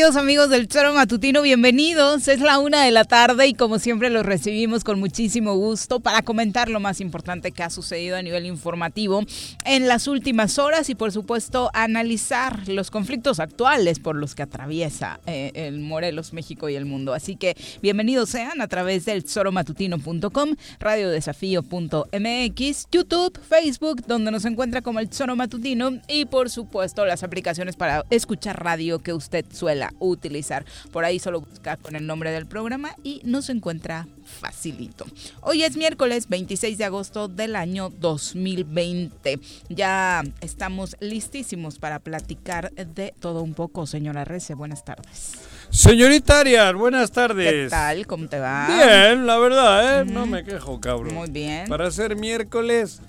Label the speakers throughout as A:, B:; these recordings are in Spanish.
A: queridos amigos del Choro Matutino? Bienvenidos. Es la una de la tarde y como siempre los recibimos con muchísimo gusto para comentar lo más importante que ha sucedido a nivel informativo en las últimas horas y por supuesto analizar los conflictos actuales por los que atraviesa eh, el Morelos, México y el mundo. Así que bienvenidos sean a través del choromatutino.com, radiodesafío.mx, YouTube, Facebook, donde nos encuentra como el Choro Matutino y por supuesto las aplicaciones para escuchar radio que usted suela utilizar. Por ahí solo busca con el nombre del programa y nos encuentra facilito. Hoy es miércoles 26 de agosto del año 2020. Ya estamos listísimos para platicar de todo un poco, señora Rece. Buenas tardes.
B: Señorita Arias, buenas tardes.
A: ¿Qué tal? ¿Cómo te va?
B: Bien, la verdad, ¿eh? No me quejo, cabrón.
A: Muy bien.
B: Para ser miércoles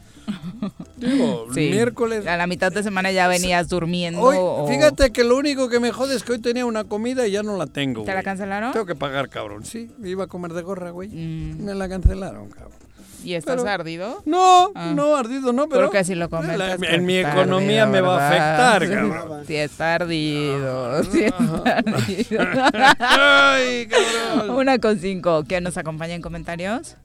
B: Digo, miércoles.
A: A la mitad de semana ya venías durmiendo.
B: Hoy, Fíjate que lo único que me jode es que hoy tenía una comida y ya no la tengo.
A: ¿Te la cancelaron?
B: Tengo que pagar, cabrón. Sí, iba a comer de gorra, güey. Mm. Me la cancelaron, cabrón.
A: ¿Y estás ardido?
B: No, ah. no, ardido no, pero...
A: Porque si lo comes.
B: en mi economía me va a afectar, cabrón.
A: Si está ardido, si está ardido. Ay, cabrón. Una con cinco. ¿Quién nos acompaña en comentarios?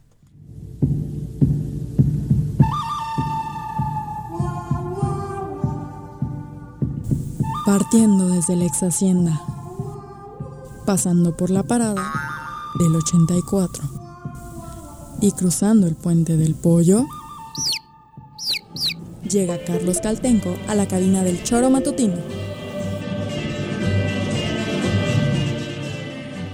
C: Partiendo desde la ex hacienda, pasando por la parada del 84 y cruzando el puente del pollo, llega Carlos Caltenco a la cabina del choro matutino.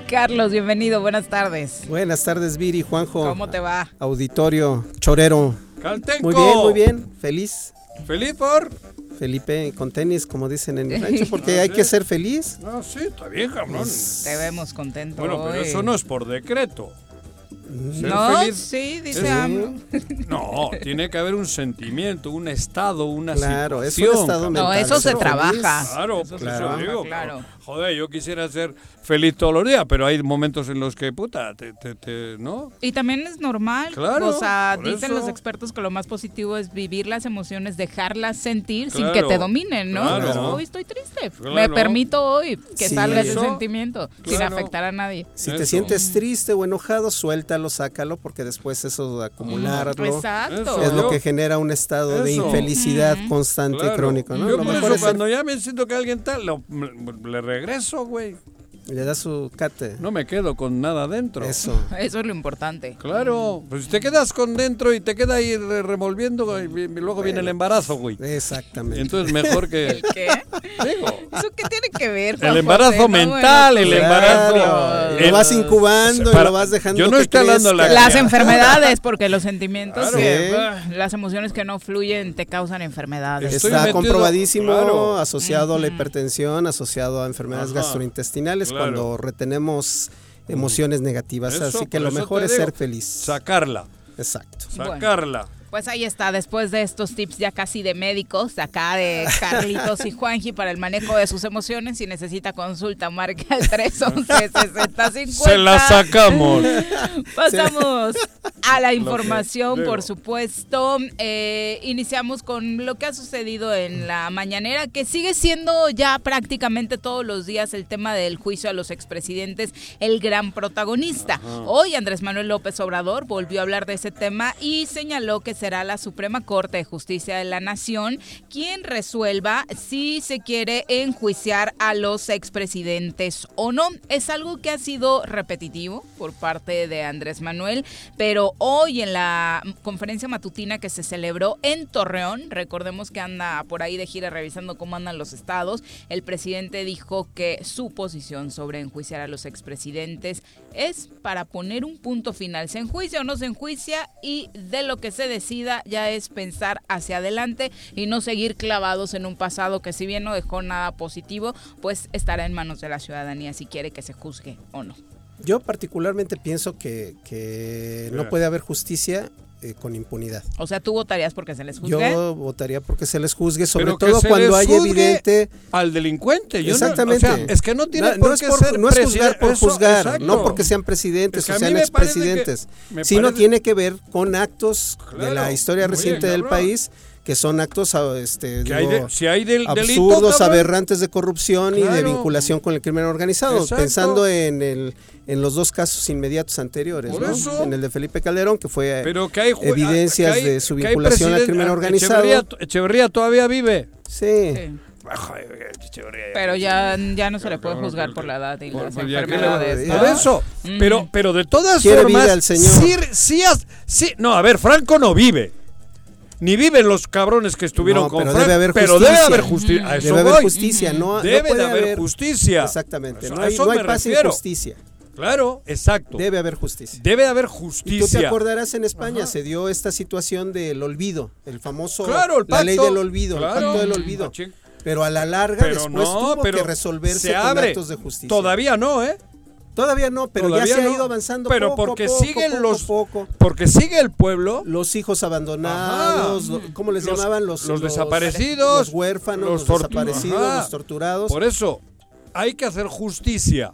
A: Carlos, bienvenido, buenas tardes.
D: Buenas tardes, Viri, Juanjo.
A: ¿Cómo te va?
D: Auditorio, chorero.
B: Caltenco.
D: Muy bien, muy bien, feliz.
B: ¿Feliz por?
D: Felipe con tenis, como dicen en el rancho, porque hay que ser feliz.
B: No, sí, está bien, cabrón.
A: Te vemos contento.
B: Bueno, pero eso no es por decreto.
A: no, sí, dice
B: No, tiene que haber un sentimiento, un estado, una
D: claro,
B: situación.
D: Es un estado mental,
A: no, eso se trabaja.
B: Claro, pues eso digo. Claro. Joder, yo quisiera ser feliz todos los días, pero hay momentos en los que, puta, te, te, ¿no?
A: Y también es normal. Claro. O sea, dicen los expertos que lo más positivo es vivir las emociones, dejarlas sentir sin que te dominen, ¿no? Claro. hoy estoy triste. Me permito hoy que salga ese sentimiento sin afectar a nadie.
D: Si te sientes triste o enojado, suéltalo, sácalo, porque después eso de acumularlo Exacto. es lo que genera un estado de infelicidad constante y crónico, ¿no?
B: Yo lo mejor cuando ya me siento que alguien tal, lo, le regreso, güey.
D: Le da su cate.
B: No me quedo con nada dentro.
D: Eso.
A: Eso es lo importante.
B: Claro. Pues si te quedas con dentro y te queda ahí revolviendo, y luego viene el embarazo, güey.
D: Exactamente.
B: Entonces mejor que.
A: ¿El qué? Digo. ¿Eso qué tiene que ver?
B: el embarazo mental, el embarazo.
D: Lo vas incubando y lo vas dejando.
B: Yo no estoy hablando
A: la Las enfermedades, porque los sentimientos, las emociones que no fluyen te causan enfermedades.
D: Está comprobadísimo, asociado a la hipertensión, asociado a enfermedades gastrointestinales cuando retenemos emociones negativas. así que lo mejor es ser feliz.
B: Sacarla.
D: Exacto.
B: Sacarla.
A: Pues ahí está, después de estos tips ya casi de médicos, acá de Carlitos y Juanji para el manejo de sus emociones, si necesita consulta, marca el 311-6050.
B: Se la sacamos.
A: Pasamos a la información, por supuesto. Eh, iniciamos con lo que ha sucedido en la mañanera, que sigue siendo ya prácticamente todos los días el tema del juicio a los expresidentes, el gran protagonista. Hoy Andrés Manuel López Obrador volvió a hablar de ese tema y señaló que será la Suprema Corte de Justicia de la Nación quien resuelva si se quiere enjuiciar a los expresidentes o no. Es algo que ha sido repetitivo por parte de Andrés Manuel, pero hoy en la conferencia matutina que se celebró en Torreón. Recordemos que anda por ahí de gira revisando cómo andan los estados. El presidente dijo que su posición sobre enjuiciar a los expresidentes es para poner un punto final. Se enjuicia o no se enjuicia y de lo que se decida ya es pensar hacia adelante y no seguir clavados en un pasado que si bien no dejó nada positivo, pues estará en manos de la ciudadanía si quiere que se juzgue o no.
D: Yo particularmente pienso que, que no puede haber justicia eh, con impunidad.
A: O sea, ¿tú votarías porque se les juzgue?
D: Yo votaría porque se les juzgue, sobre todo cuando hay evidente...
B: Al delincuente.
D: Exactamente.
B: es que no tiene por qué ser
D: No es juzgar por juzgar, no porque sean presidentes o sean expresidentes, sino tiene que ver con actos de la historia reciente del país que son actos ah, este,
B: si hay del,
D: absurdos, aberrantes de corrupción y de vinculación con el crimen organizado, pensando en el en los dos casos inmediatos anteriores, ¿no? en el de Felipe Calderón, que fue evidencias de su vinculación al crimen organizado.
B: Echeverría, todavía vive.
D: Sí.
A: Pero ya, ya no se le puede juzgar por la edad y las enfermedades. Por
B: eso, pero, pero de todas formas,
D: el señor?
B: Sí, sí, no, a ver, Franco no vive ni viven los cabrones que estuvieron con
D: pero
B: Frank,
D: debe haber
B: pero
D: justicia.
B: debe haber justicia.
D: Debe haber justicia, no
B: debe de haber, justicia.
D: Exactamente, no hay, no hay paz sin justicia.
B: Claro, exacto.
D: Debe haber justicia.
B: Debe haber justicia. Y
D: tú te acordarás en España se dio esta situación del olvido, el famoso
B: claro, el
D: la ley del olvido, el pacto del olvido. Pero a la larga después tuvo que resolverse con actos de justicia.
B: Todavía no, ¿eh?
D: Todavía no, pero ya se ha ido avanzando
B: pero
D: poco,
B: porque
D: poco,
B: siguen
D: poco,
B: los
D: poco.
B: porque sigue el pueblo.
D: Los hijos abandonados ¿cómo les llamaban los,
B: los, desaparecidos.
D: los huérfanos los, desaparecidos los torturados.
B: Por eso hay que hacer justicia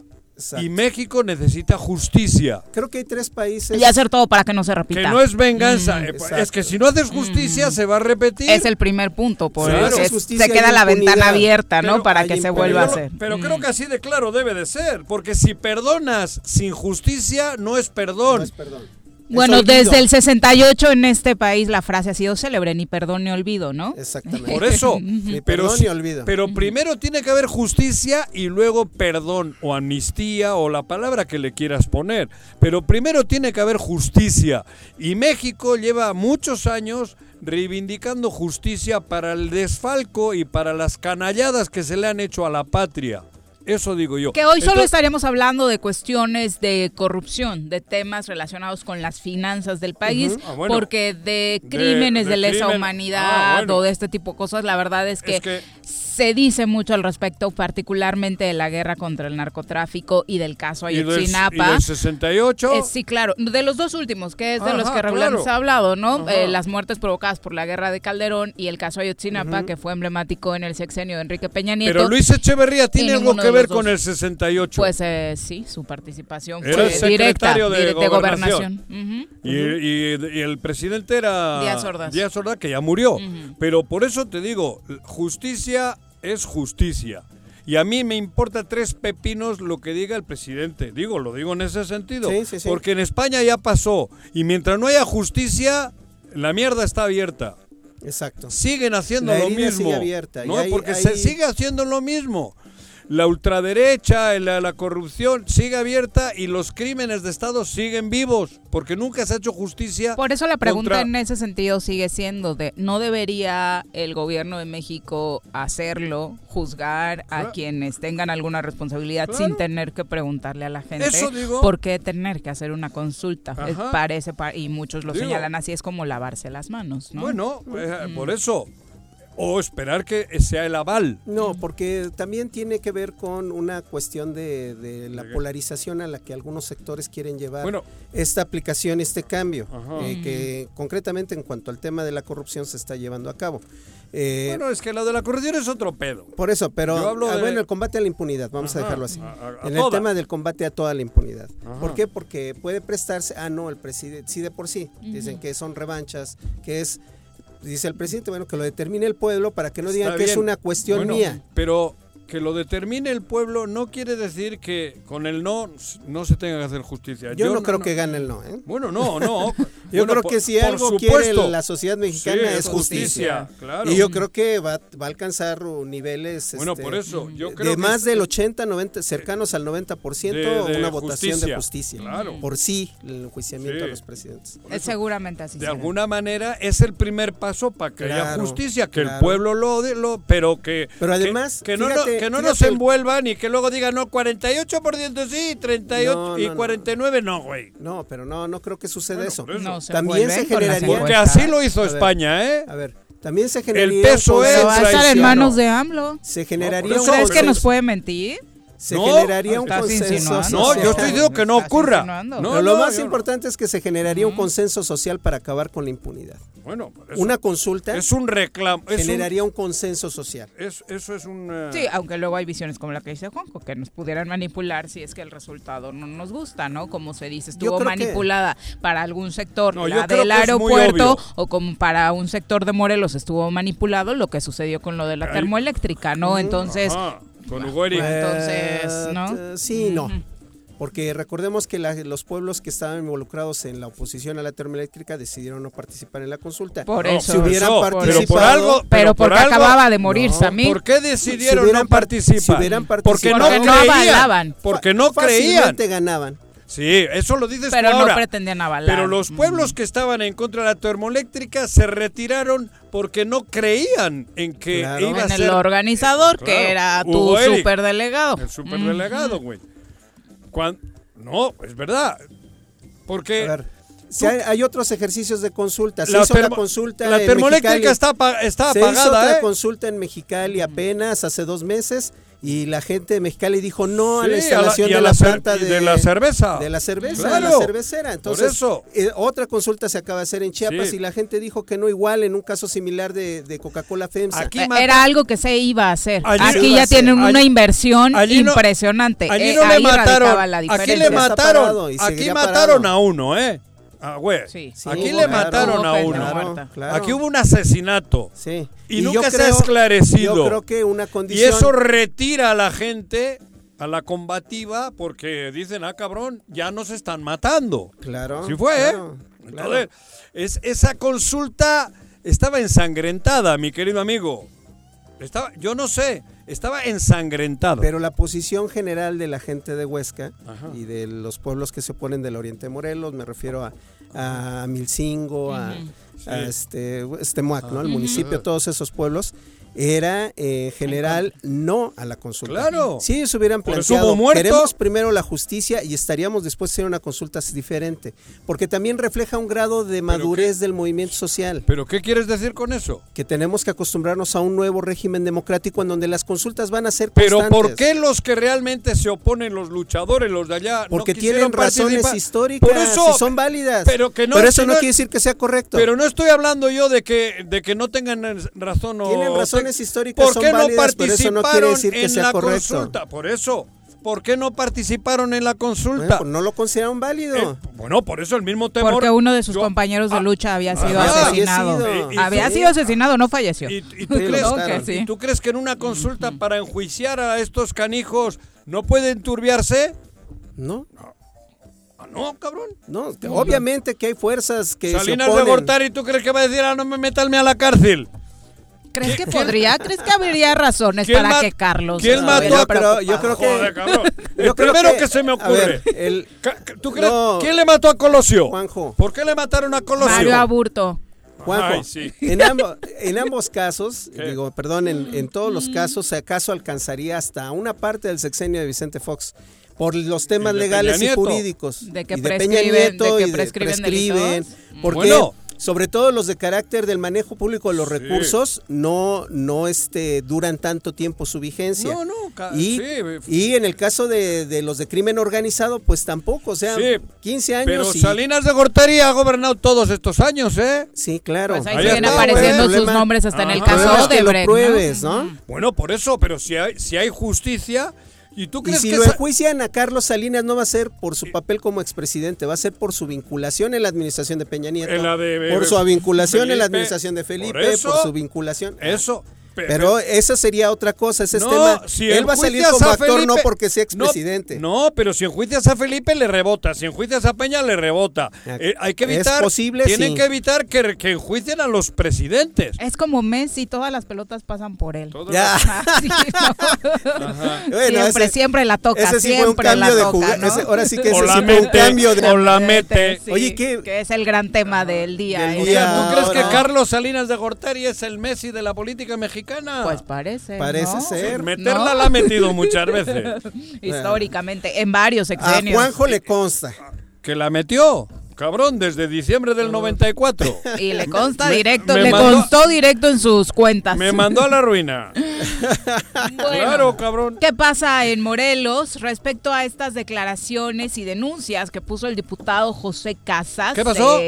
B: y México necesita justicia.
D: Creo que hay tres países.
A: Y hacer todo para que no se repita.
B: Que no es venganza. Mm, es que si no haces justicia, mm. se va a repetir.
A: Es el primer punto. Por eso se queda la ventana abierta, ¿no? para que se vuelva a hacer.
B: Pero creo mm. que así de claro debe de ser. Porque si perdonas sin justicia, no es perdón.
D: No es perdón.
A: Bueno, desde el 68 en este país la frase ha sido célebre, ni perdón ni olvido, ¿no?
D: Exactamente.
B: Por eso.
D: ni pero, ni olvido.
B: Pero primero tiene que haber justicia y luego perdón o amnistía o la palabra que le quieras poner. Pero primero tiene que haber justicia. Y México lleva muchos años reivindicando justicia para el desfalco y para las canalladas que se le han hecho a la patria. Eso digo yo.
A: Que hoy solo estaremos hablando de cuestiones de corrupción, de temas relacionados con las finanzas del país, ah, porque de crímenes de, lesa humanidad ah, o de este tipo de cosas, la verdad es que se dice mucho al respecto, particularmente de la guerra contra el narcotráfico y del caso Ayotzinapa. ¿Y
B: del 68?
A: Eh, sí, claro. De los dos últimos, que es de los que regularmente se ha hablado, ¿no? Eh, las muertes provocadas por la guerra de Calderón y el caso Ayotzinapa, que fue emblemático en el sexenio de Enrique Peña Nieto.
B: Pero Luis Echeverría tiene algo que ver con el 68.
A: Pues eh, sí, su participación fue directa de, gobernación.
B: y, el presidente era
A: Díaz Ordaz.
B: Díaz Ordaz, que ya murió. Pero por eso te digo, justicia es justicia. Y a mí me importa tres pepinos lo que diga el presidente. Digo, lo digo en ese sentido. Porque en España ya pasó. Y mientras no haya justicia, la mierda está abierta.
D: Exacto.
B: Siguen haciendo lo mismo. abierta. ¿no? Porque se sigue haciendo lo mismo la ultraderecha, la, la, corrupción sigue abierta y los crímenes de Estado siguen vivos, porque nunca se ha hecho justicia.
A: Por eso la pregunta en ese sentido sigue siendo de, ¿no debería el gobierno de México hacerlo, juzgar a quienes tengan alguna responsabilidad sin tener que preguntarle a la gente?
B: Eso digo.
A: ¿Por qué tener que hacer una consulta? Parece, y muchos lo señalan así, es como lavarse las manos, ¿no?
B: Bueno, eh, por eso o esperar que sea el aval.
D: No, porque también tiene que ver con una cuestión de, la polarización a la que algunos sectores quieren llevar esta aplicación, este cambio, eh, que concretamente en cuanto al tema de la corrupción se está llevando a cabo.
B: Eh, bueno, es que lo de la corrupción es otro pedo.
D: Por eso, pero ah, bueno, el combate a la impunidad, vamos a dejarlo así. en el tema del combate a toda la impunidad. ¿Por qué? Porque puede prestarse, ah, no, el presidente, sí de por sí, dicen que son revanchas, que es dice el presidente, bueno, que lo determine el pueblo para que no digan que es una cuestión mía.
B: Pero que lo determine el pueblo no quiere decir que con el no no se tenga que hacer justicia.
D: Yo, no, creo que gane el no. ¿eh?
B: Bueno, no, no.
D: Yo creo que si algo quiere la sociedad mexicana es justicia. Y yo creo que va, va a alcanzar niveles
B: bueno,
D: este,
B: por eso, yo creo
D: de más del 80, 90, cercanos al 90% una votación de justicia. Por sí, el enjuiciamiento a los presidentes.
A: Es seguramente así.
B: De alguna manera es el primer paso para que haya justicia, que el pueblo lo, lo pero que
D: pero además
B: que, no, que no nos envuelvan y que luego digan no 48% sí, 38 y 49 no, güey.
D: No, pero no no creo que suceda eso. También se generaría
B: porque así lo hizo España, ¿eh?
D: A ver, también se generaría
B: el peso es
A: va a estar en manos de AMLO.
D: Se generaría
A: no, ¿Crees que nos puede mentir?
D: Se generaría un consenso.
B: No, yo estoy diciendo que no ocurra.
D: No, Pero lo más importante es que se generaría un consenso social para acabar con la impunidad.
B: Bueno,
D: una consulta
B: es un reclamo.
D: generaría un, consenso social.
B: eso es un. Eh,
A: sí, aunque luego hay visiones como la que dice Juanjo, que nos pudieran manipular si es que el resultado no nos gusta, ¿no? Como se dice, estuvo manipulada para algún sector, la del aeropuerto, o como para un sector de Morelos estuvo manipulado, lo que sucedió con lo de la termoeléctrica, ¿no? Entonces,
B: con Hugo
A: Entonces, ¿no?
D: Sí, no. Porque recordemos que los pueblos que estaban involucrados en la oposición a la termoeléctrica decidieron no participar en la consulta.
A: Por eso.
D: Si hubieran participado.
B: Pero por algo.
A: Pero, porque acababa de morir no,
B: ¿Por qué decidieron no participar? Si
D: hubieran participado.
B: Porque no, avalaban. Porque no creían.
D: ganaban.
B: Sí, eso lo dices
A: Pero
B: no
A: pretendían avalar.
B: Pero los pueblos que estaban en contra de la termoeléctrica se retiraron porque no creían en que iba
A: en
B: a ser...
A: el organizador, que era tu superdelegado.
B: El superdelegado, güey. No, es verdad. Porque...
D: hay, otros ejercicios de consulta. Se hizo la consulta
B: La termoeléctrica está, está apagada. Se hizo
D: ¿eh? consulta en Mexicali apenas hace dos meses y la gente de Mexicali dijo no a la instalación de la, planta de,
B: la cerveza.
D: De la cerveza, de la cervecera. Entonces, eh, otra consulta se acaba de hacer en Chiapas y la gente dijo que no igual en un caso similar de, Coca-Cola FEMSA.
A: Aquí eh, Era algo que se iba a hacer. aquí ya tienen una inversión impresionante.
B: Allí eh, le mataron. aquí le mataron. Aquí mataron a uno, ¿eh? Ah, güey. Aquí le mataron a uno. Aquí hubo un asesinato.
D: Sí.
B: Y, nunca se ha esclarecido.
D: Yo creo que una condición.
B: Y eso retira a la gente a la combativa porque dicen, ah, cabrón, ya nos están matando.
D: Claro.
B: Sí fue, ¿eh? Entonces, es, esa consulta estaba ensangrentada, mi querido amigo. Estaba, yo no sé, estaba ensangrentado.
D: Pero la posición general de la gente de Huesca y de los pueblos que se oponen del Oriente de Morelos, me refiero a, a Milcingo, a, este, este ¿no? El municipio, todos esos pueblos, era en general no a la consulta.
B: Claro.
D: Si ellos hubieran planteado, queremos primero la justicia y estaríamos a hacer una consulta diferente, porque también refleja un grado de madurez del movimiento social.
B: ¿Pero qué quieres decir con eso?
D: Que tenemos que acostumbrarnos a un nuevo régimen democrático en donde las consultas van a ser
B: Pero ¿por qué los que realmente se oponen, los luchadores, los de allá,
D: Porque tienen razones históricas y son válidas.
B: Pero que no,
D: eso no, quiere decir que sea correcto.
B: Pero no estoy hablando yo de que, de que no tengan razón o...
D: Tienen históricas ¿Por qué no participaron en la
B: consulta? Por eso. ¿Por qué no participaron en la consulta?
D: Pues no lo consideraron válido. Eh,
B: bueno, por eso el mismo temor.
A: Porque uno de sus compañeros de ah, lucha había sido asesinado. había sido asesinado, no falleció.
B: ¿Y, tú, crees, tú, crees, que en una consulta para enjuiciar a estos canijos no pueden turbiarse?
D: No.
B: Ah, no, cabrón.
D: No, obviamente que hay fuerzas que
B: Salinas
D: se oponen.
B: de Gortari, ¿tú crees que va a decir, ah, no me metalme a la cárcel?
A: ¿Crees que podría? ¿Crees que habría razones para que Carlos?
B: ¿Quién mató a
D: pero yo creo que
B: el primero que, se me ocurre. ¿Tú crees, ¿Quién le mató a Colosio?
D: Juanjo.
B: ¿Por qué le mataron a Colosio?
A: Mario Aburto.
D: Juanjo, en, ambos, en ambos casos, digo, perdón, en, en todos los casos, acaso alcanzaría hasta una parte del sexenio de Vicente Fox por los temas legales y jurídicos.
A: De que y de Peña Nieto de que prescriben, y prescriben
D: porque sobre todo los de carácter del manejo público de los recursos, no, no este, duran tanto tiempo su vigencia.
B: No, no,
D: y, y en el caso de, los de crimen organizado, pues tampoco, o sea, 15 años.
B: Pero Salinas de Gortari ha gobernado todos estos años, ¿eh?
D: Sí, claro.
A: Pues ahí, siguen apareciendo sus nombres hasta en el caso de
D: Brecht, pruebes, ¿no?
B: Bueno, por eso, pero si hay, si hay justicia ¿Y, tú crees
D: si
B: que
D: lo enjuician a Carlos Salinas no va a ser por su papel como expresidente, va a ser por su vinculación en la administración de Peña Nieto, por su vinculación en la administración de Felipe, por, su vinculación.
B: Eso.
D: Pero esa sería otra cosa, ese no, tema. él va a salir como actor no porque sea expresidente.
B: No, pero si enjuicias a Felipe le rebota, si enjuicias a Peña le rebota. Eh, hay que evitar,
D: es posible,
B: tienen que evitar que, que, enjuicien a los presidentes.
A: Es como Messi, todas las pelotas pasan por él.
D: Ya.
A: siempre, siempre la toca, ese sí siempre fue un cambio de jugar.
D: ahora sí que ese sí fue un cambio de
B: o la mete.
A: Oye, ¿qué? Que es el gran tema del día.
B: ¿eh? ¿tú crees que Carlos Salinas de Gortari es el Messi de la política mexicana?
A: Pues parece.
D: Parece ser.
B: meterla la ha metido muchas veces.
A: Históricamente, en varios exenios.
D: A Juanjo le consta.
B: ¿Que la metió? Cabrón, desde diciembre del 94.
A: Y le consta directo, le contó directo en sus cuentas.
B: Me mandó a la ruina. claro, cabrón.
A: ¿Qué pasa en Morelos respecto a estas declaraciones y denuncias que puso el diputado José Casas?
B: ¿Qué pasó?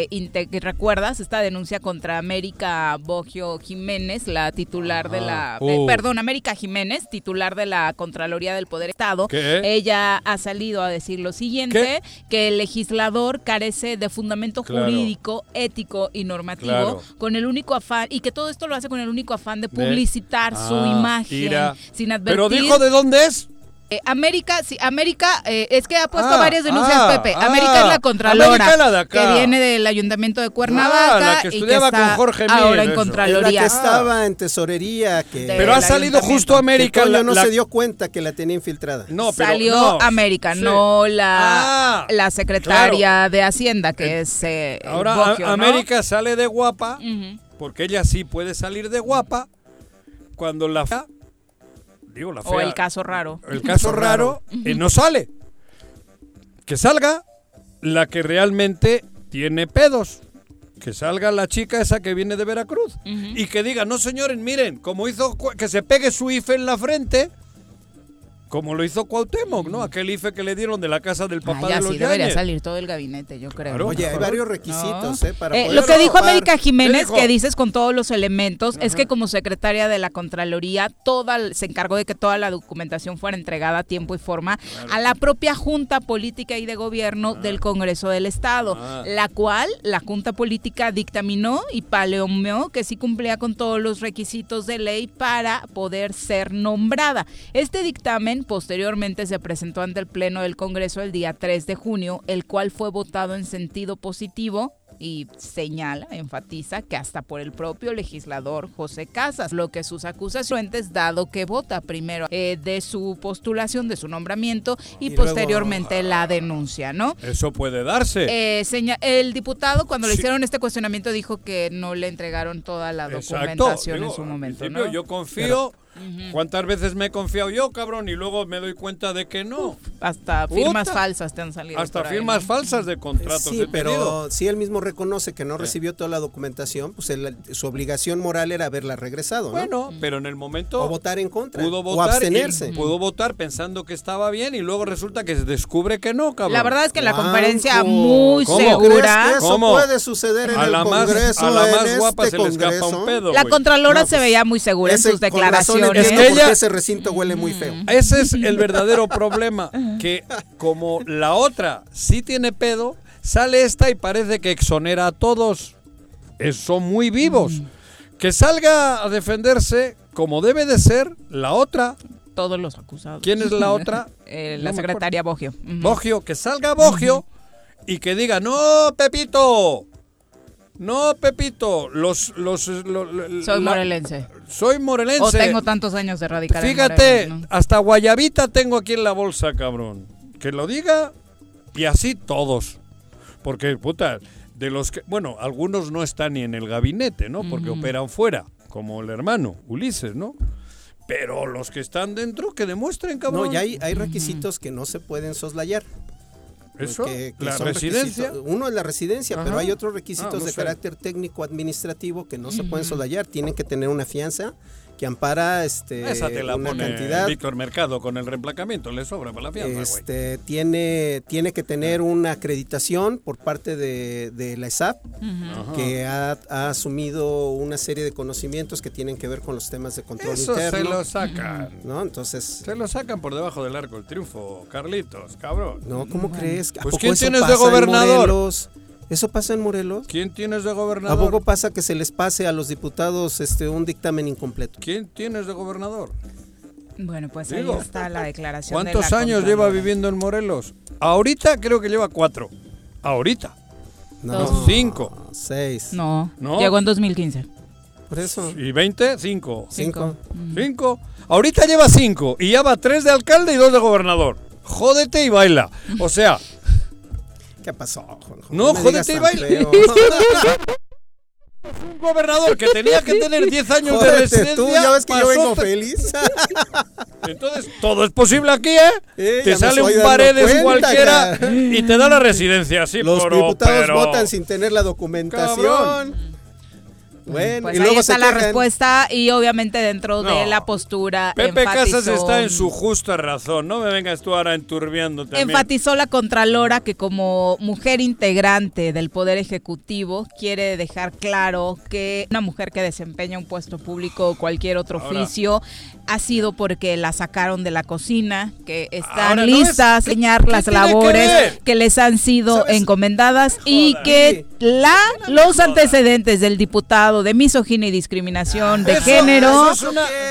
A: ¿Recuerdas esta denuncia contra América Bogio Jiménez, la titular de la... Uh. perdón, América Jiménez, titular de la Contraloría del Poder Estado?
B: ¿Qué?
A: Ella ha salido a decir lo siguiente, que el legislador carece de fundamento jurídico, ético y normativo, con el único afán, y que todo esto lo hace con el único afán de publicitar su ah, imagen, sin advertir.
B: Pero dijo de dónde es.
A: Eh, América, sí, América, eh, es que ha puesto ah, varias denuncias, ah, Pepe. América es la Contralora, que viene del Ayuntamiento de Cuernavaca
B: que y que está con Jorge
A: ahora en Contraloría.
D: que estaba en tesorería. Que
B: Pero ha salido justo América.
D: Que no se dio cuenta que la tenía infiltrada.
B: No,
A: pero, Salió América, no la, la secretaria de Hacienda, que es eh,
B: Ahora América sale de guapa, porque ella sí puede salir de guapa, cuando la
A: o el caso raro.
B: El caso raro eh, no sale. Que salga la que realmente tiene pedos. Que salga la chica esa que viene de Veracruz. Y que diga, no señores, miren, como hizo que se pegue su IFE en la frente como lo hizo Cuauhtémoc, ¿no? Aquel IFE que le dieron de la casa del papá de los sí,
A: debería salir todo el gabinete, yo creo.
D: Oye, hay varios requisitos, ¿eh? Para
A: eh, lo que dijo América Jiménez, que dices con todos los elementos, es que como secretaria de la Contraloría, toda, se encargó de que toda la documentación fuera entregada a tiempo y forma a la propia Junta Política y de Gobierno ah. del Congreso del Estado, ah. la cual la Junta Política dictaminó y paleomeó que sí cumplía con todos los requisitos de ley para poder ser nombrada. Este dictamen posteriormente se presentó ante el Pleno del Congreso el día 3 de junio, el cual fue votado en sentido positivo y señala, enfatiza que hasta por el propio legislador José Casas, lo que sus acusaciones, dado que vota primero eh, de su postulación, de su nombramiento y, posteriormente la denuncia, ¿no?
B: Eso puede darse.
A: Eh, el diputado cuando le hicieron este cuestionamiento dijo que no le entregaron toda la documentación en su momento. ¿no?
B: Yo confío. ¿Cuántas veces me he confiado yo, cabrón? Y luego me doy cuenta de que no.
A: hasta firmas falsas te han salido.
B: Hasta firmas falsas de contratos.
D: Sí, pero si él mismo reconoce que no recibió toda la documentación, pues su obligación moral era haberla regresado.
B: Bueno, pero en el momento.
D: O votar en contra.
B: Pudo votar.
D: O abstenerse.
B: Pudo votar pensando que estaba bien y luego resulta que se descubre que no, cabrón.
A: La verdad es que en la conferencia muy segura.
D: eso puede suceder en el Congreso?
B: a la más guapa se le escapa un pedo.
A: La Contralora se pues, veía muy segura en sus declaraciones.
D: Es que ella, ese recinto huele muy feo.
B: Ese es el verdadero problema, que como la otra sí tiene pedo, sale esta y parece que exonera a todos. Son muy vivos. Que salga a defenderse como debe de ser la otra.
A: Todos los acusados.
B: ¿Quién es la otra?
A: Eh, la secretaria Bogio.
B: Bogio, que salga Bogio y que diga, no, Pepito, no, Pepito, los... los,
A: soy morelense.
B: Soy morelense. O
A: tengo tantos años de radical
B: Fíjate, hasta guayabita tengo aquí en la bolsa, cabrón. Que lo diga y así todos. Porque, puta, de los que... Bueno, algunos no están ni en el gabinete, ¿no? Porque operan fuera, como el hermano, Ulises, ¿no? Pero los que están dentro, que demuestren, cabrón.
D: No, y hay, hay requisitos que no se pueden soslayar.
B: ¿Eso? ¿La residencia?
D: Uno es la residencia, pero hay otros requisitos ah, de carácter técnico administrativo que no se pueden soslayar. Tienen que tener una fianza que ampara este
B: Esa te la una pone cantidad. Víctor Mercado con el reemplacamiento, le sobra para la fianza.
D: Este, tiene, tiene que tener una acreditación por parte de, de la ESAP, que ha, asumido una serie de conocimientos que tienen que ver con los temas de control
B: Eso
D: interno.
B: se lo sacan.
D: ¿No? Entonces.
B: Se lo sacan por debajo del arco el triunfo, Carlitos, cabrón.
D: No, ¿cómo crees?
B: pues ¿quién tienes de gobernador?
D: ¿Eso pasa en Morelos?
B: ¿Quién tienes de gobernador?
D: ¿A poco pasa que se les pase a los diputados este un dictamen incompleto?
B: ¿Quién tienes de gobernador?
A: Bueno, pues ahí está la declaración.
B: ¿Cuántos años lleva viviendo en Morelos? Ahorita creo que lleva cuatro. Ahorita. No, cinco.
D: Seis.
A: No, no, llegó en 2015.
D: Por eso.
B: ¿Y 20? Cinco.
D: Cinco.
B: Cinco. Ahorita lleva cinco y ya va tres de alcalde y dos de gobernador. Jódete y baila. O sea,
D: ¿Qué pasó?
B: No, jódete y baila. Un gobernador que tenía que tener 10 años de residencia.
D: Tú ya ves que yo vengo feliz.
B: Entonces, todo es posible aquí, ¿eh? te sale un paredes cualquiera y te da la residencia. Sí,
D: Los diputados votan sin tener la documentación.
A: Bueno, pues y luego ahí está la respuesta y obviamente dentro de la postura
B: Pepe Casas está en su justa razón, no me vengas tú ahora enturbiando también.
A: Enfatizó la Contralora que como mujer integrante del Poder Ejecutivo quiere dejar claro que una mujer que desempeña un puesto público o cualquier otro oficio ha sido porque la sacaron de la cocina, que están listas a enseñar las labores que, les han sido encomendadas y que la los antecedentes del diputado de misoginia y discriminación de género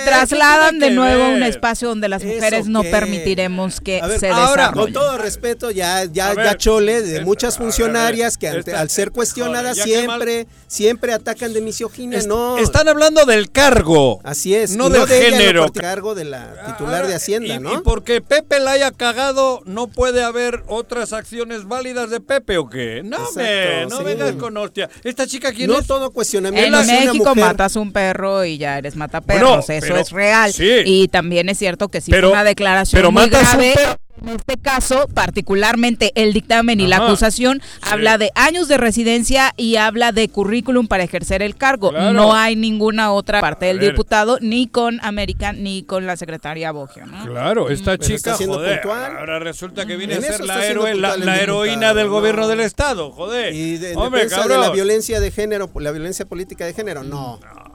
A: trasladan de nuevo a un espacio donde las mujeres no permitiremos que se desarrollen.
D: con todo respeto, ya ya ya chole de muchas funcionarias que al ser cuestionadas siempre siempre atacan de misoginia, no.
B: Están hablando del cargo.
D: Así es,
B: no del género
D: cargo de la titular de Hacienda, ¿no?
B: Y porque Pepe la haya cagado, no puede haber otras acciones válidas de Pepe o qué. No, me, no vengas con hostia. Esta chica quién
D: no
B: es?
D: todo cuestionamiento.
A: En México matas un perro y ya eres mataperros, eso es real. Y también es cierto que sí pero, una declaración pero muy grave. En este caso, particularmente el dictamen y la acusación habla de años de residencia y habla de currículum para ejercer el cargo. No hay ninguna otra parte del diputado, ni con América, ni con la secretaria Bogio.
B: Claro, esta chica, joder, ahora resulta que viene a ser la, la, heroína del gobierno del Estado, joder.
D: Y de, de la violencia de género, la violencia política de género, no.
B: No.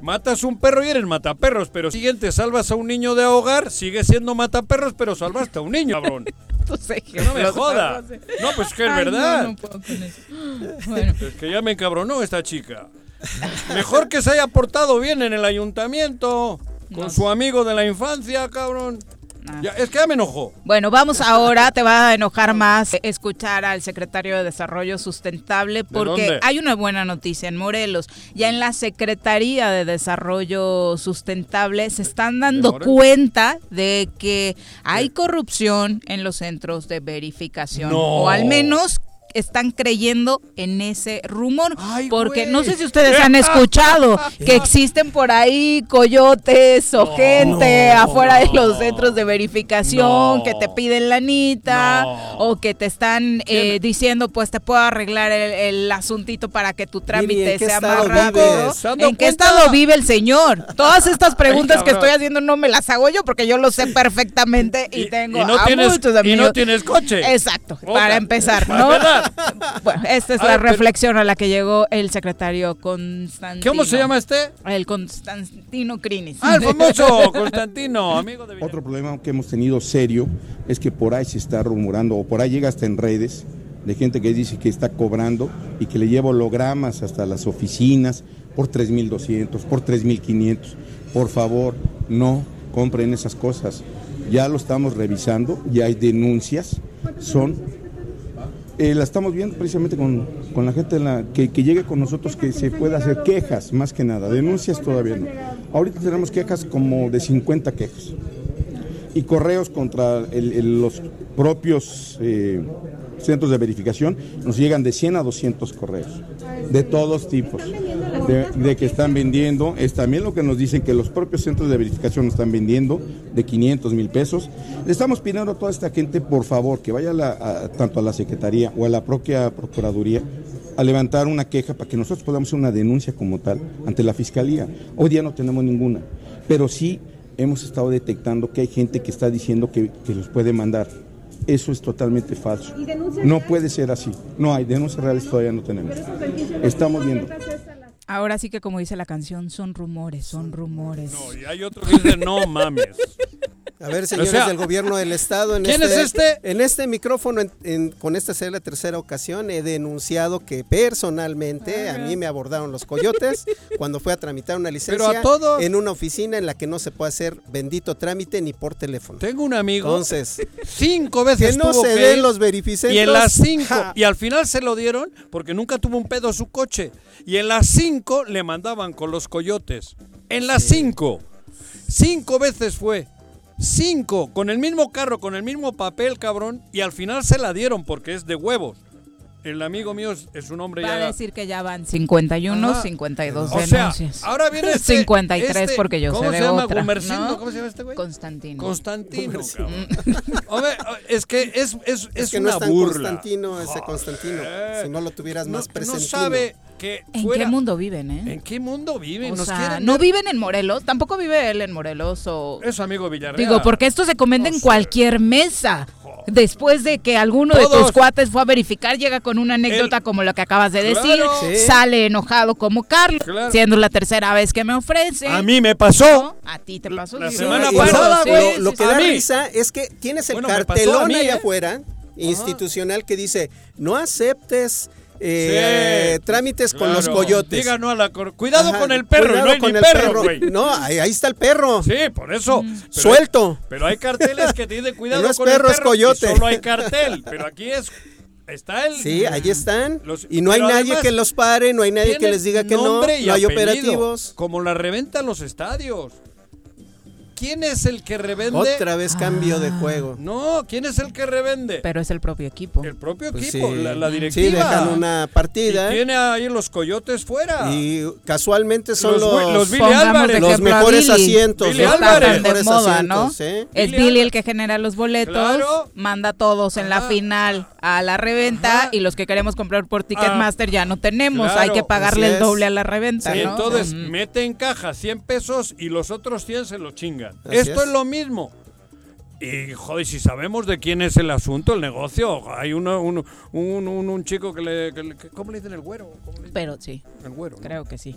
B: Matas un perro y eres mataperros, pero siguiente, salvas a un niño de ahogar, sigue siendo mataperros, pero salvaste a un niño, cabrón. que no me joda. No, pues que es verdad. No, puedo con eso. Bueno. Es que ya me encabronó esta chica. Mejor que se haya portado bien en el ayuntamiento, con su amigo de la infancia, cabrón. Ah. es que ya me enojó.
A: Bueno, vamos ahora, te va a enojar más escuchar al secretario de Desarrollo Sustentable porque hay una buena noticia en Morelos. Ya en la Secretaría de Desarrollo Sustentable se están dando cuenta de que hay corrupción en los centros de verificación. O al menos están creyendo en ese rumor. porque no sé si ustedes han escuchado que existen por ahí coyotes o gente afuera de los centros de verificación que te piden lanita o que te están eh, diciendo pues te puedo arreglar el, asuntito para que tu trámite sea más rápido. ¿En qué estado vive el señor? Todas estas preguntas que estoy haciendo no me las hago yo porque yo lo sé perfectamente y, tengo
B: no
A: a
B: tienes,
A: muchos amigos.
B: Y no tienes coche.
A: Exacto, para empezar, ¿no? Bueno, esta es la reflexión a la que llegó el secretario Constantino.
B: ¿Cómo se llama este?
A: El Constantino Crinis.
B: Ah, el famoso Constantino, amigo de
E: Otro problema que hemos tenido serio es que por ahí se está rumorando, o por ahí llega hasta en redes, de gente que dice que está cobrando y que le lleva hologramas hasta las oficinas por 3.200, por 3.500. Por favor, no compren esas cosas. Ya lo estamos revisando, ya hay denuncias, son eh, la estamos viendo precisamente con, la gente la, que, llegue con nosotros, que se pueda hacer quejas, más que nada. Denuncias todavía no. Ahorita tenemos quejas como de 50 quejas. Y correos contra los propios eh, centros de verificación, nos llegan de 100 a 200 correos, de todos tipos, de, que están vendiendo, es también lo que nos dicen que los propios centros de verificación están vendiendo de 500 mil pesos. Le estamos pidiendo a toda esta gente, por favor, que vaya tanto a la Secretaría o a la propia Procuraduría a levantar una queja para que nosotros podamos hacer una denuncia como tal ante la Fiscalía. Hoy día no tenemos ninguna, pero sí hemos estado detectando que hay gente que está diciendo que, que los puede mandar. Eso es totalmente falso. No puede ser así. No hay denuncias reales todavía no tenemos. Estamos viendo.
A: Ahora sí que como dice la canción, son rumores, son rumores.
B: No, y hay otros que dicen, no mames.
D: A ver, señores del gobierno del estado, en
B: ¿quién
D: este,
B: es este?
D: En este micrófono, con esta será la tercera ocasión, he denunciado que personalmente a mí me abordaron los coyotes cuando fue a tramitar una licencia en una oficina en la que no se puede hacer bendito trámite ni por teléfono.
B: Tengo un amigo.
D: Entonces,
B: cinco veces
D: que no se den los verificentos.
B: Y en las cinco, y al final se lo dieron porque nunca tuvo un pedo su coche. Y en las cinco le mandaban con los coyotes. En las cinco. Cinco veces fue. Cinco, con el mismo carro, con el mismo papel, cabrón, y al final se la dieron porque es de huevos. El amigo mío es, un hombre
A: Va
B: ya.
A: a decir que ya van 51, 52
B: o
A: denuncias.
B: Sea, ahora viene este,
A: 53
B: este,
A: porque yo
B: ¿cómo
A: sé
B: se
A: de
B: llama?
A: otra.
B: ¿no? ¿Cómo se llama este güey?
A: Constantino.
B: Constantino, Hombre, es que es, es, es,
D: que
B: una
D: no es tan
B: burla.
D: Constantino ese Constantino. si no lo tuvieras más presente.
B: No sabe
A: ¿En qué mundo viven, eh?
B: ¿En qué mundo viven?
A: O sea, no viven en Morelos, tampoco vive él en Morelos o...
B: Es amigo Villarreal.
A: Digo, porque esto se comenta en cualquier mesa. Después de que alguno de tus cuates fue a verificar, llega con una anécdota como lo que acabas de decir, sale enojado como Carlos, siendo la tercera vez que me ofrece.
B: A mí me pasó.
A: A ti te pasó.
B: La semana pasada,
D: güey. Lo, que da risa es que tienes el cartelón allá ¿eh? afuera, institucional, que dice, no aceptes eh, trámites con los coyotes.
B: Diga no a la Cuidado con el perro, no hay con ni perro,
D: No, ahí, está el perro.
B: Sí, por eso.
D: Suelto.
B: pero hay carteles que te dicen cuidado
D: no es
B: con
D: perro,
B: el
D: perro. Es coyote.
B: solo hay cartel, pero aquí es Está el,
D: sí, ahí están. y no hay nadie que los pare, no hay nadie que les diga que no. No hay operativos.
B: Como la reventa en los estadios. ¿Quién es el que revende?
D: Otra vez cambio de ah. juego.
B: No, ¿quién es el que revende?
A: Pero es el propio equipo.
B: El propio pues equipo, la, directiva.
D: Sí, dejan una partida.
B: Y tiene ahí los coyotes fuera.
D: Y casualmente son los,
B: los, los,
D: mejores asientos.
B: Billy Álvarez.
A: de moda, ¿no? Es Billy el que genera los boletos, manda todos en la final a la reventa y los que queremos comprar por Ticketmaster ah, ya no tenemos. Hay que pagarle el doble a la reventa, ¿no?
B: Entonces, mete en caja 100 pesos y los otros 100 se Esto es. lo mismo. Y joder, si sabemos de quién es el asunto, el negocio, hay uno, un, un, un, chico que le, ¿Cómo le dicen el güero?
A: Pero sí.
B: El güero.
A: Creo que sí.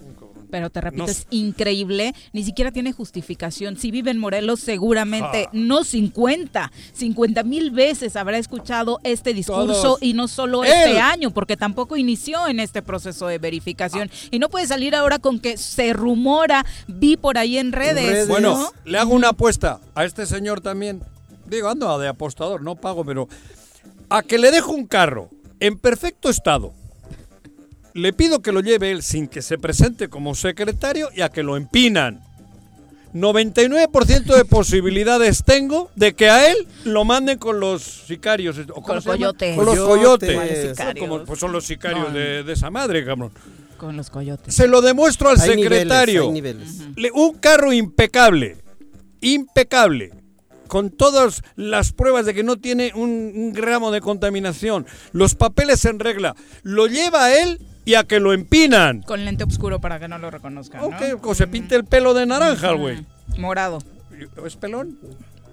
A: Pero te repito, es increíble, ni siquiera tiene justificación. Si vive en Morelos, seguramente no 50, 50 mil veces habrá escuchado este discurso y no solo este año, porque tampoco inició en este proceso de verificación. Y no puede salir ahora con que se rumora, vi por ahí en redes.
B: Bueno, le hago una apuesta a este señor también. Digo, ando de apostador, no pago, pero a que le dejo un carro en perfecto estado le pido que lo lleve él sin que se presente como secretario y a que lo empinan. 99% de posibilidades tengo de que a él lo manden con los sicarios.
A: con los coyotes.
B: Con los coyotes. pues son los sicarios de, esa madre, cabrón.
A: Con los coyotes.
B: Se lo demuestro al secretario. un carro impecable. Impecable con todas las pruebas de que no tiene un, gramo de contaminación, los papeles en regla, lo lleva a él y a que lo empinan.
A: Con lente oscuro para que no lo reconozcan.
B: ¿no? o se pinte el pelo de naranja, güey.
A: Morado.
B: ¿Es pelón?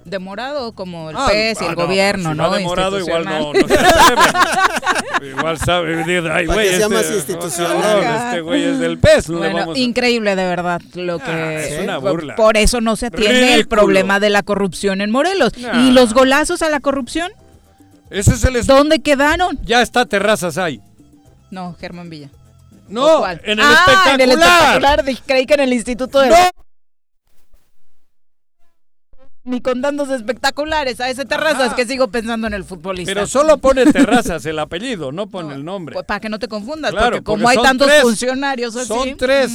A: De morado como el ah, pez y el ah, gobierno, ¿no?
B: de morado igual no, igual sabe, ay, güey,
D: se llama este, institucional.
B: este güey es del pez.
A: bueno, increíble de verdad lo
B: ah,
A: que...
B: es una burla.
A: Por eso no se atiende el problema de la corrupción en Morelos. ¿Y los golazos a la corrupción?
B: Ese es el...
A: ¿Dónde quedaron?
B: Ya está terrazas ahí.
A: No, Germán Villa.
B: No, en el espectacular. En el espectacular,
A: creí que en el Instituto de... No. Ni con dandos espectaculares a ese terrazas que sigo pensando en el futbolista.
B: Pero solo pone terrazas el apellido, no pone el nombre.
A: Pues para que no te confundas, porque como hay tantos funcionarios así.
B: Son tres.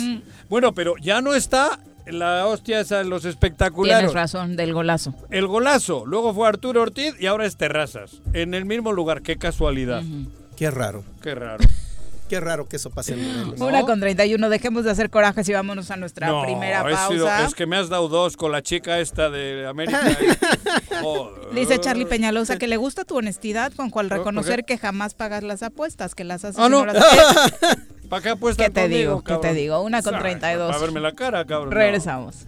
B: Bueno, pero ya no está la hostia esa en los espectaculares.
A: Tienes razón, del golazo.
B: El golazo. Luego fue Arturo Ortiz y ahora es Terrazas. En el mismo lugar. Qué casualidad.
D: Qué raro.
B: Qué raro.
D: Qué raro que eso pase en Morelos.
A: Una con 31, dejemos de hacer corajes y vámonos a nuestra primera pausa.
B: es que me has dado dos con la chica esta de América.
A: Dice Charlie Peñalosa que le gusta tu honestidad, con cual reconocer que jamás pagas las apuestas, que las haces
B: ah, no. ¿Para qué apuestas
A: ¿Qué te digo? ¿Qué te digo? Una con 32.
B: Para verme la cara, cabrón.
A: Regresamos.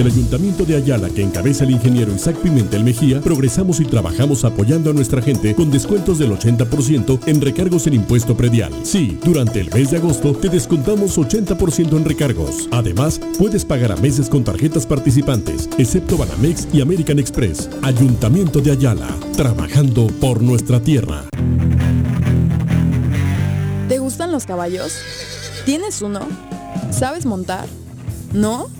F: El Ayuntamiento de Ayala, que encabeza el ingeniero Isaac Pimentel Mejía, progresamos y trabajamos apoyando a nuestra gente con descuentos del 80% en recargos en impuesto predial. Sí, durante el mes de agosto te descontamos 80% en recargos. Además, puedes pagar a meses con tarjetas participantes, excepto Banamex y American Express. Ayuntamiento de Ayala, trabajando por nuestra tierra.
C: ¿Te gustan los caballos? ¿Tienes uno? ¿Sabes montar? ¿No?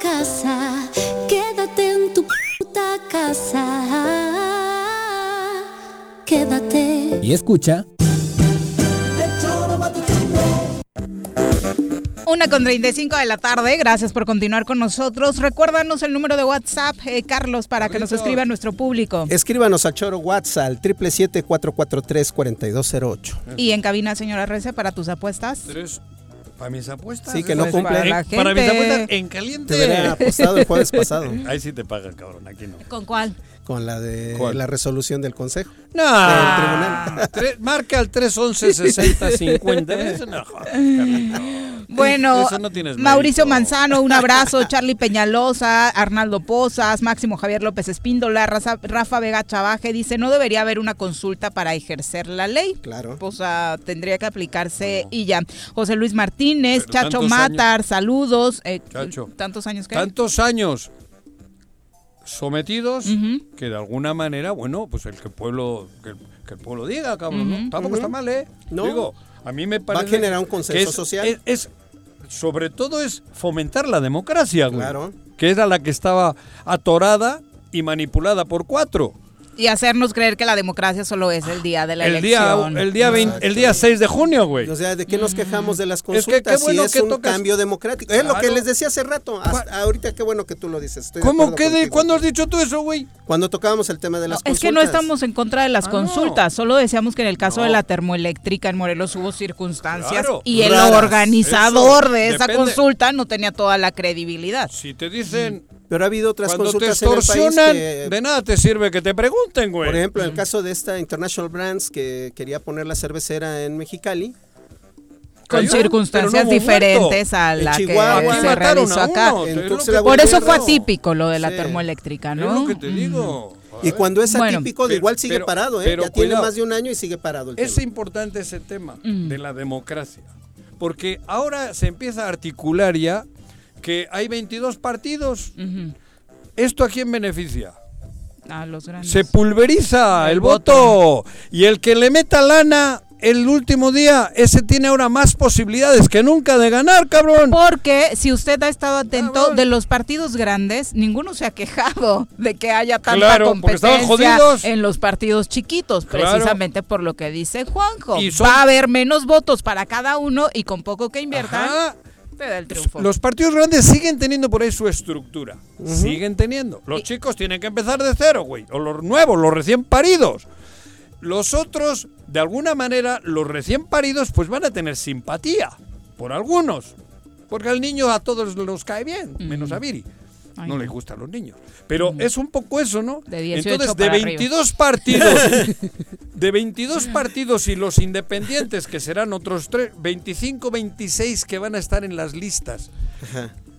G: casa, quédate en tu puta casa, quédate.
H: Y escucha...
A: Una con 35 de la tarde, gracias por continuar con nosotros. Recuérdanos el número de WhatsApp, eh, Carlos, para que nos escriba nuestro público.
D: Escríbanos a Choro WhatsApp al 777-443-4208.
A: Y en cabina, señora Rece, para tus apuestas.
B: Tres. ¿Para mis apuestas?
D: Sí, que no cumple.
A: Para, la
B: Eh, para mis apuestas en caliente.
D: Te hubiera apostado el jueves pasado.
B: Ahí sí te pagan, cabrón, aquí no.
A: ¿Con cuál?
D: Con la de
B: ¿Cuál?
D: la resolución del Consejo.
B: No,
D: Del tribunal.
B: Tre- marca al 311-6050. Eso no Carlito.
A: Bueno,
B: Eso no tienes
A: Mauricio
B: mérito.
A: Manzano, un abrazo, Charlie Peñalosa, Arnaldo Pozas, Máximo Javier López Espíndola, Raza- Rafa Vega Chavaje dice, no debería haber una consulta para ejercer la ley.
D: Claro.
A: O sea, tendría que aplicarse y ya. José Luis Martínez,
B: Pero
A: Chacho Matar, saludos. Eh,
B: Chacho.
A: ¿Tantos años que?
B: Tantos años sometidos que de alguna manera, bueno, pues el que el pueblo, que, el- que el pueblo diga, cabrón, ¿no?
A: Ujú.
B: Tampoco está mal, ¿eh?
D: No.
B: Digo, a mí me
D: Va a
B: parece...
D: generar un consenso
B: es-
D: social.
B: Es, es- sobre todo es fomentar la democracia, güey.
D: Claro.
B: Que era la que estaba atorada y manipulada por cuatro.
A: Y hacernos creer que la democracia solo es el día de la
B: El día,
A: elección.
B: el, día 20 el día 6 de junio, güey.
D: O sea, ¿de qué nos quejamos de las
B: que qué
D: consultas?
B: bueno
D: si es
B: que
D: un
B: tocas-
D: cambio democrático. Es lo que les decía hace rato. Hasta ahorita qué bueno que tú lo dices. Estoy
B: ¿Cómo que de cuándo has dicho tú eso, güey?
D: Cuando tocábamos el tema de las
A: Es
D: consultas.
A: que no estamos en contra de las
B: Ah, no.
A: consultas, solo decíamos que en el caso
B: No.
A: de la termoeléctrica en Morelos hubo circunstancias
B: Claro.
A: y el
D: Raras.
A: organizador
B: Eso,
A: de esa
B: depende.
A: consulta no tenía toda la credibilidad.
B: Si te dicen
D: Pero ha habido otras
B: cuando te
D: consultas en el país
B: extorsionan,
D: que,
B: de nada te sirve que te pregunten, güey.
D: por ejemplo, en el caso de esta International Brands que quería poner la cervecera en Mexicali,
A: Con
B: Cayó,
A: circunstancias
B: no
A: diferentes a la que se realizó
B: a
A: acá.
B: es lo
A: Por eso fue atípico lo de la
D: Sí.
A: termoeléctrica,
B: Es
A: ¿no?
B: lo que te digo.
D: y cuando es
A: Bueno,
D: atípico, igual sigue
B: pero-
D: parado, ¿eh?
B: pero
D: ya tiene más de un año y sigue parado el
B: Es
D: tema.
B: importante ese tema
A: Mm.
B: de la democracia. Porque ahora se empieza a articular ya que hay 22 partidos. ¿Esto a quién beneficia?
A: A los grandes.
B: Se pulveriza el, voto. Y el que le meta lana el último día, ese tiene ahora más posibilidades que nunca de ganar, cabrón.
A: Porque si usted ha estado atento, de los partidos grandes, ninguno se ha quejado de que haya tanta competencia en los partidos chiquitos, precisamente por lo que dice Juanjo. Va a haber menos votos para cada uno y con poco que inviertan. Te da el triunfo.
B: Los partidos grandes siguen teniendo por ahí su estructura. Siguen teniendo. Los chicos tienen que empezar de cero, güey. O los nuevos, los recién paridos. Los otros, de alguna manera, los recién paridos, pues van a tener simpatía por algunos. Porque al niño a todos los cae bien, menos a Viri. No, le gustan los niños. Pero es un poco eso, ¿no?
A: De
B: Entonces, de 22 partidos, de 22 partidos y los independientes, que serán otros 3, 25, 26 que van a estar en las listas,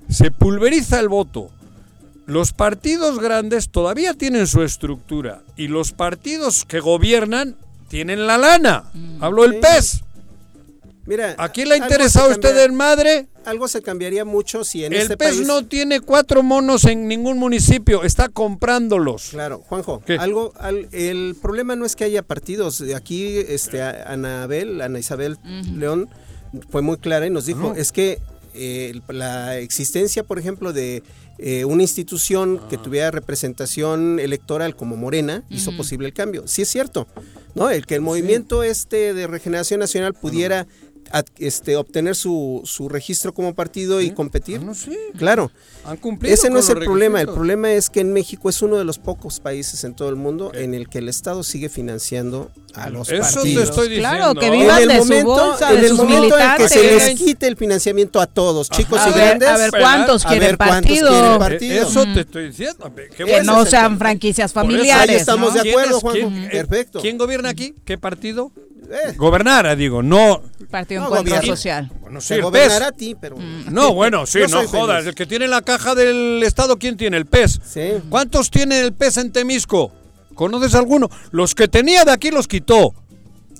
B: se pulveriza el voto. Los partidos grandes todavía tienen su estructura y los partidos que gobiernan tienen la lana. Mm. Hablo del PES.
D: Mira,
B: ¿a quién le ha interesado a usted en madre?
D: Algo se cambiaría mucho si en
B: el
D: este
B: PES no tiene cuatro monos en ningún municipio, está comprándolos.
D: Claro, Juanjo, algo, el problema no es que haya partidos. Aquí, este, Anabel, Ana Isabel León fue muy clara y nos dijo, es que eh, la existencia, por ejemplo, de eh, una institución que tuviera representación electoral como Morena hizo posible el cambio. Sí es cierto, ¿no? El que el movimiento este de regeneración nacional pudiera este, obtener su, su registro como partido y competir.
B: Ah,
D: claro.
B: Han cumplido
D: Ese no es el problema. El problema es que en México es uno de los pocos países en todo el mundo en el que el Estado sigue financiando a los
B: Eso
D: partidos.
B: te estoy diciendo.
A: Claro, que vivan de su bolsa, de sus militantes.
D: En que se les quite el financiamiento a todos, chicos y
A: grandes. A ver cuántos quieren partido.
B: Eso te estoy diciendo.
A: que no sean franquicias familiares. Ahí
D: estamos de acuerdo, Juan. Perfecto.
B: ¿Quién gobierna aquí? ¿Qué partido? Eh. Gobernara, digo, no.
A: Partido Encuentro Social.
B: Bueno, sí,
D: el PES. a ti, pero.
B: Mm. No, bueno, sí, no jodas. El que tiene la caja del Estado, ¿quién tiene? El PES.
D: Sí.
B: ¿Cuántos tiene el PES en Temisco? ¿Conoces alguno? Los que tenía de aquí los quitó.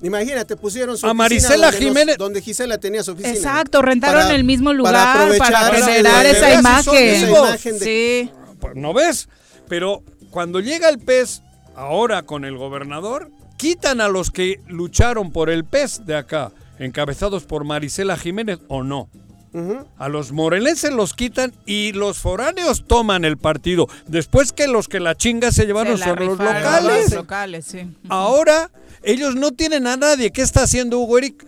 D: Imagínate, pusieron su
B: a Marisela Jiménez
D: donde Gisela tenía su oficina.
A: Exacto, rentaron el mismo lugar para, generar esa imagen. Sí.
B: Pues, ¿No ves? Pero cuando llega el PES ahora con el gobernador, quitan a los que lucharon por el PES de acá, encabezados por Marisela Jiménez o no. A los morelenses los quitan y los foráneos toman el partido. Después que los que la chinga se llevaron son los locales.
A: locales
B: Ahora ellos no tienen a nadie. ¿Qué está haciendo Hugo Eric?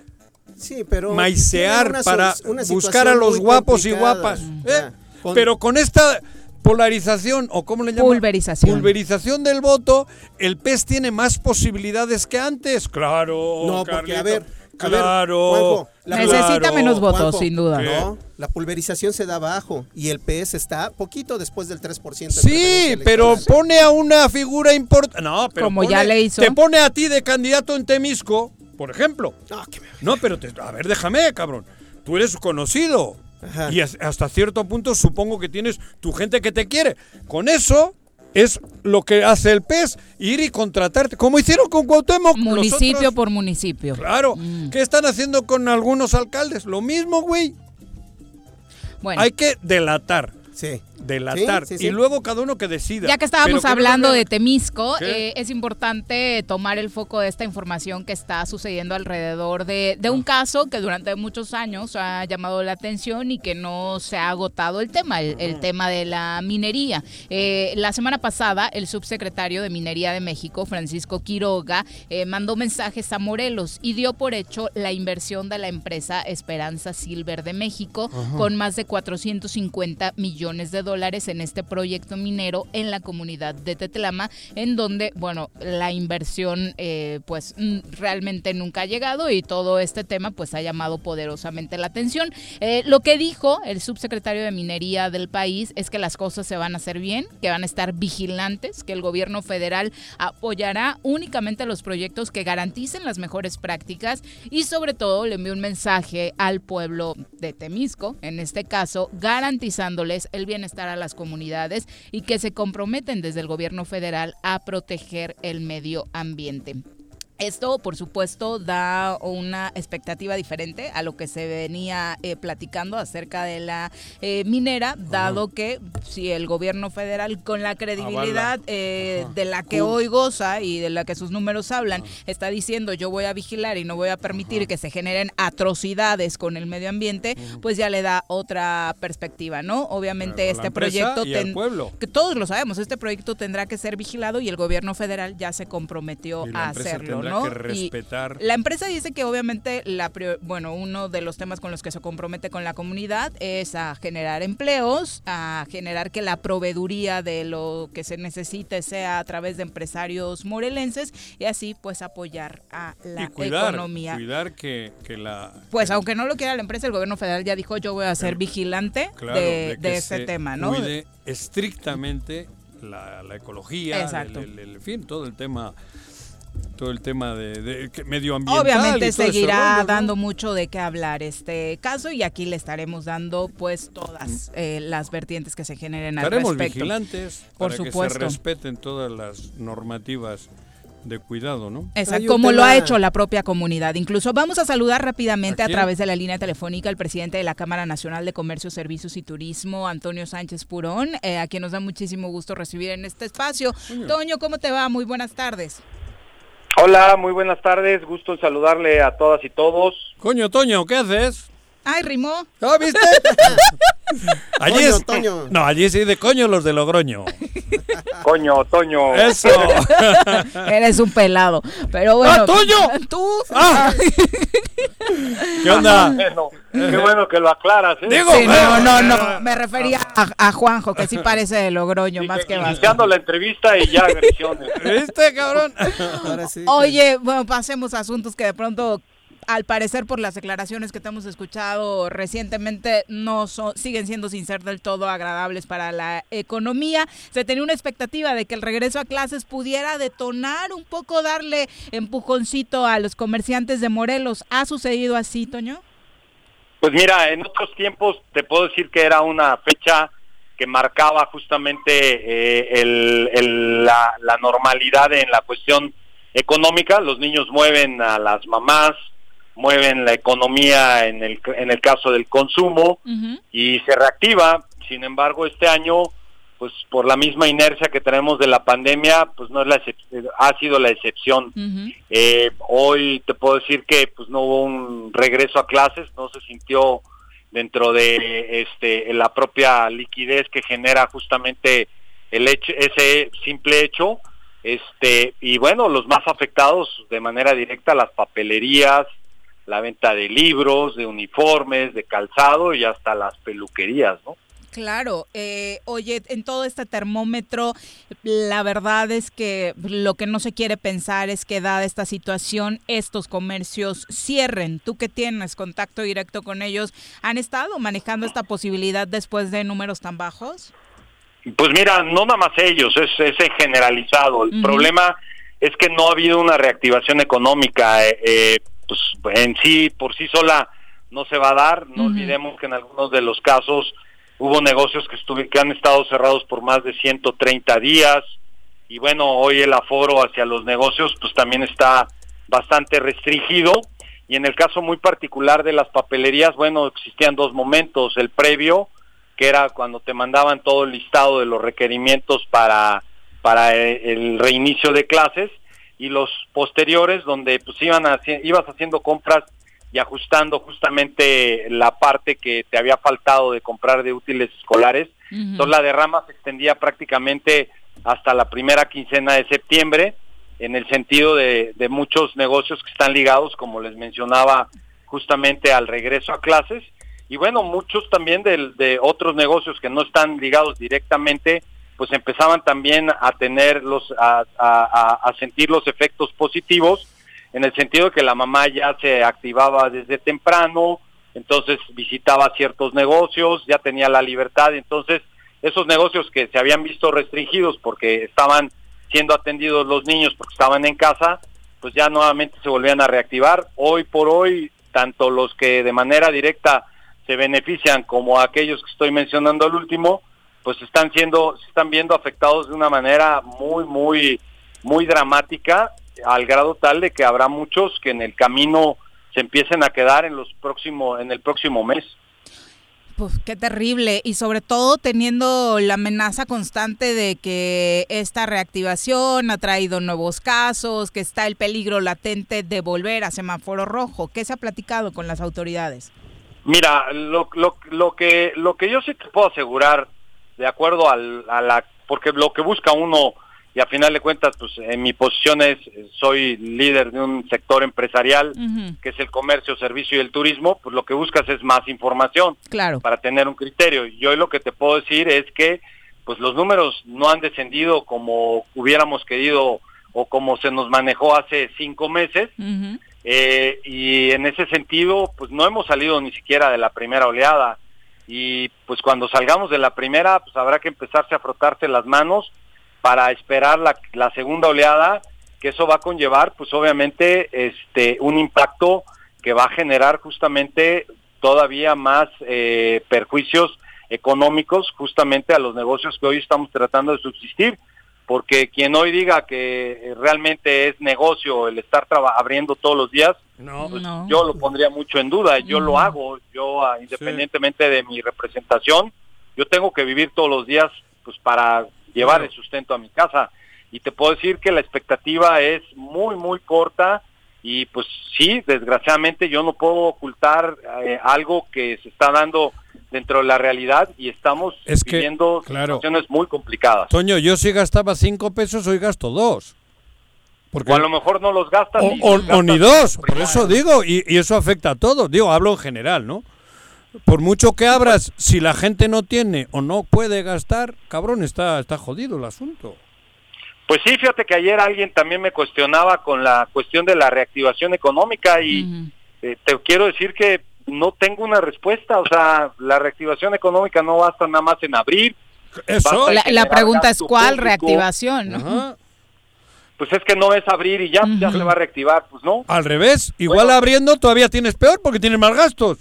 D: Sí, pero
B: maicear para buscar a los guapos y guapas. ¿eh? Pero con esta polarización o cómo le llaman?
A: Pulverización.
B: Pulverización del voto, el PES tiene más posibilidades que antes. Claro.
D: No, porque a ver,
B: claro.
A: Necesita menos votos, sin duda.
D: No, la pulverización se da abajo y el PS está poquito después del 3%.
B: Sí, pero pone a una figura importante. No, pero
A: como ya le hizo.
B: Te pone a ti de candidato en Temisco, por ejemplo. No, pero a ver, déjame, cabrón. Tú eres conocido. Y hasta cierto punto supongo que tienes tu gente que te quiere. Con eso es lo que hace el PES, ir y contratarte, como hicieron con Cuauhtémoc.
A: Municipio por municipio.
B: Claro. Mm. ¿Qué están haciendo con algunos alcaldes? Lo mismo, güey. Bueno. Hay que delatar.
D: Sí.
B: Delatar. Y luego cada uno que decida.
A: Ya que estábamos hablando de Temisco, eh, es importante tomar el foco de esta información que está sucediendo alrededor de, un ah. caso que durante muchos años ha llamado la atención y que no se ha agotado el tema, el, tema de la minería. Eh, la semana pasada, el subsecretario de Minería de México, Francisco Quiroga, eh, mandó mensajes a Morelos y dio por hecho la inversión de la empresa Esperanza Silver de México con más de 450 millones de dólares en este proyecto minero en la comunidad de Tetlama, en donde, bueno, la inversión eh, pues realmente nunca ha llegado y todo este tema pues ha llamado poderosamente la atención. Eh, lo que dijo el subsecretario de Minería del país es que las cosas se van a hacer bien, que van a estar vigilantes, que el gobierno federal apoyará únicamente los proyectos que garanticen las mejores prácticas y sobre todo le envió un mensaje al pueblo de Temisco, en este caso, garantizándoles el bienestar a las comunidades y que se comprometen desde el gobierno federal a proteger el medio ambiente. Esto, por supuesto, da una expectativa diferente a lo que se venía eh, platicando acerca de la eh, minera, dado que si el gobierno federal, con la credibilidad eh, de la que hoy goza y de la que sus números hablan, está diciendo yo voy a vigilar y no voy a permitir que se generen atrocidades con el medio ambiente, pues ya le da otra perspectiva, ¿no? Obviamente este proyecto, que todos lo sabemos, este proyecto tendrá que ser vigilado y el gobierno federal ya se comprometió a hacerlo
B: respetar.
A: la empresa dice que obviamente la bueno, uno de los temas con los que se compromete con la comunidad es a generar empleos, a generar que la proveeduría de lo que se necesite sea a través de empresarios morelenses y así pues apoyar a la economía.
B: Cuidar que, la
A: Pues aunque no lo quiera la empresa, el gobierno federal ya dijo yo voy a ser vigilante de, de, este tema, ¿no?
B: Cuide estrictamente la, ecología, el, fin, todo el tema todo el tema de, medio ambiente.
A: Obviamente seguirá dando mucho de qué hablar este caso y aquí le estaremos dando pues todas eh, las vertientes que se generen al
B: Estaremos vigilantes Por para supuesto. que se respeten todas las normativas de cuidado, ¿no?
A: Exacto, como lo ha hecho la propia comunidad. Incluso vamos a saludar rápidamente ¿A, través de la línea telefónica al presidente de la Cámara Nacional de Comercio, Servicios y Turismo, Antonio Sánchez Purón, eh, a quien nos da muchísimo gusto recibir en este espacio. Toño, ¿cómo te va? Muy buenas tardes.
I: Hola, muy buenas tardes. Gusto en saludarle a todas y todos.
B: Coño, Toño, ¿qué haces?
A: Ay, rimó.
B: ¿Ah, viste? allí es, Toño. No, allí sí de coño los de Logroño.
I: Coño, Toño.
B: Eso.
A: Eres un pelado. Pero bueno.
B: ¡Ah, Toño!
A: Tú.
B: Ah. ¿Qué onda?
I: qué bueno que lo aclaras. ¿eh?
A: Digo, sí, no, no, no. Me refería a, Juanjo, que sí parece de Logroño, más que,
I: Iniciando la entrevista y ya agresiones.
B: ¿Viste, cabrón?
A: Oye, bueno, pasemos a asuntos que de pronto al parecer por las declaraciones que te hemos escuchado recientemente no son, siguen siendo sin ser del todo agradables para la economía. Se tenía una expectativa de que el regreso a clases pudiera detonar un poco, darle empujoncito a los comerciantes de Morelos. ¿Ha sucedido así, Toño?
I: Pues mira, en otros tiempos te puedo decir que era una fecha que marcaba justamente eh, la, la normalidad en la cuestión económica. Los niños mueven a las mamás, mueven la economía en el, en el caso del consumo y se reactiva. Sin embargo, este año, pues por la misma inercia que tenemos de la pandemia, pues no es la ha sido la excepción. Eh, hoy te puedo decir que pues no hubo un regreso a clases, no se sintió dentro de este la propia liquidez que genera justamente el hecho, ese simple hecho este y bueno los más afectados de manera directa las papelerías la venta de libros, de uniformes, de calzado y hasta las peluquerías, ¿no?
A: Claro, eh, oye, en todo este termómetro, la verdad es que lo que no se quiere pensar es que dada esta situación, estos comercios cierren. Tú que tienes contacto directo con ellos, ¿han estado manejando esta posibilidad después de números tan bajos?
I: Pues mira, no nada más ellos, es, es generalizado. El problema es que no ha habido una reactivación económica. Eh, eh pues en sí, por sí sola, no se va a dar. No olvidemos que en algunos de los casos hubo negocios que, estuve, que han estado cerrados por más de 130 días. Y bueno, hoy el aforo hacia los negocios pues también está bastante restringido. Y en el caso muy particular de las papelerías, bueno, existían dos momentos. El previo, que era cuando te mandaban todo el listado de los requerimientos para, para el reinicio de clases, y los posteriores donde pues iban ibas haciendo compras y ajustando justamente la parte que te había faltado de comprar de útiles escolares. Entonces la derrama se extendía prácticamente hasta la primera quincena de septiembre en el sentido de, de muchos negocios que están ligados, como les mencionaba, justamente al regreso a clases. Y bueno, muchos también de, de otros negocios que no están ligados directamente pues empezaban también a tener los, a, a, sentir los efectos positivos, en el sentido de que la mamá ya se activaba desde temprano, entonces visitaba ciertos negocios, ya tenía la libertad, entonces esos negocios que se habían visto restringidos porque estaban siendo atendidos los niños porque estaban en casa, pues ya nuevamente se volvían a reactivar. Hoy por hoy, tanto los que de manera directa se benefician como aquellos que estoy mencionando al último, pues están siendo, se están viendo afectados de una manera muy, muy, muy dramática al grado tal de que habrá muchos que en el camino se empiecen a quedar en los próximos en el próximo mes.
A: Pues qué terrible y sobre todo teniendo la amenaza constante de que esta reactivación ha traído nuevos casos, que está el peligro latente de volver a semáforo rojo. ¿Qué se ha platicado con las autoridades?
I: Mira, lo, lo, lo que lo que yo sí te puedo asegurar, de acuerdo al, a la, porque lo que busca uno y a final de cuentas, pues en mi posición es, soy líder de un sector empresarial, que es el comercio, servicio y el turismo, pues lo que buscas es más información
A: claro.
I: para tener un criterio. Y hoy lo que te puedo decir es que pues los números no han descendido como hubiéramos querido o como se nos manejó hace cinco meses. eh, y en ese sentido, pues no hemos salido ni siquiera de la primera oleada. Y pues cuando salgamos de la primera, pues habrá que empezarse a frotarse las manos para esperar la, segunda oleada, que eso va a conllevar, pues obviamente, este, un impacto que va a generar justamente todavía más eh, perjuicios económicos justamente a los negocios que hoy estamos tratando de subsistir, porque quien hoy diga que realmente es negocio el estar abriendo todos los días,
B: no,
I: pues
A: no.
I: yo lo pondría mucho en duda, yo lo hago, yo ah, independientemente de mi representación, yo tengo que vivir todos los días pues para llevar el sustento a mi casa. Y te puedo decir que la expectativa es muy, muy corta y pues sí, desgraciadamente yo no puedo ocultar eh, algo que se está dando dentro de la realidad y estamos
B: Es que,
I: viviendo
B: claro.
I: situaciones muy complicadas.
B: Toño, yo si gastaba cinco pesos, hoy gasto dos. Porque
I: O a lo mejor no los gastas.
B: o, o-
I: los
B: o ni dos, por eso digo, y, y eso afecta a todos. Digo, hablo en general, ¿no? Por mucho que abras, si la gente no tiene o no puede gastar, cabrón, está, está jodido el asunto.
I: Pues sí, fíjate que ayer alguien también me cuestionaba con la cuestión de la reactivación económica y eh, te quiero decir que no tengo una respuesta, o sea, la reactivación económica no basta nada más en abrir. en
A: La, pregunta es cuál
I: público.
A: reactivación. ¿no?
B: Ajá.
I: Pues es que no es abrir y ya, ya se va a reactivar, pues no.
B: Al revés, igual abriendo todavía tienes peor porque tienes más gastos.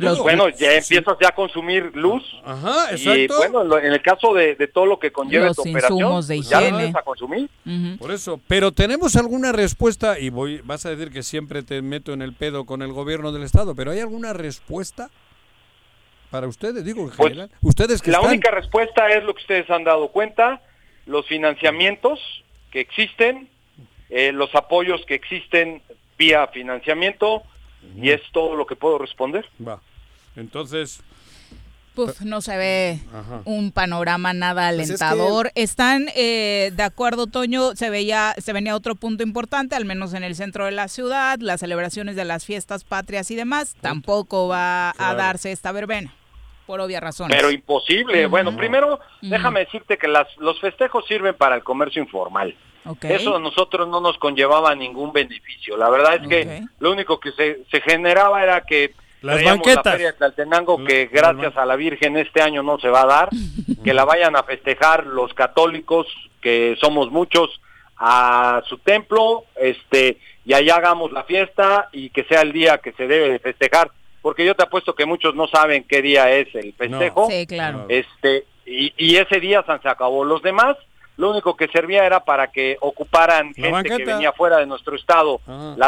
B: Digo,
I: bueno, ya empiezas ya a consumir luz.
B: Ajá,
I: Y
B: exacto.
I: bueno, lo- en el caso de, de todo lo que conlleva
A: Los
I: tu operación,
A: de
I: pues ya empiezas a consumir.
B: Por eso, pero tenemos alguna respuesta, y voy, vas a decir que siempre te meto en el pedo con el gobierno del Estado, pero ¿hay alguna respuesta para ustedes? Digo, en general. ustedes que
I: Pues, La
B: están...
I: única respuesta es lo que ustedes han dado cuenta, los financiamientos que existen, eh, los apoyos que existen vía financiamiento, y es todo lo que puedo responder.
B: Va. Entonces,
A: Pues no se ve
B: Ajá.
A: un panorama nada
B: Pues es que-
A: alentador. Están eh, de acuerdo, Toño, se veía, se venía otro punto importante, al menos en el centro de la ciudad, las celebraciones de las fiestas patrias y demás. Tampoco va a darse esta verbena, por obvias razones.
I: Pero imposible. Bueno, primero, déjame decirte que las, los festejos sirven para el comercio informal. Eso a nosotros no nos conllevaba ningún beneficio. La verdad es que lo único que se, se generaba era que
B: Las banquetas.
I: la feria de Tlaltenango que gracias a la Virgen este año no se va a dar, que la vayan a festejar los católicos, que somos muchos, a su templo, este, y allá hagamos la fiesta y que sea el día que se debe de festejar, porque yo te apuesto que muchos no saben qué día es el festejo.
A: Sí, claro.
I: Este, y, y ese día se acabó. Los demás, lo único que servía era para que ocuparan gente que venía fuera de nuestro estado,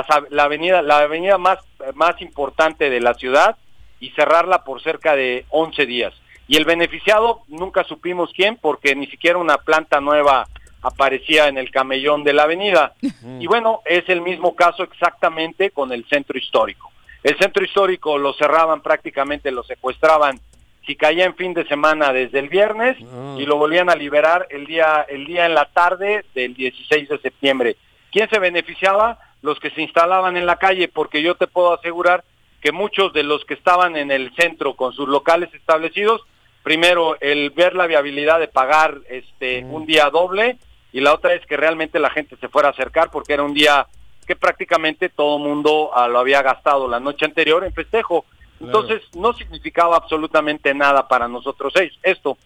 I: av- la avenida, la avenida más, más importante de la ciudad y cerrarla por cerca de 11 días. Y el beneficiado nunca supimos quién porque ni siquiera una planta nueva aparecía en el camellón de la avenida. Y bueno, es el mismo caso exactamente con el centro histórico. El centro histórico lo cerraban prácticamente, lo secuestraban si caía en fin de semana desde el viernes y lo volvían a liberar el día el día en la tarde del 16 de septiembre. ¿Quién se beneficiaba? Los que se instalaban en la calle, porque yo te puedo asegurar que muchos de los que estaban en el centro con sus locales establecidos, primero el ver la viabilidad de pagar este un día doble y la otra es que realmente la gente se fuera a acercar porque era un día que prácticamente todo mundo ah, lo había gastado la noche anterior en festejo. Entonces no significaba absolutamente nada para nosotros esto.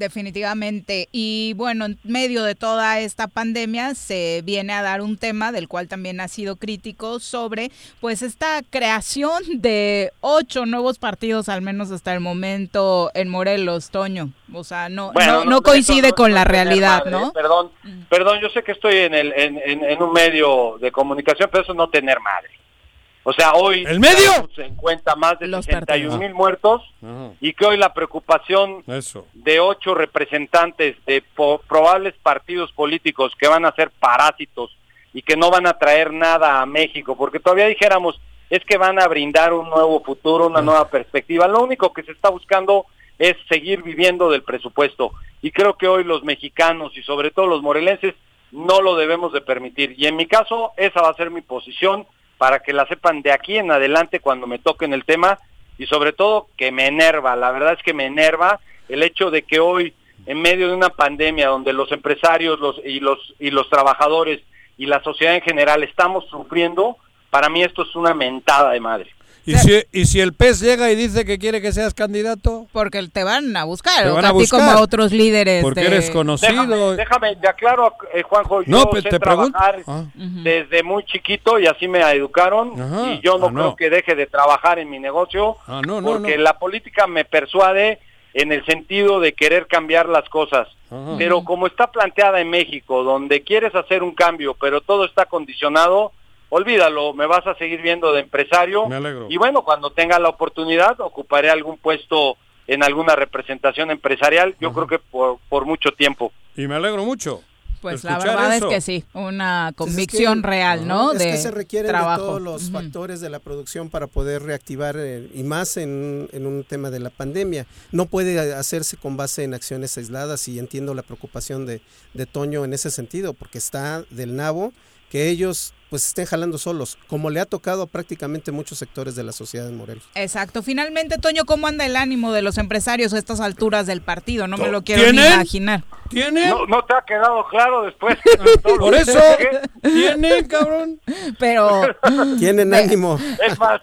A: Definitivamente. Y bueno, en medio de toda esta pandemia se viene a dar un tema del cual también ha sido crítico sobre pues esta creación de ocho nuevos partidos, al menos hasta el momento en Morelos, Toño. O sea, no, no, coincide con la realidad, ¿no?
I: Perdón, perdón, yo sé que estoy en, el, en, en un medio de comunicación, pero eso no tener madre. O sea, hoy
B: ¿El medio?
I: se encuentra más de 61 mil muertos y que hoy la preocupación de ocho representantes de probables partidos políticos que van a ser parásitos y que no van a traer nada a México, porque todavía dijéramos, es que van a brindar un nuevo futuro, una nueva perspectiva. Lo único que se está buscando es seguir viviendo del presupuesto. Y creo que hoy los mexicanos y sobre todo los morelenses no lo debemos de permitir. Y en mi caso, esa va a ser mi posición para que la sepan de aquí en adelante cuando me toquen el tema y sobre todo que me enerva, la verdad es que me enerva el hecho de que hoy en medio de una pandemia donde los empresarios y los y los trabajadores y la sociedad en general estamos sufriendo, para mí esto es una mentada de madre.
B: ¿Y si, ¿Y si el PES llega y dice que quiere que seas candidato?
A: Porque te van a buscar, te van a, buscar. como a otros líderes.
B: Porque eres conocido.
I: Déjame, te aclaro, eh, Juanjo, yo pues, sé te trabajar ah. desde muy chiquito y así me educaron y yo no, ah, creo que deje de trabajar en mi negocio ah, porque la política me persuade en el sentido de querer cambiar las cosas. Pero como está planteada en México, donde quieres hacer un cambio, pero todo está condicionado, olvídalo, me vas a seguir viendo de empresario.
B: Me alegro.
I: Y bueno, cuando tenga la oportunidad, ocuparé algún puesto en alguna representación empresarial, yo creo que por, por mucho tiempo.
B: Y me alegro mucho.
A: Pues la verdad es que sí, una pues convicción real, ¿no?
D: Es que se requieren de todos los factores de la producción para poder reactivar, eh, y más en, en, un tema de la pandemia. No puede hacerse con base en acciones aisladas y entiendo la preocupación de, de Toño en ese sentido, porque está del nabo que ellos pues estén jalando solos, como le ha tocado a prácticamente muchos sectores de la sociedad en Morelos.
A: Exacto. Finalmente, Toño, ¿cómo anda el ánimo de los empresarios a estas alturas del partido? No me lo quiero ni imaginar.
B: ¿Tienen?
I: No, no, te ha quedado claro después.
B: Por eso, ¿tienen, cabrón?
A: Pero...
D: Tienen ánimo.
I: Es más,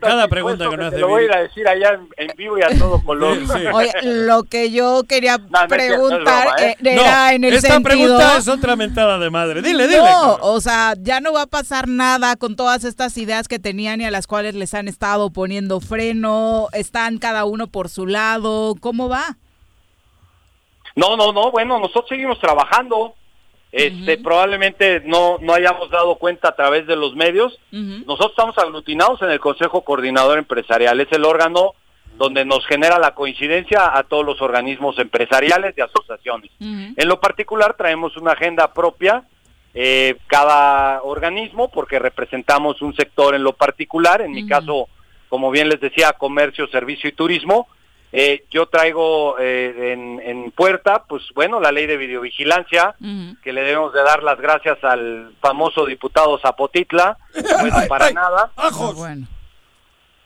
B: cada pregunta que no hace
I: Lo voy a ir a decir allá en, vivo y a todo color.
A: Oye, lo que yo quería preguntar era en el
B: esta pregunta es otra mentada de madre. Dile, dile.
A: No, o sea, ya no va a pasar nada con todas estas ideas que tenían y a las cuales les han estado poniendo freno. Están cada uno por su lado. ¿Cómo va?
I: No, no, no. Bueno, nosotros seguimos trabajando. Este, Probablemente no, no hayamos dado cuenta a través de los medios. Nosotros estamos aglutinados en el Consejo Coordinador Empresarial. Es el órgano donde nos genera la coincidencia a todos los organismos empresariales y asociaciones. En lo particular traemos una agenda propia, eh, cada organismo, porque representamos un sector en lo particular, en mi caso, como bien les decía, comercio, servicio y turismo, eh, yo traigo eh, en, puerta, pues bueno, la ley de videovigilancia, que le debemos de dar las gracias al famoso diputado Zapotitla, bueno, para nada.
B: Bueno.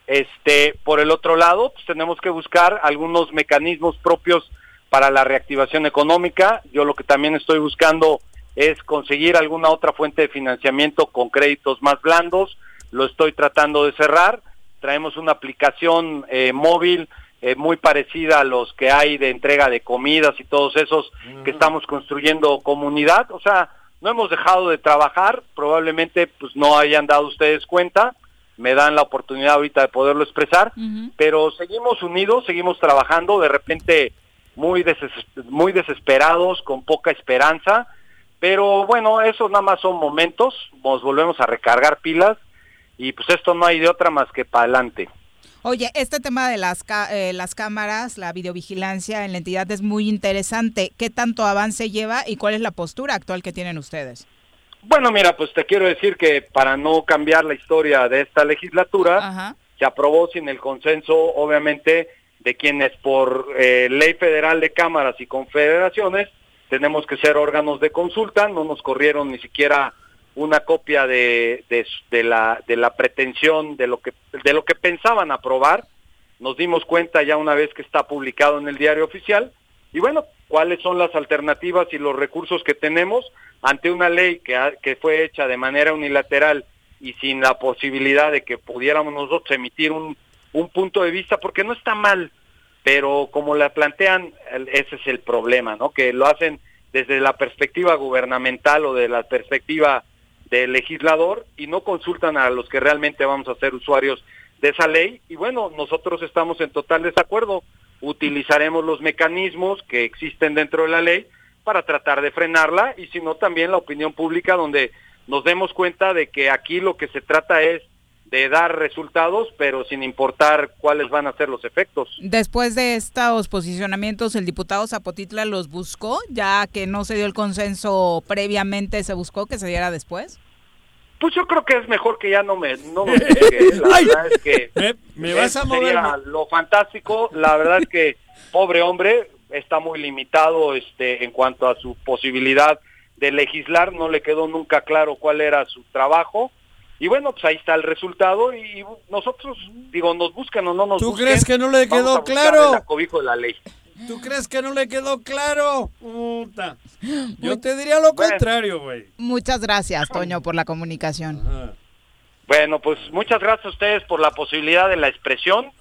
I: Este, por el otro lado, pues tenemos que buscar algunos mecanismos propios para la reactivación económica. Yo lo que también estoy buscando es conseguir alguna otra fuente de financiamiento con créditos más blandos. Lo estoy tratando de cerrar. Traemos una aplicación eh, móvil eh, muy parecida a los que hay de entrega de comidas y todos esos que estamos construyendo comunidad. O sea, no hemos dejado de trabajar, probablemente pues no hayan dado ustedes cuenta, me dan la oportunidad ahorita de poderlo expresar, pero seguimos unidos, seguimos trabajando, de repente muy, muy desesperados, con poca esperanza, pero bueno, eso nada más son momentos, nos volvemos a recargar pilas y pues esto no hay de otra más que para adelante.
A: Oye, este tema de las, eh, las cámaras, la videovigilancia en la entidad es muy interesante. ¿Qué tanto avance lleva y cuál es la postura actual que tienen ustedes?
I: Bueno, mira, pues te quiero decir que para no cambiar la historia de esta legislatura, se aprobó sin el consenso, obviamente, de quienes por eh, ley federal de cámaras y confederaciones tenemos que ser órganos de consulta, no nos corrieron ni siquiera una copia de, de, la, de la pretensión de lo, que, de lo que pensaban aprobar. Nos dimos cuenta ya una vez que está publicado en el diario oficial. Y bueno, cuáles son las alternativas y los recursos que tenemos ante una ley que, que fue hecha de manera unilateral y sin la posibilidad de que pudiéramos nosotros emitir un, un punto de vista, porque no está mal pero como la plantean, ese es el problema, ¿no? Que lo hacen desde la perspectiva gubernamental o de la perspectiva del legislador y no consultan a los que realmente vamos a ser usuarios de esa ley. Y bueno, nosotros estamos en total desacuerdo. Utilizaremos los mecanismos que existen dentro de la ley para tratar de frenarla y si no también la opinión pública donde nos demos cuenta de que aquí lo que se trata es de dar resultados, pero sin importar cuáles van a ser los efectos.
A: Después de estos posicionamientos, el diputado Zapotitla los buscó, ya que no se dio el consenso previamente, se buscó que se diera después.
I: Pues yo creo que es mejor que ya no me no me La verdad es que
B: me, vas a mover
I: lo fantástico, la verdad es que pobre hombre está muy limitado este en cuanto a su posibilidad de legislar, no le quedó nunca claro cuál era su trabajo. Y bueno, pues ahí está el resultado y nosotros, digo, nos buscan o no nos
B: ¿Tú crees que no le quedó claro?
I: El de la ley.
B: ¿Tú crees que no le quedó claro? Puta. Yo te diría lo contrario, güey.
A: Muchas gracias, Toño, por la comunicación.
I: Bueno, pues muchas gracias a ustedes por la posibilidad de la expresión.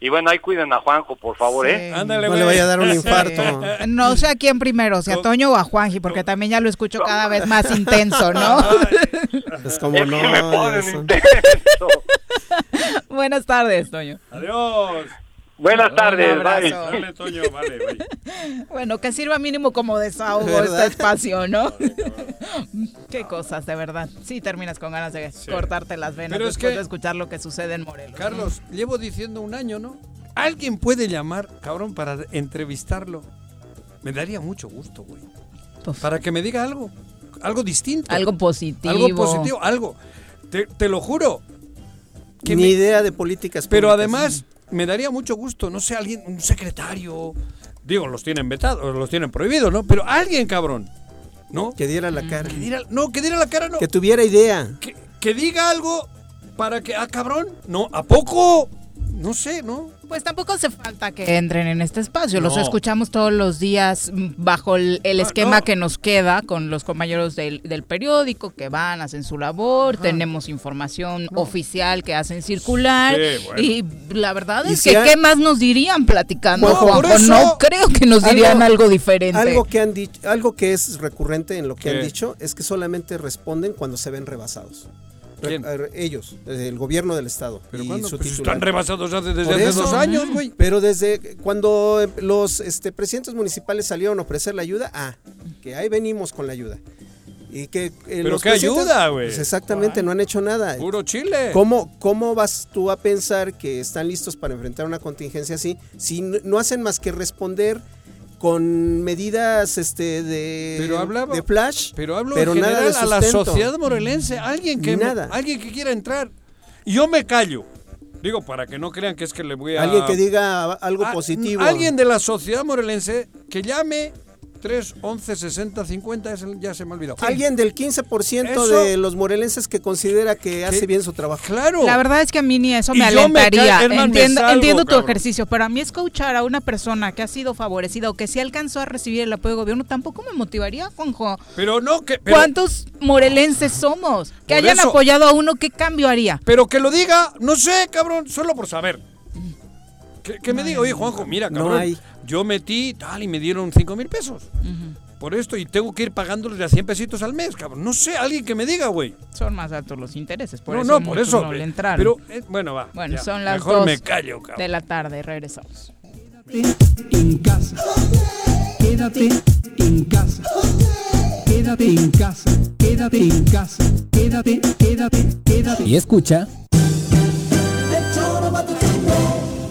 I: Y bueno, ahí cuiden a Juanjo, por favor, ¿eh?
D: Ándale, no le vaya a dar un infarto.
A: No sé a quién primero, si a Toño o a Juanji, porque también ya lo escucho cada vez más intenso, ¿no?
D: es como no.
A: Buenas tardes, Toño.
B: Adiós.
I: Buenas tardes,
B: vale. Toño, vale,
A: Bueno, que sirva mínimo como desahogo este espacio, ¿no? Qué cosas, de verdad. Sí, terminas con ganas de cortarte las venas Pero después de escuchar lo que sucede en Morelos.
B: Carlos, llevo diciendo un año, ¿no? ¿Alguien puede llamar, cabrón, para entrevistarlo? Me daría mucho gusto, güey. Pues para que me diga algo. Algo distinto.
A: Algo positivo.
B: Algo positivo, algo. Te, lo juro.
D: Ni idea de políticas
B: Pero además me daría mucho gusto, no sé, alguien, un secretario, digo, los tienen vetados, los tienen prohibidos, ¿no? Pero alguien, cabrón, ¿no?
D: Que diera la cara.
B: no, que diera la cara, no.
D: Que tuviera idea.
B: Que, que diga algo para que, ah, cabrón, no, ¿a poco? No sé, ¿no?
A: Pues tampoco hace falta que entren en este espacio. Los escuchamos todos los días bajo el, esquema que nos queda con los compañeros del, periódico que van, hacen su labor. Tenemos información oficial que hacen circular. Y la verdad es que, ¿qué más nos dirían platicando, Juanjo? No creo que nos dirían algo, diferente.
D: Algo que, han dicho, algo que es recurrente en lo que han dicho es que solamente responden cuando se ven rebasados. Ellos, el gobierno del estado.
B: ¿Pero y pues están rebasados desde hace dos años, güey.
D: Pero desde cuando los este, presidentes municipales salieron a ofrecer la ayuda, ah, que ahí venimos con la ayuda. Y que, eh,
B: ¿Pero qué ayuda, güey?
D: Pues exactamente, no han hecho nada.
B: Puro Chile.
D: ¿Cómo, ¿Cómo vas tú a pensar que están listos para enfrentar una contingencia así si no hacen más que responder con medidas este de, de flash,
B: pero hablo en general a la sociedad morelense, alguien que nada. alguien que quiera entrar. Yo me callo. Digo, para que no crean que es que le voy a...
D: Alguien que diga algo positivo.
B: Alguien de la sociedad morelense que llame 3, 11, 60, 50, ya se me ha olvidado.
D: Alguien del 15% de los morelenses que considera que hace bien su trabajo.
B: Claro.
A: La verdad es que a mí ni eso me alentaría. entiendo, tu ejercicio, pero a mí escuchar a una persona que ha sido favorecida o que sí alcanzó a recibir el apoyo de gobierno tampoco me motivaría, Juanjo.
B: Pero no que...
A: ¿Cuántos morelenses somos? Que hayan apoyado a uno, ¿qué cambio haría?
B: Pero que lo diga, no sé, cabrón, solo por saber. Que, me diga, oye, Juanjo, mira, cabrón, no hay yo metí tal y me dieron 5 mil pesos. Por esto, y tengo que ir pagándoles a 100 pesitos al mes, cabrón. No sé, alguien que me diga, güey.
A: Son más altos los intereses, por
B: no,
A: eso.
B: No, por eso.
A: No le entraron.
B: Pero, eh, bueno, va.
A: Bueno, son las
B: Mejor me callo, cabrón.
A: de la tarde. Regresamos.
J: Quédate en casa. Quédate en casa. Quédate en casa. Quédate en casa. Quédate, quédate, quédate.
H: Y escucha.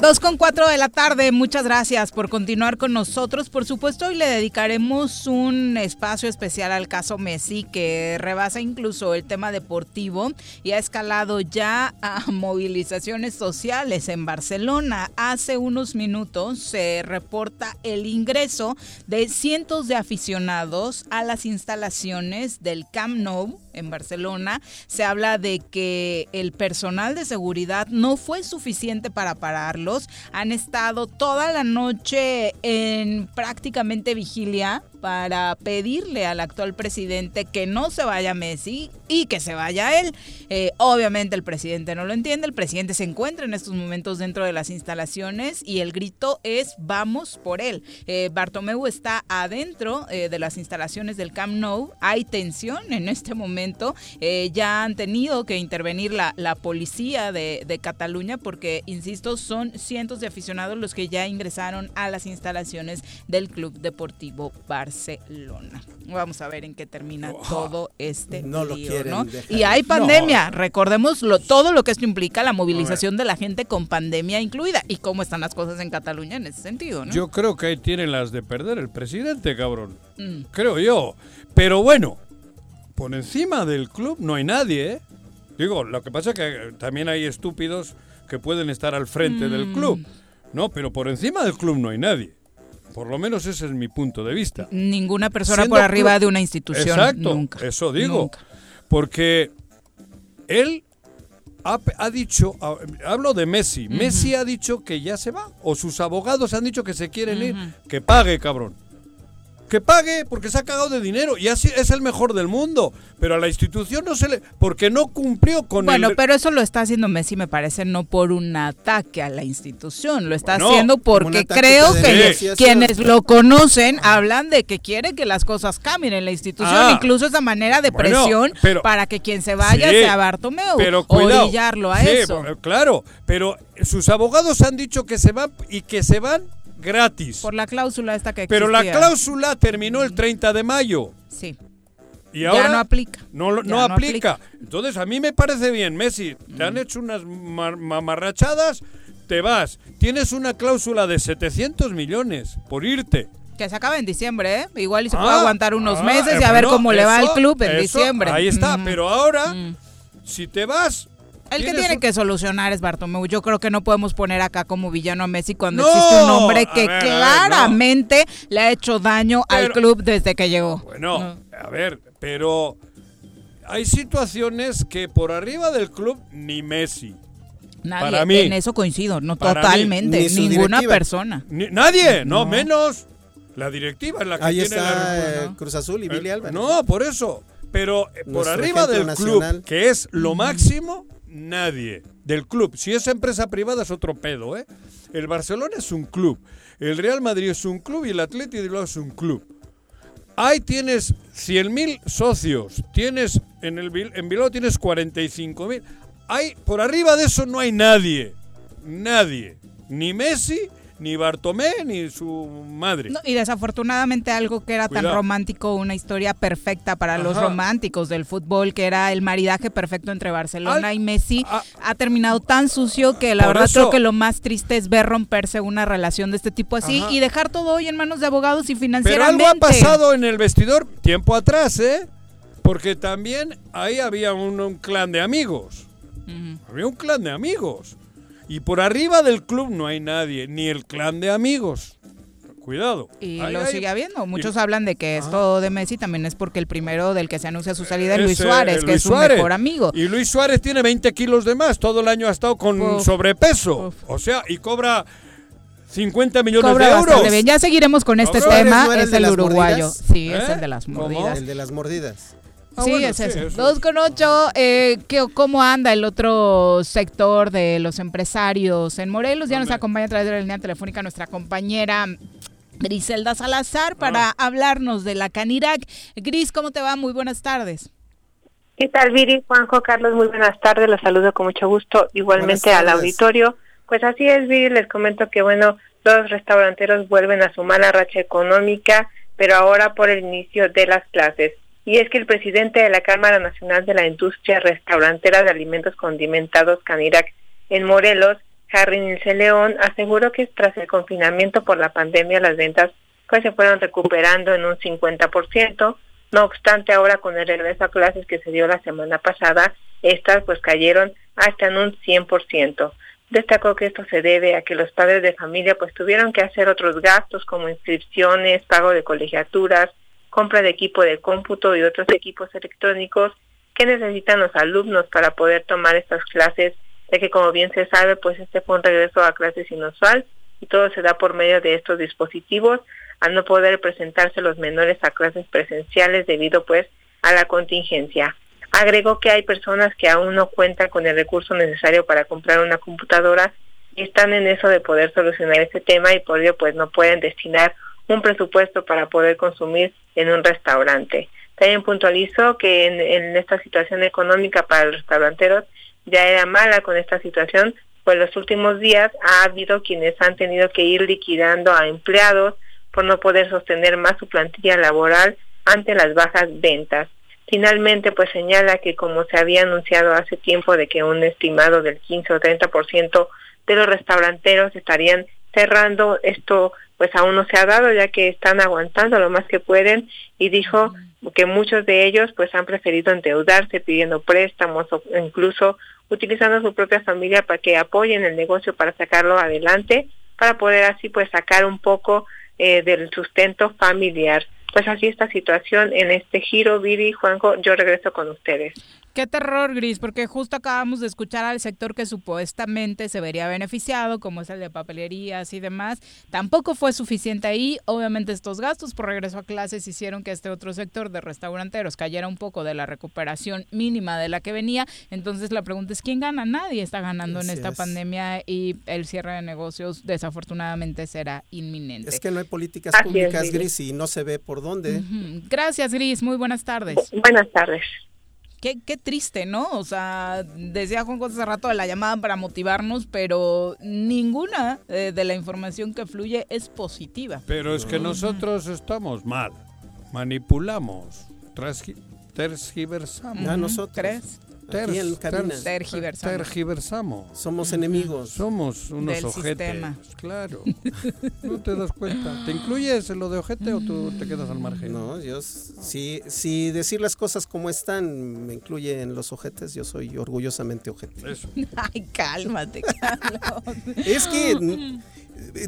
A: 2 con 4 de la tarde, muchas gracias por continuar con nosotros. Por supuesto, hoy le dedicaremos un espacio especial al caso Messi, que rebasa incluso el tema deportivo y ha escalado ya a movilizaciones sociales en Barcelona. Hace unos minutos se reporta el ingreso de cientos de aficionados a las instalaciones del Camp Nou en Barcelona. Se habla de que el personal de seguridad no fue suficiente para Han estado toda la noche en prácticamente vigilia para pedirle al actual presidente que no se vaya Messi y que se vaya él. Eh, obviamente el presidente no lo entiende, el presidente se encuentra en estos momentos dentro de las instalaciones y el grito es vamos por él. Eh, Bartomeu está adentro eh, de las instalaciones del Camp Nou, hay tensión en este momento, ya han tenido que intervenir la, la policía de, de Cataluña porque, insisto, son cientos de aficionados los que ya ingresaron a las instalaciones del Club Deportivo Barcelona. Barcelona. Vamos a ver en qué termina todo este no lo ¿no? Y hay pandemia, recordemos todo lo que esto implica, la movilización de la gente con pandemia incluida y cómo están las cosas en Cataluña en ese sentido, ¿no?
B: Yo creo que ahí tienen las de perder el presidente, cabrón. Mm. Creo yo. Pero bueno, por encima del club no hay nadie, ¿eh? Digo, lo que pasa es que también hay estúpidos que pueden estar al frente del mm. club. No, pero por encima del club no hay nadie. Por lo menos ese es mi punto de vista.
A: Ninguna persona por arriba de una institución.
B: Exacto,
A: nunca,
B: eso digo. Porque él ha, dicho, hablo de Messi, Messi ha dicho que ya se va, o sus abogados han dicho que se quieren ir, que pague, cabrón que pague porque se ha cagado de dinero y así es el mejor del mundo. Pero a la institución no se le. porque no cumplió con
A: Bueno, pero eso lo está haciendo Messi, me parece, no por un ataque a la institución. Lo está haciendo porque creo que quienes lo conocen hablan de que quiere que las cosas cambien en la institución. Ah. incluso esa manera de presión para que quien se vaya sea Bartomeu. Pero orillarlo a eso.
B: Claro, pero sus abogados han dicho que se van y que se van gratis.
A: Por la cláusula esta que
B: Pero la cláusula terminó el 30 de mayo.
A: Sí.
B: Y ahora
A: ya no aplica.
B: No, no, aplica. Entonces, a mí me parece bien, Messi. Te han mm. hecho unas mamarrachadas, te vas. Tienes una cláusula de 700 millones por irte.
A: Que se acaba en diciembre, ¿eh? Igual y se puede ah, aguantar unos ah, meses y a ver cómo le va al club en diciembre.
B: Ahí está, pero ahora... Mm. si te vas,
A: el que tiene que solucionar es Bartomeu. Yo creo que no podemos poner acá como villano a Messi cuando existe un hombre que claramente le ha hecho daño al club desde que llegó.
B: Bueno, a ver, pero hay situaciones que por arriba del club ni Messi.
A: Nadie,
B: para mí,
A: en eso coincido, no totalmente, ninguna persona.
B: nadie, no, menos la directiva en la que
D: Ahí
B: tiene
D: está eh, Cruz Azul y Billy eh, Álvarez.
B: No, por eso. Pero eh, por arriba del club, que es lo máximo, nadie. Del club. Si es empresa privada es otro pedo, ¿eh? El Barcelona es un club. El Real Madrid es un club y el Atlético de Bilbao es un club. Ahí tienes 100 mil socios. Tienes en, el, en Bilbao tienes 45 mil. Hay, por arriba de eso no hay nadie. Nadie. Ni Messi, ni Bartomé ni su madre.
A: y desafortunadamente algo que era tan romántico, una historia perfecta para los románticos del fútbol, que era el maridaje perfecto entre Barcelona y Messi, ha terminado tan sucio que la verdad creo que lo más triste es ver romperse una relación de este tipo así y dejar todo hoy en manos de abogados y financieramente.
B: Pero algo ha pasado en el vestidor tiempo atrás, ¿eh? Porque también ahí había un, clan de amigos. Había un clan de amigos. Y por arriba del club no hay nadie, ni el clan de amigos. Cuidado.
A: Y lo sigue habiendo. Muchos hablan de que esto de Messi también es porque el primero del que se anuncia su salida es Luis Suárez, que es su mejor amigo.
B: Y Luis Suárez tiene 20 kilos de más. Todo el año ha estado con sobrepeso. O sea, y cobra 50 millones de euros.
A: Bien. Ya seguiremos con este tema. es el, uruguayo. Sí, es el de las mordidas.
D: El de las mordidas.
A: Ah, sí, es eso. Dos con ocho. Eh, ¿Cómo anda el otro sector de los empresarios en Morelos? Ya nos acompaña a través de la línea telefónica nuestra compañera Griselda Salazar para hablarnos de la Canirac. Gris, ¿cómo te va? Muy buenas tardes.
K: ¿Qué tal, Viri? Juanjo, Carlos, muy buenas tardes. Los saludo con mucho gusto. Igualmente al auditorio. Pues así es, Viri. Les comento que, bueno, los restauranteros vuelven a su mala racha económica, pero ahora por el inicio de las clases y es que el presidente de la Cámara Nacional de la Industria Restaurantera de Alimentos Condimentados Canirac en Morelos, Harry Nilce León, aseguró que tras el confinamiento por la pandemia las ventas pues se fueron recuperando en un 50%, no obstante ahora con el regreso a clases que se dio la semana pasada, estas pues cayeron hasta en un 100%. Destacó que esto se debe a que los padres de familia pues tuvieron que hacer otros gastos como inscripciones, pago de colegiaturas, compra de equipo de cómputo y otros equipos electrónicos que necesitan los alumnos para poder tomar estas clases, ya que como bien se sabe, pues este fue un regreso a clases inusual y todo se da por medio de estos dispositivos, al no poder presentarse los menores a clases presenciales debido pues a la contingencia. Agregó que hay personas que aún no cuentan con el recurso necesario para comprar una computadora y están en eso de poder solucionar este tema y por ello pues no pueden destinar un presupuesto para poder consumir en un restaurante. También puntualizó que en, esta situación económica para los restauranteros ya era mala con esta situación, pues los últimos días ha habido quienes han tenido que ir liquidando a empleados por no poder sostener más su plantilla laboral ante las bajas ventas. Finalmente, pues señala que como se había anunciado hace tiempo de que un estimado del 15 o 30% de los restauranteros estarían cerrando, esto pues aún no se ha dado ya que están aguantando lo más que pueden y dijo que muchos de ellos pues han preferido endeudarse pidiendo préstamos o incluso utilizando a su propia familia para que apoyen el negocio para sacarlo adelante para poder así pues sacar un poco eh, del sustento familiar. Pues así esta situación en este giro, Viri, Juanjo, yo regreso con ustedes.
A: Qué terror, Gris, porque justo acabamos de escuchar al sector que supuestamente se vería beneficiado, como es el de papelerías y demás. Tampoco fue suficiente ahí. Obviamente estos gastos por regreso a clases hicieron que este otro sector de restauranteros cayera un poco de la recuperación mínima de la que venía. Entonces la pregunta es, ¿quién gana? Nadie está ganando en esta pandemia y el cierre de negocios desafortunadamente será inminente.
D: Es que no hay políticas públicas, Gris, y no se ve por dónde.
A: Gracias, Gris. Muy buenas tardes.
K: Buenas tardes.
A: Qué, qué, triste, ¿no? O sea, decía Juan José hace rato de la llamada para motivarnos, pero ninguna eh, de la información que fluye es positiva.
B: Pero es que nosotros estamos mal, manipulamos, tergiversamos.
D: ¿A nosotros?
A: ¿Crees?
D: En cabina.
A: Tergiversamos.
B: Tergiversamos.
D: Somos enemigos.
B: Somos unos
A: Del
B: ojetes.
A: sistema.
B: Claro. no te das cuenta. ¿Te incluyes en lo de ojete o tú te quedas al margen?
D: No, yo si, si decir las cosas como están me incluye en los ojetes, yo soy orgullosamente ojete.
B: Eso.
A: Ay, cálmate, Carlos.
D: Es que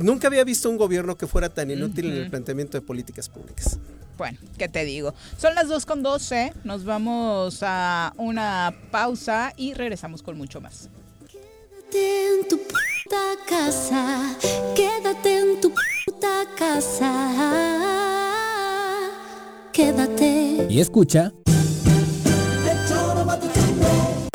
D: nunca había visto un gobierno que fuera tan inútil en el planteamiento de políticas públicas.
A: Bueno, ¿qué te digo? Son las 2 con 12. Nos vamos a una pausa y regresamos con mucho más.
G: Quédate en tu puta casa, quédate en tu puta casa, quédate.
H: Y escucha.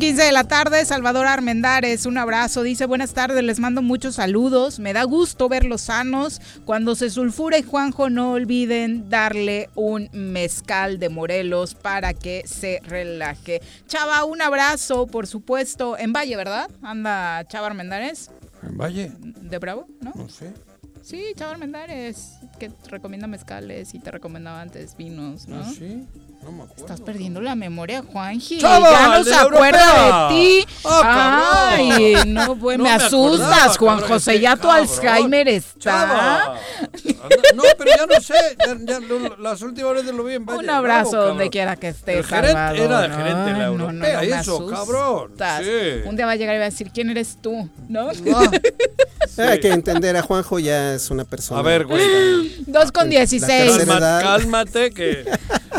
A: 15 de la tarde, Salvador Armendares, un abrazo, dice buenas tardes, les mando muchos saludos, me da gusto verlos sanos, cuando se sulfure Juanjo no olviden darle un mezcal de Morelos para que se relaje. Chava, un abrazo, por supuesto, en Valle, ¿verdad? Anda Chava Armendares,
B: ¿En Valle?
A: de Bravo, ¿no?
B: No sé.
A: Sí, Chava Armendares, que recomienda mezcales y te recomendaba antes vinos, ¿no?
B: ¿Ah, sí? No me acuerdo.
A: Estás perdiendo la memoria, Juanji.
B: ¡Chava,
A: ya no se acuerda de ti.
B: ¡Ah, cabrón!
A: Ay, no, pues
B: No
A: me,
B: me
A: asustas,
B: acordaba,
A: Juan
B: cabrón,
A: José. Ya tu
B: cabrón.
A: Alzheimer está.
B: Chava. No, pero ya no sé. Ya, ya lo- las últimas veces lo vi en Valle.
A: Un abrazo
B: Bravo,
A: donde quiera que estés,
B: El gerente
A: Salvador.
B: era el gerente de la europea,
A: no, no, me
B: eso, cabrón. Sí.
A: Un día va a llegar y va a decir, ¿quién eres tú? ¿No?
D: Hay que entender a Juanjo ya es una persona.
B: A ver, güey.
A: Dos con
D: La
A: 16.
D: tercera
B: Calma-
D: edad.
B: cálmate que...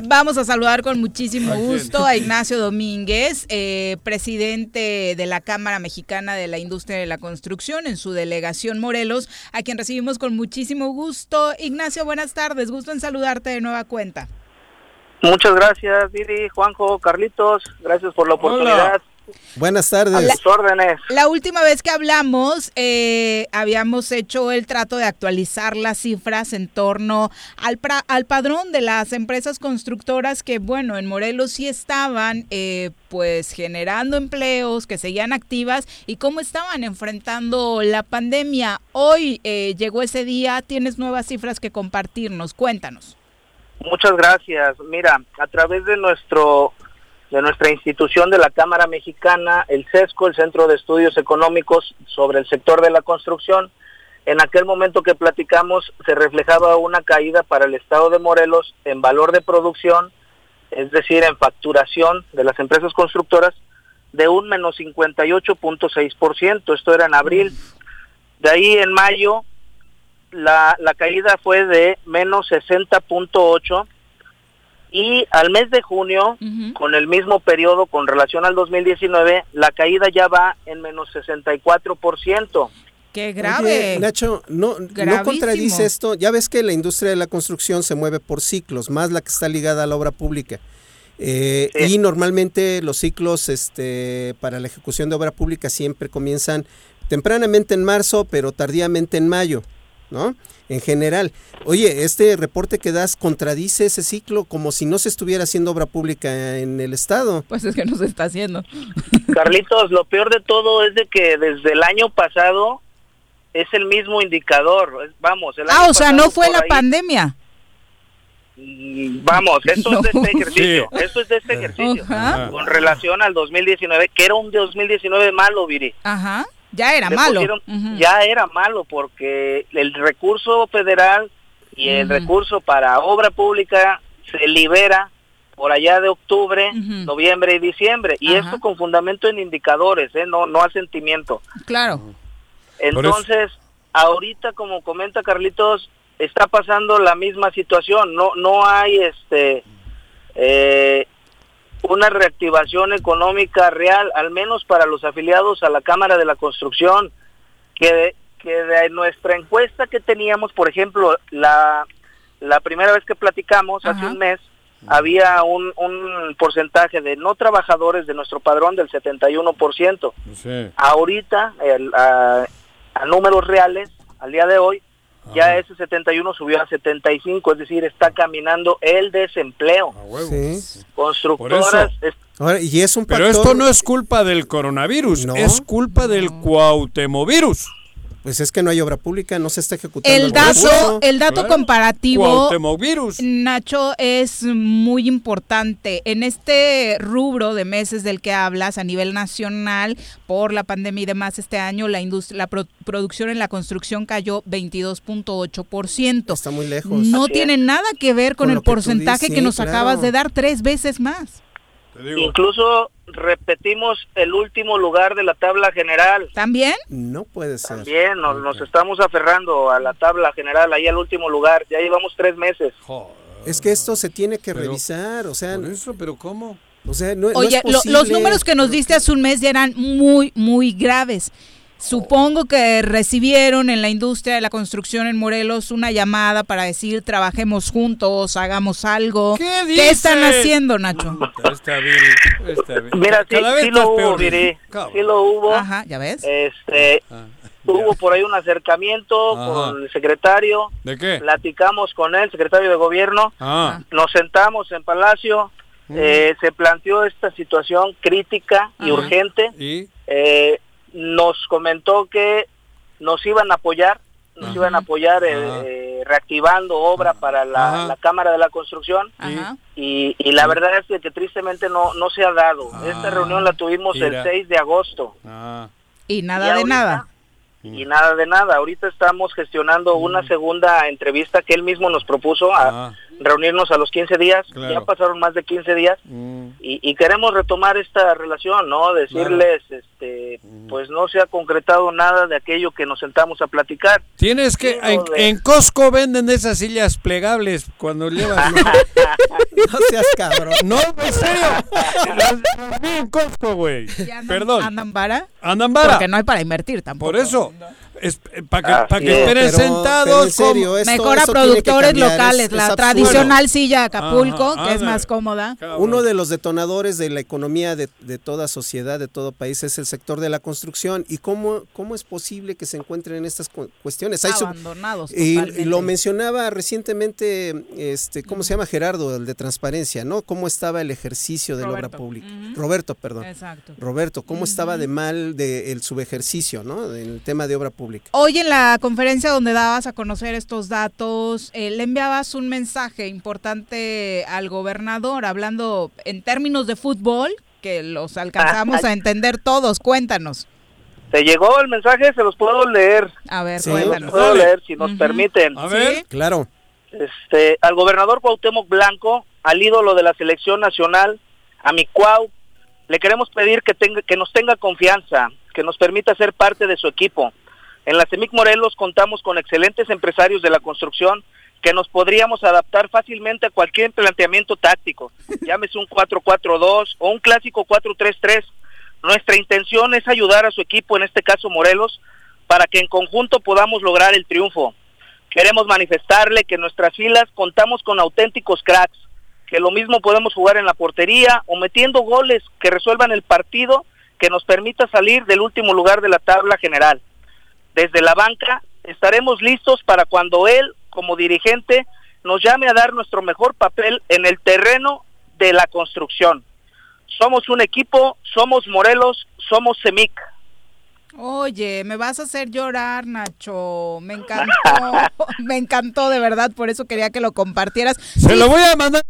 A: Vamos a saludar con muchísimo gusto a Ignacio Domínguez, eh, presidente de la Cámara Mexicana de la Industria de la Construcción en su delegación Morelos, a quien recibimos con muchísimo gusto. Ignacio, buenas tardes, gusto en saludarte de nueva cuenta.
L: Muchas gracias, Didi, Juanjo, Carlitos. Gracias por la oportunidad.
D: Buenas tardes.
L: La, órdenes.
A: La última vez que hablamos, eh, habíamos hecho el trato de actualizar las cifras en torno al, al padrón de las empresas constructoras que, bueno, en Morelos sí estaban, eh, pues, generando empleos, que seguían activas y cómo estaban enfrentando la pandemia. Hoy eh, llegó ese día, tienes nuevas cifras que compartirnos. Cuéntanos.
L: Muchas gracias. Mira, a través de nuestro de nuestra institución de la Cámara Mexicana, el CESCO, el Centro de Estudios Económicos sobre el sector de la construcción. En aquel momento que platicamos se reflejaba una caída para el Estado de Morelos en valor de producción, es decir, en facturación de las empresas constructoras, de un menos 58.6%. Esto era en abril. De ahí en mayo la, la caída fue de menos 60.8% y al mes de junio, con el mismo periodo con relación al 2019, la caída ya va en menos 64%.
A: ¡Qué grave!
D: Nacho, no, no contradice esto. Ya ves que la industria de la construcción se mueve por ciclos, más la que está ligada a la obra pública. Eh, y normalmente los ciclos este, para la ejecución de obra pública siempre comienzan tempranamente en marzo, pero tardíamente en mayo. ¿No? En general. Oye, este reporte que das contradice ese ciclo como si no se estuviera haciendo obra pública en el Estado.
A: Pues es que no se está haciendo.
L: Carlitos, lo peor de todo es de que desde el año pasado es el mismo indicador. Vamos, el
A: Ah, o sea, no fue la pandemia.
L: Mm, vamos, esto es de este ejercicio, esto es de este ejercicio, con relación al 2019, que era un 2019 malo, Viri.
A: Ajá. Ya era malo.
L: Ya era malo porque el recurso federal y el recurso para obra pública se libera por allá de octubre, noviembre y diciembre. Y esto con fundamento en indicadores, ¿eh? no, no a sentimiento.
A: Claro.
L: Entonces, ahorita, como comenta Carlitos, está pasando la misma situación. No, no hay este eh, una reactivación económica real, al menos para los afiliados a la Cámara de la Construcción, que, que de nuestra encuesta que teníamos, por ejemplo, la, la primera vez que platicamos, hace un mes, había un, un porcentaje de no trabajadores de nuestro padrón del 71%. Sí. Ahorita, a, a números reales, al día de hoy, ya ese 71 subió a 75, es decir, está caminando el desempleo. Constructoras...
D: y es un
B: Pero esto no es culpa del coronavirus, es culpa del cuautemovirus.
D: Pues es que no hay obra pública, no se está ejecutando.
A: El dato, el dato comparativo, Nacho, es muy importante. En este rubro de meses del que hablas a nivel nacional, por la pandemia y demás, este año la industria, la producción en la construcción cayó 22.8%.
D: Está muy lejos.
A: No tiene nada que ver con, el porcentaje que, nos acabas de dar tres veces más.
L: Incluso repetimos el último lugar de la tabla general.
A: ¿También?
D: No puede ser.
L: También, nos, estamos aferrando a la tabla general, ahí al último lugar. Ya llevamos tres meses.
D: Es que esto se tiene que revisar, o sea...
B: eso, pero ¿cómo?
D: O sea, no,
A: Oye, los números que nos diste hace un mes ya eran muy, muy graves. Supongo que recibieron en la industria de la construcción en Morelos una llamada para decir trabajemos juntos, hagamos algo. ¿Qué, están haciendo, Nacho?
L: Está bien, está bien. Mira, sí, sí lo hubo, Viri. Sí lo hubo.
A: Ajá, ya ves.
L: Este, ah, hubo por ahí un acercamiento con el secretario.
B: ¿De qué?
L: Platicamos con él, secretario de gobierno. Ah. Nos sentamos en Palacio. Mm. Eh, se planteó esta situación crítica y urgente. ¿Y? Eh, nos comentó que nos iban a apoyar, nos iban a apoyar eh, eh, reactivando obra para la, Cámara de la Construcción. Y, y, la verdad es que, tristemente no, no se ha dado. Esta reunión la tuvimos el 6 de agosto.
A: Y nada de nada.
L: Y nada de nada. Ahorita estamos gestionando una segunda entrevista que él mismo nos propuso a, reunirnos a los 15 días, ya pasaron más de 15 días mm. y, queremos retomar esta relación, ¿no? Decirles, este, mm. pues no se ha concretado nada de aquello que nos sentamos a platicar.
B: Tienes que, en, Costco venden esas sillas plegables cuando llevas...
D: no seas cabrón.
B: No, en serio. en Costco, güey. Perdón.
A: ¿Andan vara?
B: Andan vara.
A: Porque no hay para invertir tampoco.
B: Por eso. Para que, que estén sentados.
A: mejor a productores locales, la tradicional silla Acapulco, que es más cómoda.
D: Uno de los detonadores de la economía de, toda sociedad, de todo país, es el sector de la construcción. ¿Y cómo, cómo es posible que se encuentren en estas cuestiones?
A: Abandonados.
D: Y, y, lo mencionaba recientemente, este, ¿cómo se llama Gerardo, el de transparencia, ¿no? ¿Cómo estaba el ejercicio de la obra pública? Roberto, perdón. Exacto. Roberto, ¿cómo estaba de mal de el subejercicio, ¿no? En el tema de obra pública.
A: Hoy en la conferencia donde dabas a conocer estos datos, eh, le enviabas un mensaje importante al gobernador, hablando en términos de fútbol, que los alcanzamos a entender todos. Cuéntanos.
L: ¿Te llegó el mensaje? Se los puedo leer.
A: A ver, cuéntanos.
L: puedo leer, si nos permiten.
B: A ver.
D: Claro.
L: Este, al gobernador Cuauhtémoc Blanco, al ídolo de la selección nacional, a mi Cuau, le queremos pedir que, tenga, que nos tenga confianza, que nos permita ser parte de su equipo. En la CEMIC Morelos contamos con excelentes empresarios de la construcción que nos podríamos adaptar fácilmente a cualquier planteamiento táctico, llámese un 4-4-2 o un clásico 4-3-3. Nuestra intención es ayudar a su equipo, en este caso Morelos, para que en conjunto podamos lograr el triunfo. Queremos manifestarle que en nuestras filas contamos con auténticos cracks, que lo mismo podemos jugar en la portería o metiendo goles que resuelvan el partido que nos permita salir del último lugar de la tabla general. Desde la banca estaremos listos para cuando él, como dirigente, nos llame a dar nuestro mejor papel en el terreno de la construcción. Somos un equipo, somos Morelos, somos CEMIC.
A: Oye, me vas a hacer llorar, Nacho. Me encantó, me encantó de verdad, por eso quería que lo compartieras.
B: Se lo voy a mandar.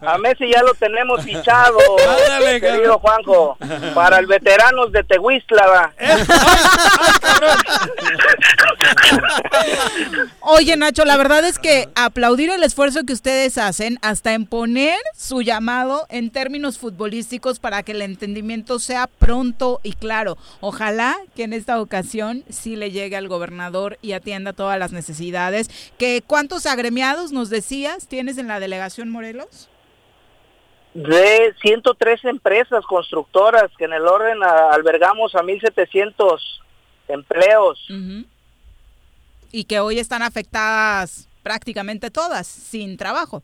L: A Messi ya lo tenemos fichado, querido Juanjo, para el veteranos de Tehuistla.
A: Oye, Nacho, la verdad es que aplaudir el esfuerzo que ustedes hacen hasta en poner su llamado en términos futbolísticos para que el entendimiento sea pronto y claro. Ojalá que en esta ocasión sí le llegue al gobernador y atienda todas las necesidades. Que ¿Cuántos agremiados nos decías tienes en la delegación Morelos?
L: De 103 empresas constructoras que en el orden albergamos a 1.700 empleos.
A: Y que hoy están afectadas prácticamente todas, sin trabajo.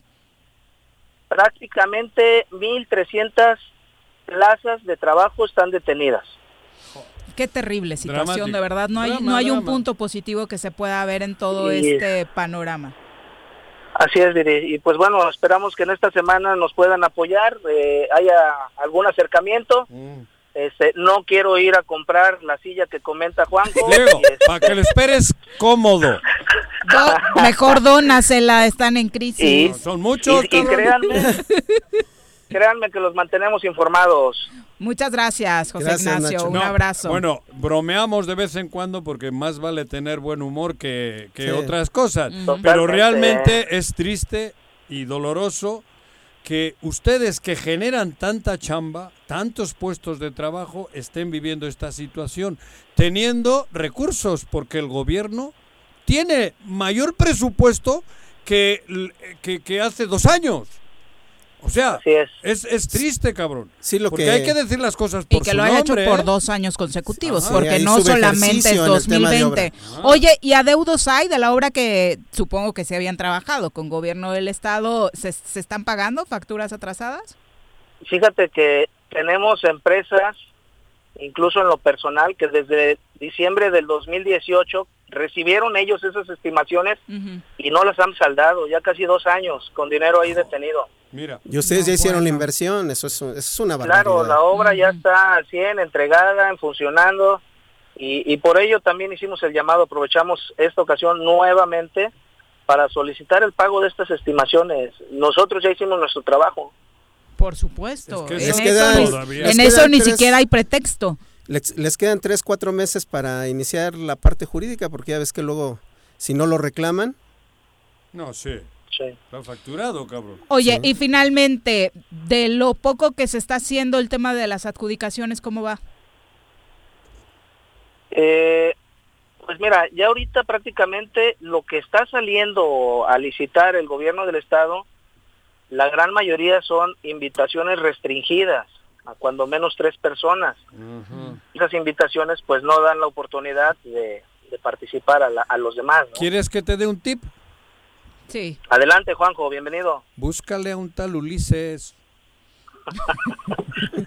L: Prácticamente 1.300 plazas de trabajo están detenidas.
A: Qué terrible situación, de verdad. No hay, no hay un punto positivo que se pueda ver en todo este panorama.
L: Así es, y pues bueno, esperamos que en esta semana nos puedan apoyar, eh, haya algún acercamiento. Mm. Este, no quiero ir a comprar la silla que comenta Juanjo.
B: Este, para que le esperes cómodo.
A: mejor dónasela, están en crisis.
B: son muchos.
L: Y, créanme, créanme que los mantenemos informados.
A: Muchas gracias, José Ignacio. Un abrazo.
B: Bueno, bromeamos de vez en cuando porque más vale tener buen humor que, otras cosas. Pero realmente es triste y doloroso que ustedes que generan tanta chamba, tantos puestos de trabajo, estén viviendo esta situación, teniendo recursos, porque el gobierno tiene mayor presupuesto que, que hace dos años. O sea, es. Es, triste, cabrón. Sí, lo porque que... hay que decir las cosas por
A: Y que lo haya hecho por ¿eh? dos años consecutivos, porque no solamente es 2020. Oye, ¿y adeudos hay de la obra que supongo que se habían trabajado con gobierno del Estado? ¿Se, se están pagando facturas atrasadas?
L: Fíjate que tenemos empresas, incluso en lo personal, que desde diciembre del 2018 recibieron ellos esas estimaciones y no las han saldado, ya casi dos años con dinero ahí detenido.
D: Mira. Y ustedes ya hicieron la inversión, eso es, es una barbaridad.
L: Claro, la obra ya está al 100, entregada, funcionando, y, y por ello también hicimos el llamado, aprovechamos esta ocasión nuevamente para solicitar el pago de estas estimaciones. Nosotros ya hicimos nuestro trabajo.
A: Por supuesto. en, eso, en eso ni siquiera hay pretexto.
D: Les, les, quedan tres, cuatro meses para iniciar la parte jurídica, porque ya ves que luego, si no lo reclaman.
B: No, sí. Está facturado, cabrón.
A: Oye, y finalmente, de lo poco que se está haciendo el tema de las adjudicaciones, ¿cómo va?
L: Eh, pues mira, ya ahorita prácticamente lo que está saliendo a licitar el gobierno del estado, la gran mayoría son invitaciones restringidas. a cuando menos tres personas. Esas invitaciones pues no dan la oportunidad de, participar a, a, los demás.
B: ¿Quieres que te dé un tip?
A: Sí.
L: Adelante, Juanjo, bienvenido.
B: Búscale a un tal Ulises.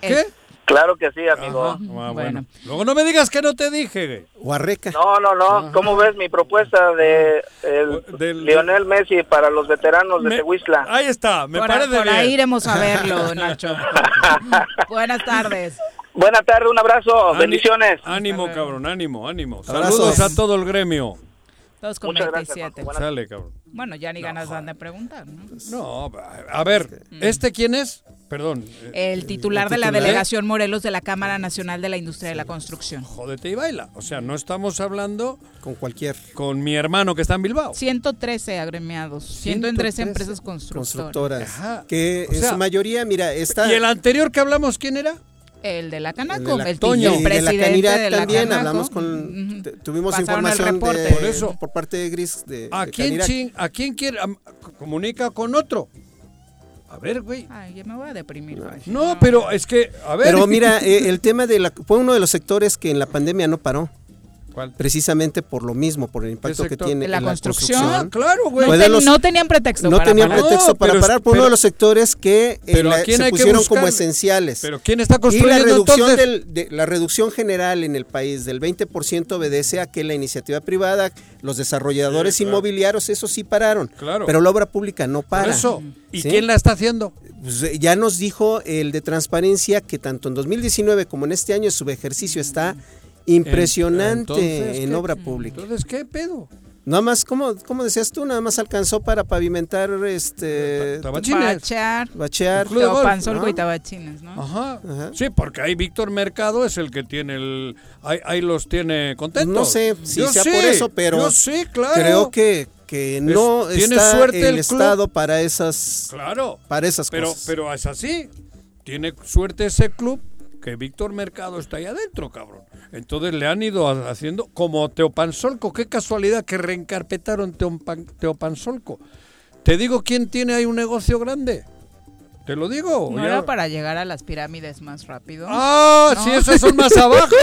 B: ¿Qué?
L: Claro que sí, amigo.
B: Ah, bueno. Luego no me digas que no te dije.
D: Guarreca.
L: No, no, no. ¿Cómo ves mi propuesta de el Lionel Messi para los veteranos de Tehuistla?
B: Ahí está, me
A: por,
B: parece
A: por ahí iremos a verlo, Nacho. Buenas tardes.
L: Buenas tardes, un abrazo, bendiciones.
B: Ánimo, cabrón, ánimo, ánimo. Saludos a todo el gremio.
A: Todos con 27.
B: Sale, cabrón.
A: Bueno, ya ni ganas dan de preguntar, ¿no?
B: No, a ver, ¿este quién es? Perdón.
A: El titular de la delegación Morelos de la Cámara Nacional de la Industria de la Construcción.
B: Jódete y baila. O sea, no estamos hablando...
D: Con cualquier...
B: Con mi hermano que está en Bilbao.
A: 113 agremiados. 113 empresas constructoras.
D: Constructoras. Que en su mayoría, mira, está...
B: ¿Y el anterior que hablamos quién era?
A: El de la Canaco, el,
D: el,
A: presidente de la,
D: también hablamos con tuvimos información de, por, eso. por parte de Gris de
B: ¿A quién ¿A quién quiere comunica con otro? A ver, güey.
A: Ay, ya me voy a deprimir.
B: No, pero es que, a ver.
D: Pero mira, eh, el tema de la. Fue uno de los sectores que en la pandemia no paró. ¿Cuál? Precisamente por lo mismo, por el impacto que tiene
A: la,
D: en
A: construcción.
D: la
A: construcción.
B: claro, güey.
A: No, tenían pretexto
D: no
A: para
D: tenían
A: parar.
D: pretexto para parar. Fue uno de los sectores que eh, la, se pusieron como esenciales.
B: Pero ¿quién está construyendo
D: y la reducción,
B: entonces?
D: del, de, la reducción general en el país del 20% obedece a que la iniciativa privada, los desarrolladores sí, claro. inmobiliarios, eso sí pararon.
B: Claro.
D: Pero la obra pública no para.
B: Por eso. ¿Y ¿sí? quién la está haciendo?
D: Pues ya nos dijo el de transparencia que tanto en 2019 como en este año su ejercicio está impresionante
B: entonces,
D: en obra pública.
B: Entonces, ¿qué pedo?
D: Nada más, ¿cómo, ¿cómo decías tú? Nada más alcanzó para pavimentar este...
B: Tabachines.
A: Bachear.
D: Bachear.
A: Teopanzolco y tabachines, ¿no?
B: Ajá. Ajá. Sí, porque ahí Víctor Mercado es el que tiene el... Ahí, ahí los tiene contentos.
D: No sé si
B: yo
D: sea
B: sí,
D: por eso, pero...
B: Yo sí, claro.
D: Creo que que no
B: es, ¿tiene
D: está
B: suerte
D: el,
B: el
D: Estado para esas
B: claro
D: para esas
B: pero,
D: cosas.
B: Pero es así. Tiene suerte ese club que Víctor Mercado está ahí adentro, cabrón. Entonces le han ido haciendo como Teopanzolco. Qué casualidad que reencarpetaron Teopan, Teopanzolco. Te digo quién tiene ahí un negocio grande. ¿Te lo digo?
A: ¿No
B: ya...
A: era para llegar a las pirámides más rápido?
B: ¡Ah!
A: ¿No?
B: Si esas son más abajo.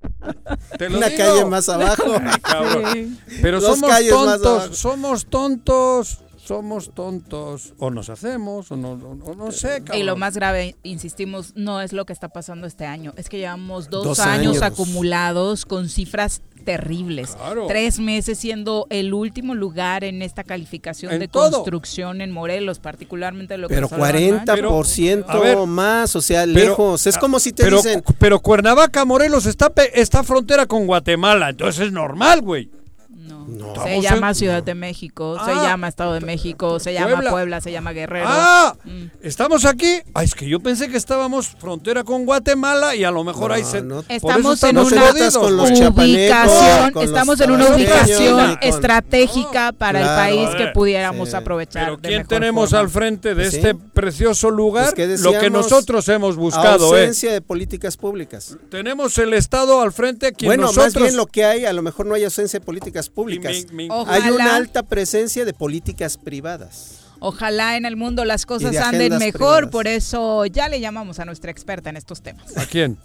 B: Te lo
D: Una
B: digo.
D: calle más abajo.
B: Sí. Pero
D: Dos
B: somos
D: más
B: tontos, somos tontos, somos tontos. O nos hacemos, o no, o, o no sé, cabrón.
A: Y lo más grave, insistimos, no es lo que está pasando este año. Es que llevamos dos,
D: Dos
A: años,
D: años.
A: acumulados con cifras terribles.
B: Claro.
A: Tres meses siendo el último lugar en esta calificación
B: En
A: de
B: todo.
A: construcción en Morelos, particularmente lo que
D: Pero
A: nos hablaban, ¿no?
D: 40%
B: a ver,
D: más, o sea,
B: pero-
D: lejos. Es como si te
B: pero,
D: dicen,
B: pero Cuernavaca, Morelos, está, pe- está frontera con Guatemala. Entonces es normal, güey.
D: no.
A: Se
B: Estamos
A: llama
B: en-
A: Ciudad de México, se
B: Ah.
A: llama Estado de México, se llama
B: Puebla.
A: Puebla, se llama Guerrero.
B: ¡Ah!
A: Mm.
B: ¿Estamos aquí? Ah, es que yo pensé que estábamos frontera con Guatemala y a lo mejor
D: No,
B: ahí se...
D: no.
A: Estamos en una ubicación, estamos en una ubicación estratégica para
D: Claro.
A: el país que pudiéramos
D: sí.
A: aprovechar.
B: Pero
A: de
B: ¿quién
A: mejor
B: tenemos
A: forma?
B: al frente de
D: Pues sí.
B: este precioso lugar?
D: Pues que
B: lo que nosotros hemos buscado, ¿eh?
D: ausencia de políticas públicas.
B: Tenemos el Estado al frente, quien
D: Bueno,
B: nosotros...
D: más bien lo que hay, a lo mejor no hay ausencia de políticas públicas.
B: Mi- mi-
A: Ojalá,
D: Hay una alta presencia de políticas privadas.
A: ojalá en el mundo las cosas
D: de
A: anden mejor,
D: privadas.
A: por eso ya le llamamos a nuestra experta en estos temas.
B: ¿A quién?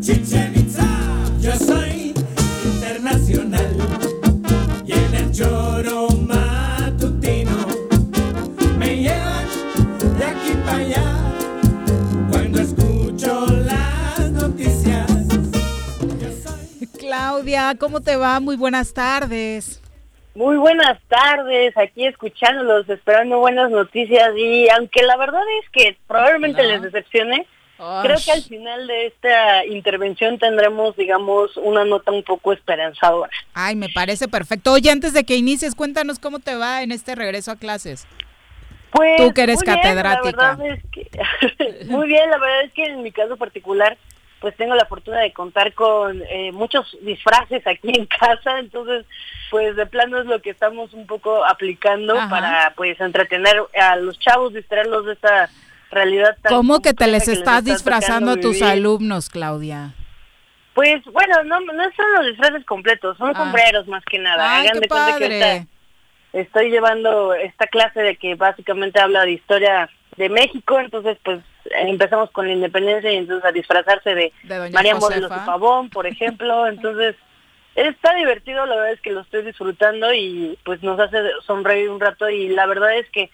M: Chichen Itza. Yo soy internacional y en el
A: Claudia, ¿cómo te va? Muy buenas tardes.
N: Muy buenas tardes, aquí escuchándolos, esperando buenas noticias y aunque la verdad es que probablemente
A: No.
N: les decepcione, creo que al final de esta intervención tendremos, digamos, una nota un poco esperanzadora.
A: Ay, me parece perfecto. Oye, antes de que inicies, cuéntanos cómo te va en este regreso a clases.
N: Pues
A: Tú que eres
N: muy bien, la verdad es que muy bien, la verdad es que en mi caso particular pues tengo la fortuna de contar con eh, muchos disfraces aquí en casa, entonces pues de plano es lo que estamos un poco aplicando
A: Ajá.
N: para pues entretener a los chavos, distraerlos de esta realidad tan
A: ¿Cómo que te les
N: que
A: estás
N: está
A: disfrazando a tus
N: vivir.
A: alumnos, Claudia?
N: Pues bueno, no, no son los disfraces completos, son
A: Ah.
N: sombreros más que nada.
A: Ay,
N: Hagan
A: qué
N: de cuenta que ahorita estoy llevando esta clase de que básicamente habla de historia de México, entonces pues empezamos con la independencia y entonces a disfrazarse de, María Morelos de Pavón, por ejemplo, entonces está divertido, la verdad es que lo estoy disfrutando y pues nos hace sonreír un rato y la verdad es que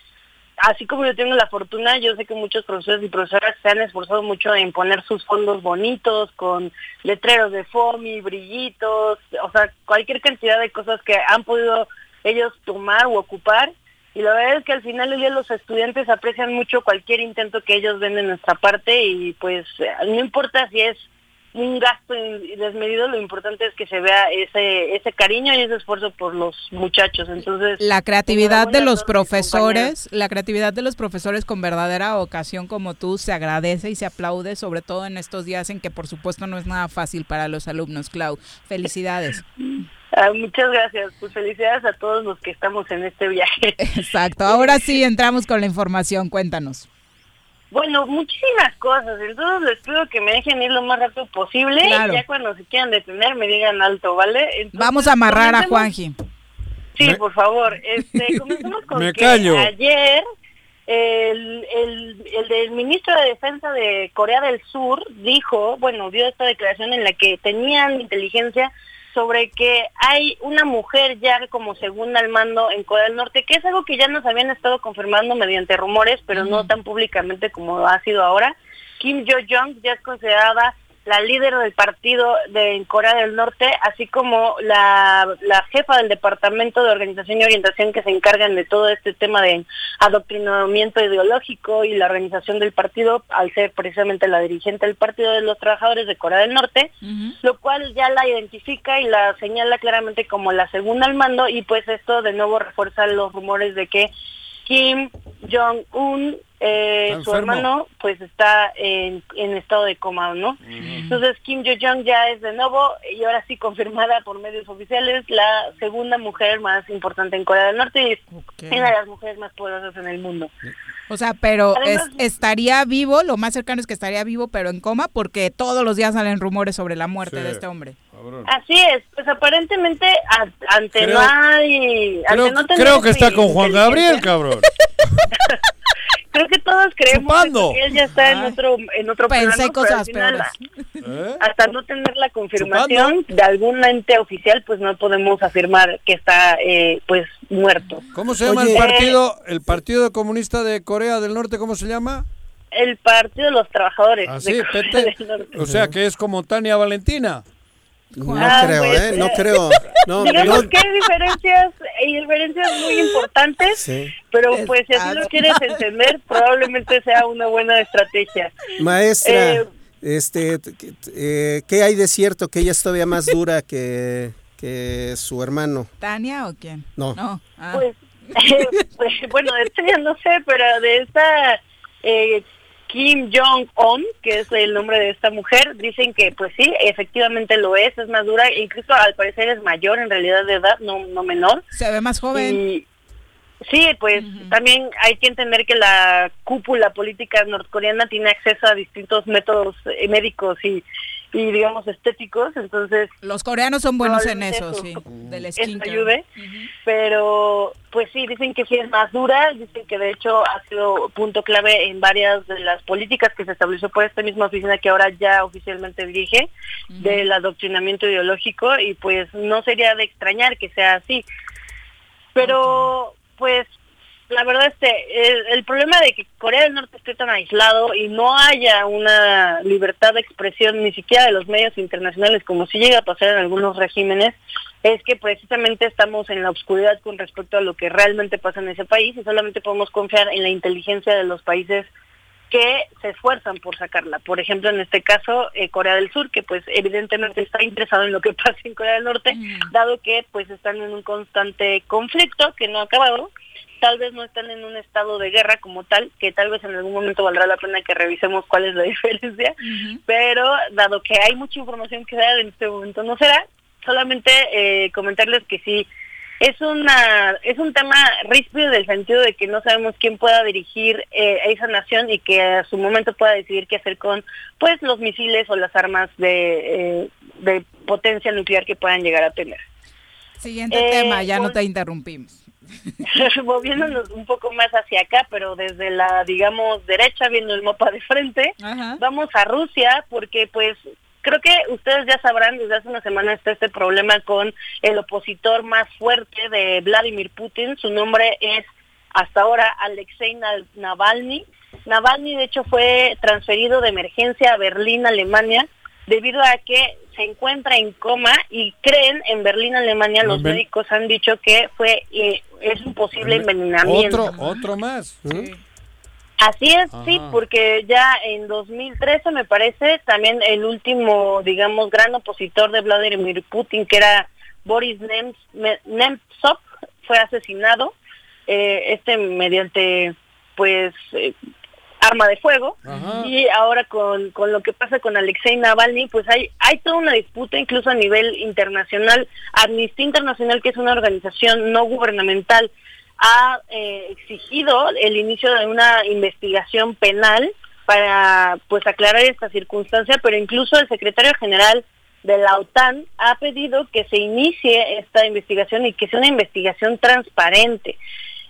N: así como yo tengo la fortuna, yo sé que muchos profesores y profesoras se han esforzado mucho en poner sus fondos bonitos con letreros de FOMI, brillitos, o sea, cualquier cantidad de cosas que han podido ellos tomar o ocupar. Y la verdad es que al final del día los estudiantes aprecian mucho cualquier intento que ellos ven de nuestra parte y pues no importa si es un gasto desmedido, lo importante es que se vea ese ese cariño y ese esfuerzo por los muchachos. Entonces,
A: la creatividad de los profesores, la creatividad de los profesores con verdadera ocasión como tú se agradece y se aplaude, sobre todo en estos días en que por supuesto no es nada fácil para los alumnos, Clau. Felicidades.
N: Ah, muchas gracias. Pues felicidades a todos los que estamos en este viaje.
A: Exacto. Ahora sí entramos con la información. Cuéntanos.
N: Bueno, muchísimas coses. Entonces les pido que me dejen ir lo más rápido posible. Y ya cuando se quieran detener me digan alto, ¿vale?
A: Vamos a amarrar a Juanji.
N: Sí, por favor. Este, comencemos con
B: me
N: que ayer el, el, el del ministro de Defensa de Corea del Sur dijo, bueno, dio esta declaración en la que tenían inteligencia sobre que hay una mujer ya como segunda al mando en Corea del Norte, que es algo que ya nos habían estado confirmando mediante rumores, pero no tan públicamente como ha sido ahora. Kim Jo-jong ya es considerada la líder del partido de Corea del Norte, así como la, la, jefa del Departamento de Organización y Orientación que se encargan de todo este tema de adoctrinamiento ideológico y la organización del partido, al ser precisamente la dirigente del Partido de los Trabajadores de Corea del Norte, lo cual ya la identifica y la señala claramente como la segunda al mando y pues esto de nuevo refuerza los rumores de que Kim Jong-un eh, su hermano pues está en, estado de coma, ¿no? Entonces Kim Jo-jong ya es de nuevo y ahora sí confirmada por medios oficiales la segunda mujer más importante en Corea del Norte y una de las mujeres más poderosas en el mundo.
A: O sea, pero estaría vivo, lo más cercano es que estaría vivo, pero en coma, porque todos los días salen rumores sobre la muerte de este hombre.
N: Así es, pues aparentemente ante no hay...
B: creo que está con Juan Gabriel, cabrón.
N: creo que todos creemos que él ya está en otro en otro
A: Pensé cosas
N: ¿Eh? Hasta no tener la confirmación de algún ente oficial, pues no podemos afirmar que está eh, pues muerto.
B: ¿Cómo se llama el partido el Partido Comunista de Corea del Norte? ¿Cómo se llama?
N: El Partido de los Trabajadores.
B: ¿Ah, o sea, que es como Tania Valentina.
D: No ah, creo, pues, ¿eh? No creo. No,
N: digamos que hay diferencias, hay diferencias muy importantes, pero pues si así lo quieres entender, probablemente sea una buena estrategia.
D: Maestra, eh, este, eh, ¿qué hay de cierto que ella es todavía más dura que, que su hermano?
A: ¿Tania o quién?
D: No.
N: Ah. Pues, pues, bueno, de Tania no sé, pero de esta... Kim Jong-un, que es el nombre de esta mujer, dicen que pues sí, efectivamente lo es, es más dura, incluso al parecer es mayor en realidad de edad, no, no menor.
A: Se ve más joven.
N: sí, pues también hay que entender que la cúpula política norcoreana tiene acceso a distintos métodos eh, médicos y y digamos estéticos, entonces
A: los coreanos son buenos en eso, sí, del
N: ayude, pero pues sí dicen que sí es más dura, dicen que de hecho ha sido punto clave en varias de las políticas que se estableció por esta misma oficina que ahora ya oficialmente dirige del adoctrinamiento ideológico y pues no sería de extrañar que sea así, pero pues la verdad este el, problema de que Corea del Norte esté tan aislado y no haya una libertad de expresión ni siquiera de los medios internacionales como si llega a pasar en algunos regímenes es que precisamente estamos en la oscuridad con respecto a lo que realmente pasa en ese país y solamente podemos confiar en la inteligencia de los países que se esfuerzan por sacarla. Por ejemplo, en este caso, eh, Corea del Sur, que pues evidentemente está interesado en lo que pasa en Corea del Norte, dado que pues están en un constante conflicto que no ha acabado tal vez no están en un estado de guerra como tal, que tal vez en algún momento valdrá la pena que revisemos cuál es la diferencia, pero dado que hay mucha información que dar en este momento no será, solamente eh, comentarles que sí, es una es un tema ríspido del sentido de que no sabemos quién pueda dirigir eh, esa nación y que a su momento pueda decidir qué hacer con pues los misiles o las armas de, eh, de potencia nuclear que puedan llegar a tener.
A: Siguiente tema, ya no te interrumpimos.
N: moviéndonos un poco más hacia acá, pero desde la, digamos, derecha, viendo el mapa de frente, vamos a Rusia porque pues creo que ustedes ya sabrán, desde hace una semana está este problema con el opositor más fuerte de Vladimir Putin, su nombre es hasta ahora Alexei Navalny. Navalny de hecho fue transferido de emergencia a Berlín, Alemania, debido a que se encuentra en coma y creen en Berlín, Alemania, los médicos han dicho que fue eh, es un posible envenenamiento.
B: Otro, otro más.
N: Así es, sí, porque ya en 2013 me parece también el último, digamos, gran opositor de Vladimir Putin, que era Boris Nemtsov, fue asesinado, eh, este mediante, pues, eh, arma de fuego. Y ahora con, con lo que pasa con Alexei Navalny, pues hay, hay toda una disputa, incluso a nivel internacional. Amnistía Internacional, que es una organización no gubernamental, ha eh, exigido el inicio de una investigación penal para pues aclarar esta circunstancia, pero incluso el secretario general de la OTAN ha pedido que se inicie esta investigación y que sea una investigación transparente.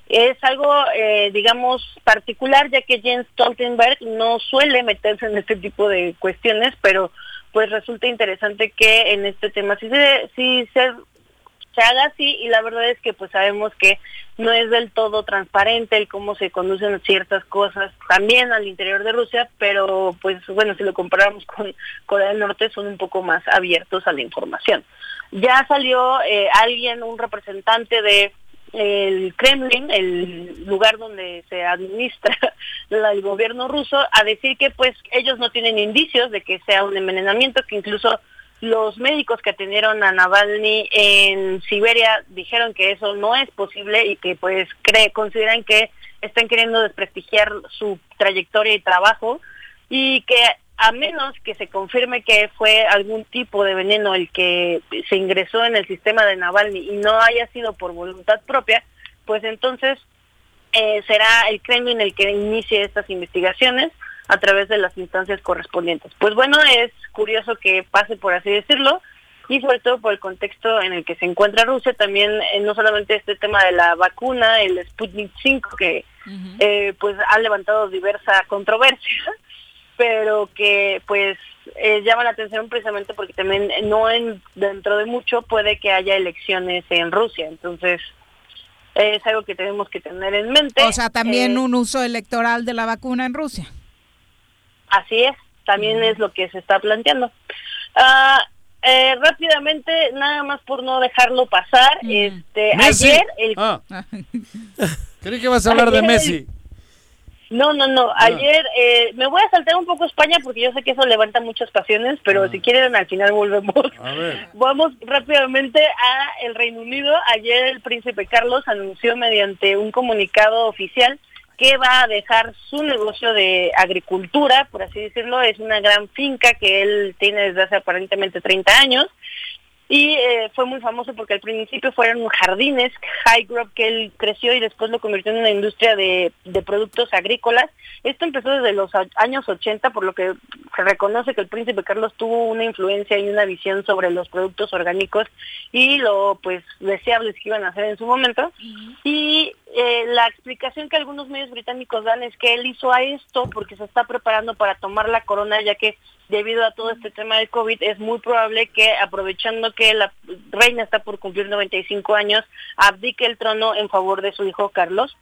N: Es algo, eh, digamos, particular, ya que Jens Stoltenberg no suele meterse en este tipo de cuestiones, pero pues resulta interesante que en este tema sí se, se haga así y la verdad es que pues sabemos que no es del todo transparente el cómo se conducen ciertas cosas también al interior de Rusia, pero pues bueno, si lo comparamos con Corea del Norte son un poco más abiertos a la información. Ya salió eh, alguien, un representante de el Kremlin, el lugar donde se administra el gobierno ruso, a decir que pues ellos no tienen indicios de que sea un envenenamiento, que incluso los médicos que atendieron a Navalny en Siberia dijeron que eso no es posible y que pues cree, consideran que están queriendo desprestigiar su trayectoria y trabajo y que a menos que se confirme que fue algún tipo de veneno el que se ingresó en el sistema de Navalny y no haya sido por voluntad propia, pues entonces eh, será el Kremlin el que inicie estas investigaciones a través de las instancias correspondientes. Pues bueno, es curioso que pase por así decirlo y sobre todo por el contexto en el que se encuentra Rusia, también eh, no solamente este tema de la vacuna, el Sputnik 5 que eh, pues ha levantado diversa controversia, pero que pues eh, llama la atención precisamente porque también no en, dentro de mucho puede que haya elecciones en Rusia, entonces es algo que tenemos que tener en mente.
A: O sea, también un uso electoral de la vacuna en Rusia.
N: Así es, también es lo que se está planteando. Ah, eh, rápidamente, nada más por no dejarlo pasar, este, ayer el...
B: Ah. Creí que vas a hablar de Messi.
N: No, no, no. Ah. Ayer eh, me voy a saltar un poco España porque yo sé que eso levanta muchas pasiones, pero si quieren al final volvemos. Vamos rápidamente a el Reino Unido. Ayer el príncipe Carlos anunció mediante un comunicado oficial que va a dejar su negocio de agricultura, por así decirlo, es una gran finca que él tiene desde hace aparentemente 30 años y eh, fue muy famoso porque al principio fueron jardines high growth que él creció y después lo convirtió en una industria de, de, productos agrícolas. Esto empezó desde los años 80, por lo que se reconoce que el príncipe Carlos tuvo una influencia y una visión sobre los productos orgánicos y lo pues deseables que iban a hacer en su momento. Y eh, la explicación que algunos medios británicos dan es que él hizo a esto porque se está preparando para tomar la corona, ya que debido a todo este tema del COVID es muy probable que aprovechando que la reina está por cumplir 95 años, abdique el trono en favor de su hijo Carlos,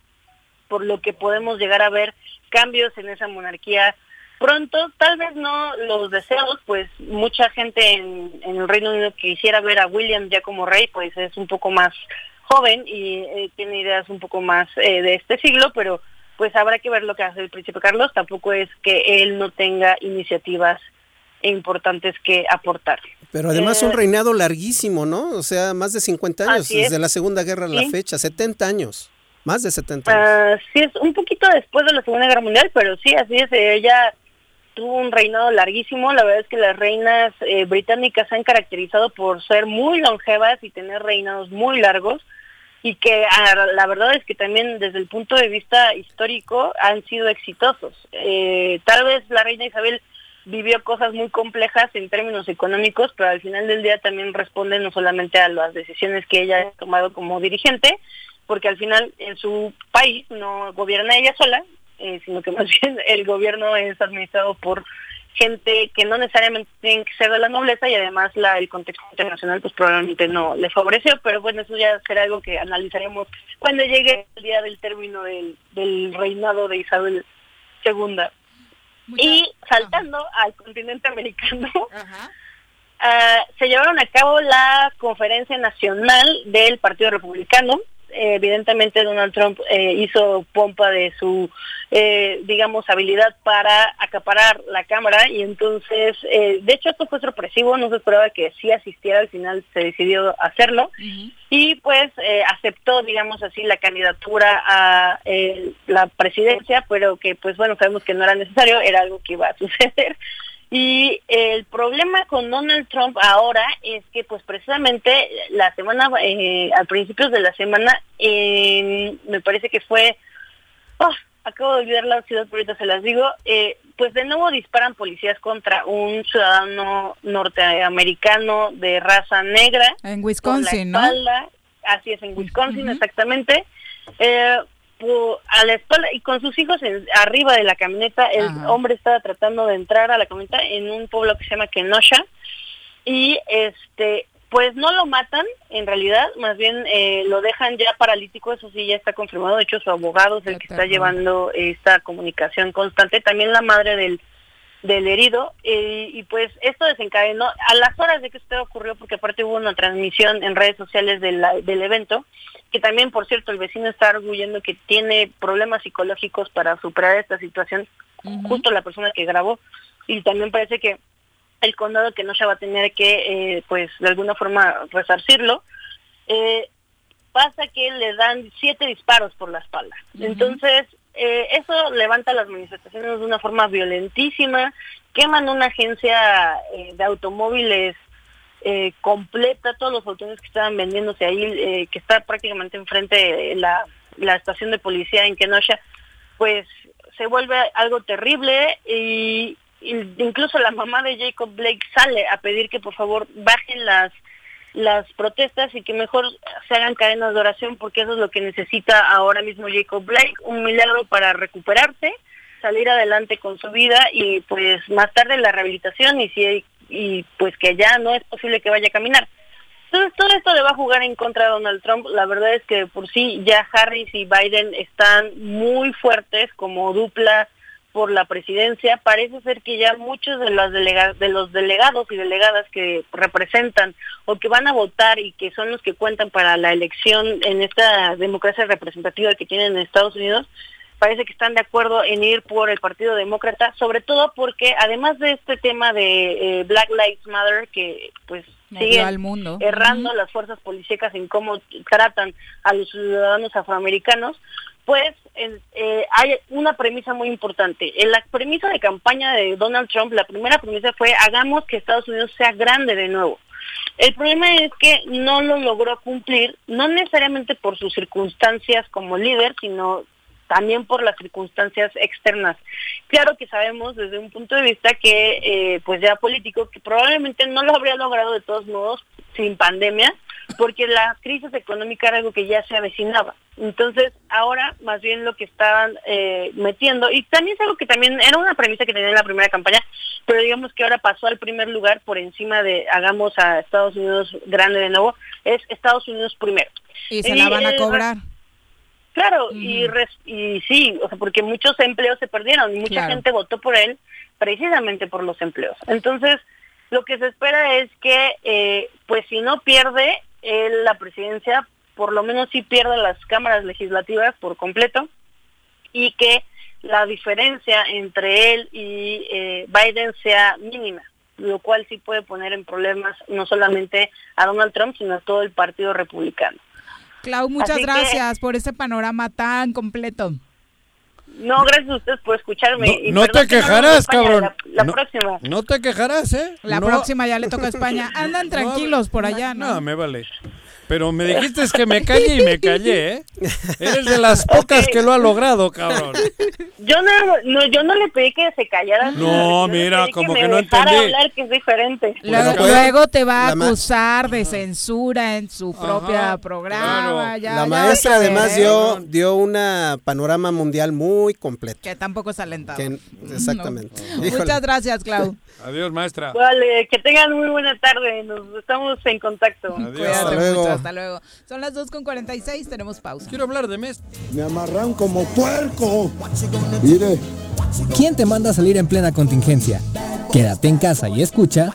N: por lo que podemos llegar a ver cambios en esa monarquía pronto, tal vez no los deseos, pues mucha gente en, el Reino Unido quisiera ver a William ya como rey, pues es un poco más joven y eh, tiene ideas un poco más eh, de este siglo, pero pues habrá que ver lo que hace el príncipe Carlos. Tampoco es que él no tenga iniciativas importantes que aportar.
D: Pero además un eh, reinado larguísimo, ¿no? O sea, más de 50 años, desde la Segunda Guerra a la fecha, 70 años, más de 70 años.
N: Ah, sí, es un poquito después de la Segunda Guerra Mundial, pero sí, así es, ella tuvo un reinado larguísimo. La verdad es que las reinas eh, británicas se han caracterizado por ser muy longevas y tener reinados muy largos y que ah, la verdad es que también desde el punto de vista histórico han sido exitosos. Eh, tal vez la reina Isabel vivió cosas muy complejas en términos económicos, pero al final del día también responde no solamente a las decisiones que ella ha tomado como dirigente, porque al final en su país no gobierna ella sola, eh, sino que más bien el gobierno es administrado por gente que no necesariamente tiene que ser de la nobleza y además la, el contexto internacional pues probablemente no le favoreció, pero bueno, eso ya será algo que analizaremos cuando llegue el día del término del, del reinado de Isabel II. Y saltando al continente americano, ah, se llevaron a cabo la conferencia nacional del Partido Republicano, evidentemente Donald Trump eh, hizo pompa de su, eh, digamos, habilidad para acaparar la Cámara y entonces, eh, de hecho esto fue sorpresivo, no se esperaba que sí asistiera, al final se decidió hacerlo. Y pues aceptó, digamos así, la candidatura a la presidencia, pero que pues bueno, sabemos que no era necesario, era algo que iba a suceder. Y el problema con Donald Trump ahora es que pues precisamente la semana, eh, al principios de la semana, me parece que fue, oh, acabo de olvidar la ciudad, pero ahorita se las digo, eh, pues de nuevo disparan policías contra un ciudadano norteamericano de raza negra.
A: En Wisconsin, ¿no?
N: Así es, en Wisconsin, exactamente. Eh, a la espalda y con sus hijos arriba de la camioneta. El hombre estaba tratando de entrar a la camioneta en un pueblo que se llama Kenosha y este pues no lo matan en realidad, más bien eh, lo dejan ya paralítico, eso sí ya está confirmado, de hecho su abogado es el que está llevando esta comunicación constante, también la madre del del herido eh, y pues esto desencadenó a las horas de que esto ocurrió porque aparte hubo una transmisión en redes sociales del, del evento que también por cierto el vecino está arguyendo que tiene problemas psicológicos para superar esta situación justo la persona que grabó y también parece que el condado que no se va a tener que eh, pues de alguna forma resarcirlo eh, pasa que le dan siete disparos por la espalda. Entonces eh, eso levanta las manifestaciones de una forma violentísima, queman una agencia eh, de automóviles eh, completa, todos los automóviles que estaban vendiéndose ahí, que está prácticamente enfrente de la, la estación de policía en Kenosha, pues se vuelve algo terrible y incluso la mamá de Jacob Blake sale a pedir que por favor bajen las las protestas y que mejor se hagan cadenas de oración porque eso es lo que necesita ahora mismo Jacob Blake, un milagro para recuperarse, salir adelante con su vida y pues más tarde la rehabilitación y si y pues que ya no es posible que vaya a caminar. Entonces todo esto le va a jugar en contra de Donald Trump. La verdad es que por sí ya Harris y Biden están muy fuertes como dupla por la presidencia, parece ser que ya muchos de los, de los delegados y delegadas que representan o que van a votar y que son los que cuentan para la elección en esta democracia representativa que tienen en Estados Unidos, parece que están de acuerdo en ir por el Partido Demócrata, sobre todo porque además de este tema de eh, Black Lives Matter, que pues siguen errando las fuerzas policíacas en cómo tratan a los ciudadanos afroamericanos, pues eh, hay una premisa muy importante. En la premisa de campaña de Donald Trump, la primera premisa fue hagamos que Estados Unidos sea grande de nuevo. El problema es que no lo logró cumplir, no necesariamente por sus circunstancias como líder, sino también por las circunstancias externas. Claro que sabemos desde un punto de vista que, eh, pues ya político, que probablemente no lo habría logrado de todos modos sin pandemia, porque la crisis económica era algo que ya se avecinaba. Entonces, ahora más bien lo que estaban eh, metiendo, y también es algo que también era una premisa que tenía en la primera campaña, pero digamos que ahora pasó al primer lugar por encima de hagamos a Estados Unidos grande de nuevo, es Estados Unidos primero.
A: Y se la van a cobrar.
N: Claro, y, y sí, o sea, porque muchos empleos se perdieron y mucha gente votó por él precisamente por los empleos. Entonces, lo que se espera es que, eh, pues si no pierde la presidencia, por lo menos sí pierde las cámaras legislativas por completo y que la diferencia entre él y eh, Biden sea mínima, lo cual sí puede poner en problemas no solamente a Donald Trump, sino a todo el Partido Republicano.
A: Clau, muchas gracias por ese panorama tan completo.
N: No, gracias a ustedes por escucharme.
B: No, te quejarás, cabrón.
N: La, próxima.
B: No te quejarás, ¿eh?
A: La próxima ya le toca a España. Andan tranquilos por allá, ¿no?
B: No, me vale. Pero me dijiste es que me callé y me callé, ¿eh? Eres de las pocas que lo ha logrado, cabrón.
N: Yo no, no, yo no le pedí que se callara.
B: No, mira, como
N: me
B: que no entendí.
N: hablar, que es diferente.
A: Luego,
D: Pues,
A: luego te va a acusar de censura en su propia programa. ya-
D: la
A: ya
D: maestra además
A: ¿eh?
D: dio, dio una panorama mundial muy completo.
A: Que tampoco es alentado.
D: Que- exactamente.
A: No. Muchas gracias, Clau.
B: Adiós, maestra.
N: Vale, que tengan muy buena tarde. Nos estamos en contacto.
A: Cuídate
D: Hasta luego.
A: mucho, hasta luego. Son las 2 con 46, tenemos pausa.
B: Quiero hablar de mes.
O: Me amarran como puerco. Mire.
H: ¿Quién te manda a salir en plena contingencia? Quédate en casa y escucha.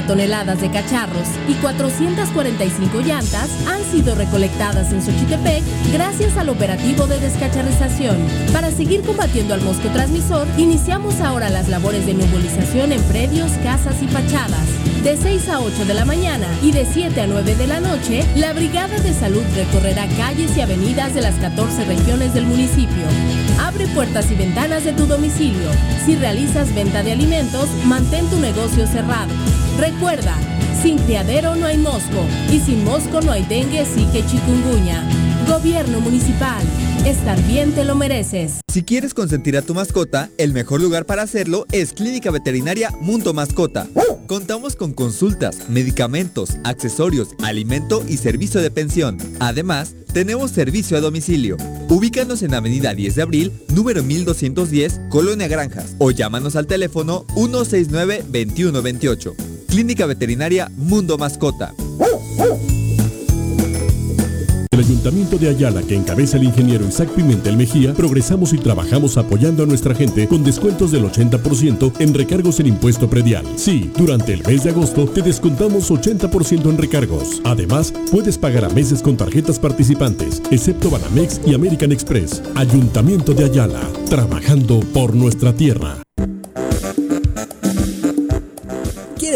P: toneladas de cacharros y 445 llantas han sido recolectadas en Xochitepec gracias al operativo de descacharrización. Para seguir combatiendo al mosco transmisor, iniciamos ahora las labores de nebulización en predios, casas y fachadas. De 6 a 8 de la mañana y de 7 a 9 de la noche, la Brigada de Salud recorrerá calles y avenidas de las 14 regiones del municipio. Abre puertas y ventanas de tu domicilio. Si realizas venta de alimentos, mantén tu negocio cerrado. Recuerda, sin criadero no hay mosco y sin mosco no hay dengue, que chikungunya. Gobierno municipal, estar bien te lo mereces.
Q: Si quieres consentir a tu mascota, el mejor lugar para hacerlo es Clínica Veterinaria Mundo Mascota. Contamos con consultas, medicamentos, accesorios, alimento y servicio de pensión. Además, tenemos servicio a domicilio. Ubícanos en Avenida 10 de Abril, número 1210, Colonia Granjas, o llámanos al teléfono 169-2128. Clínica Veterinaria Mundo Mascota.
F: El Ayuntamiento de Ayala, que encabeza el ingeniero Isaac Pimentel Mejía, progresamos y trabajamos apoyando a nuestra gente con descuentos del 80% en recargos en impuesto predial. Sí, durante el mes de agosto te descontamos 80% en recargos. Además, puedes pagar a meses con tarjetas participantes, excepto Banamex y American Express. Ayuntamiento de Ayala, trabajando por nuestra tierra.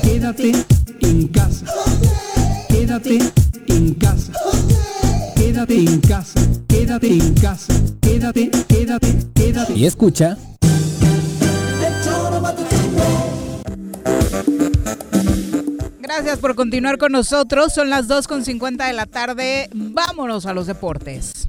J: Quédate en casa. Quédate en casa. Quédate en casa. Quédate en casa. Quédate, quédate, quédate.
H: Y escucha...
A: Gracias por continuar con nosotros. Son las 2.50 de la tarde. Vámonos a los deportes.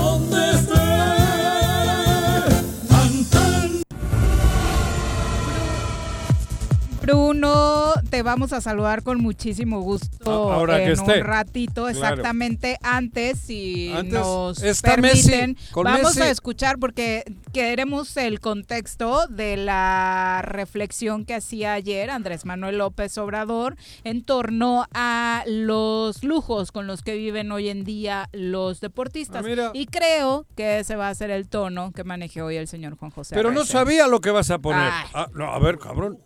A: Bruno, te vamos a saludar con muchísimo gusto
B: ahora
A: en
B: que esté.
A: un ratito,
B: Claro.
A: exactamente antes, si
B: Antes
A: nos
B: está
A: permiten.
B: Messi,
A: vamos
B: Messi.
A: a escuchar porque queremos el contexto de la reflexión que hacía ayer Andrés Manuel López Obrador en torno a los lujos con los que viven hoy en día los deportistas.
B: Ah.
A: Y creo que ese va a ser el tono que maneje hoy el señor Juan José.
B: Pero no sabía lo que vas a poner. Ah, no, a ver, cabrón.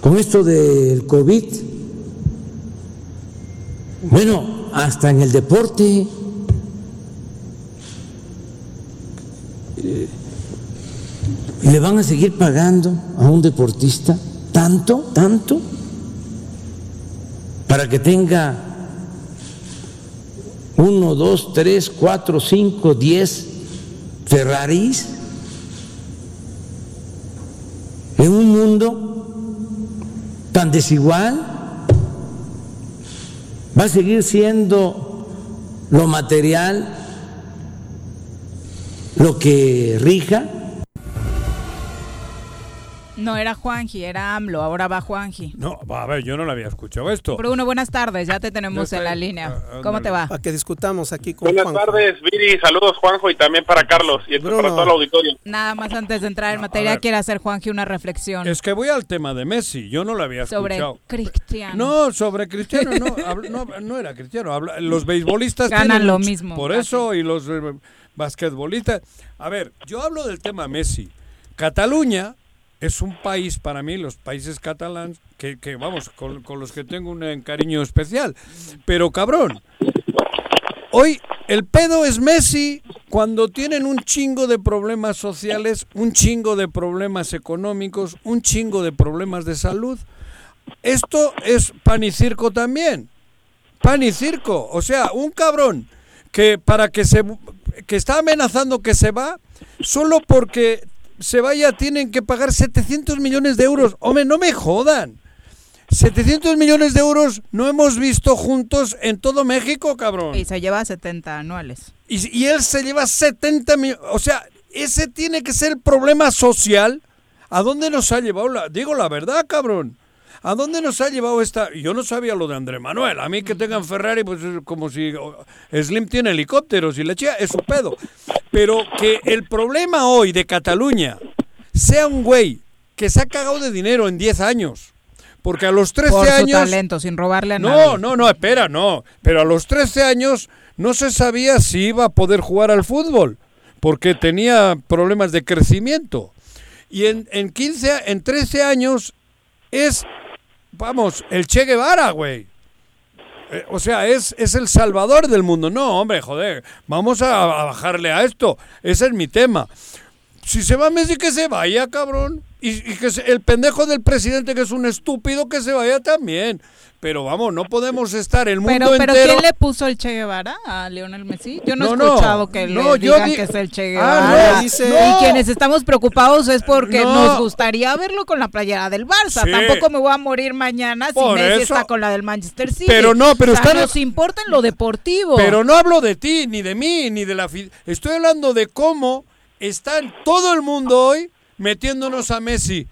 R: Con esto del COVID. Bueno, hasta en el deporte. Eh, ¿Le van a seguir pagando a un deportista tanto, tanto? Para que tenga uno, dos, tres, cuatro, cinco, diez Ferraris en un tan desigual. Va a seguir siendo lo material lo que rija
A: no era Juanji, era AMLO, ahora va Juanji.
B: No, a ver, yo no lo había escuchado esto.
A: Bruno, buenas tardes, ya te tenemos en la línea. Ah, ¿Cómo te va?
D: A que discutamos aquí con
S: Buenas tardes, Viri, saludos Juanjo y también para Carlos y para todo el auditorio.
A: Nada más antes de entrar en materia, quiere hacer Juanji una reflexión.
B: Es que voy al tema de Messi, yo no lo había escuchado.
A: Sobre Cristiano.
B: No, sobre Cristiano, no, no, era Cristiano. los beisbolistas
A: ganan lo mismo.
B: Por eso, y los eh, basquetbolistas. A ver, yo hablo del tema Messi. Cataluña es un país para mí, los países catalanes, que, vamos, con, los que tengo un cariño especial. Pero cabrón, hoy el pedo es Messi cuando tienen un chingo de problemas sociales, un chingo de problemas económicos, un chingo de problemas de salud. Esto es pan y circo también. Pan y circo. O sea, un cabrón que para que se que está amenazando que se va solo porque se vaya tienen que pagar 700 millones de euros. Hombre, no me jodan. 700 millones de euros no hemos visto juntos en todo México, cabrón.
A: Y se lleva 70 anuales.
B: Y, él se lleva 70 millones. O sea, ese tiene que ser el problema social. ¿A dónde nos ha llevado? La, digo la verdad, cabrón. ¿A dónde nos ha llevado esta? Yo no sabía lo de André Manuel. A mí que tengan Ferrari, pues es como si Slim tiene helicópteros y le chica, es su pedo. Pero que el problema hoy de Cataluña sea un güey que se ha cagado de dinero en 10 años. Porque a los 13
A: Por
B: su años.
A: talento, sin robarle a
B: no,
A: nadie.
B: No, no, no, espera, no. Pero a los 13 años no se sabía si iba a poder jugar al fútbol. Porque tenía problemas de crecimiento. Y en, en 15, en 13 años es vamos, el Che Guevara, güey. Eh, o sea, es, es el salvador del mundo. No, hombre, joder, vamos a, bajarle a esto. Ese es mi tema. Si se va Messi, que se vaya, cabrón. Y, que el pendejo del presidente, que es un estúpido, que se vaya también. Pero vamos, no podemos estar el mundo
A: pero, pero
B: entero.
A: ¿quién le puso el Che Guevara a Lionel Messi? Yo no, he escuchado que le digan que es el Che ah, Guevara. y quienes estamos preocados es porque nos gustaría verlo con la playera del Barça. Tampoco me voy a morir mañana si Messi está con la del Manchester City.
B: Pero no, pero
A: o nos importa en lo deportivo.
B: Pero no hablo de ti, ni de mí, ni de la. Estoy hablando de cómo está todo el mundo hoy metiéndonos a Messi.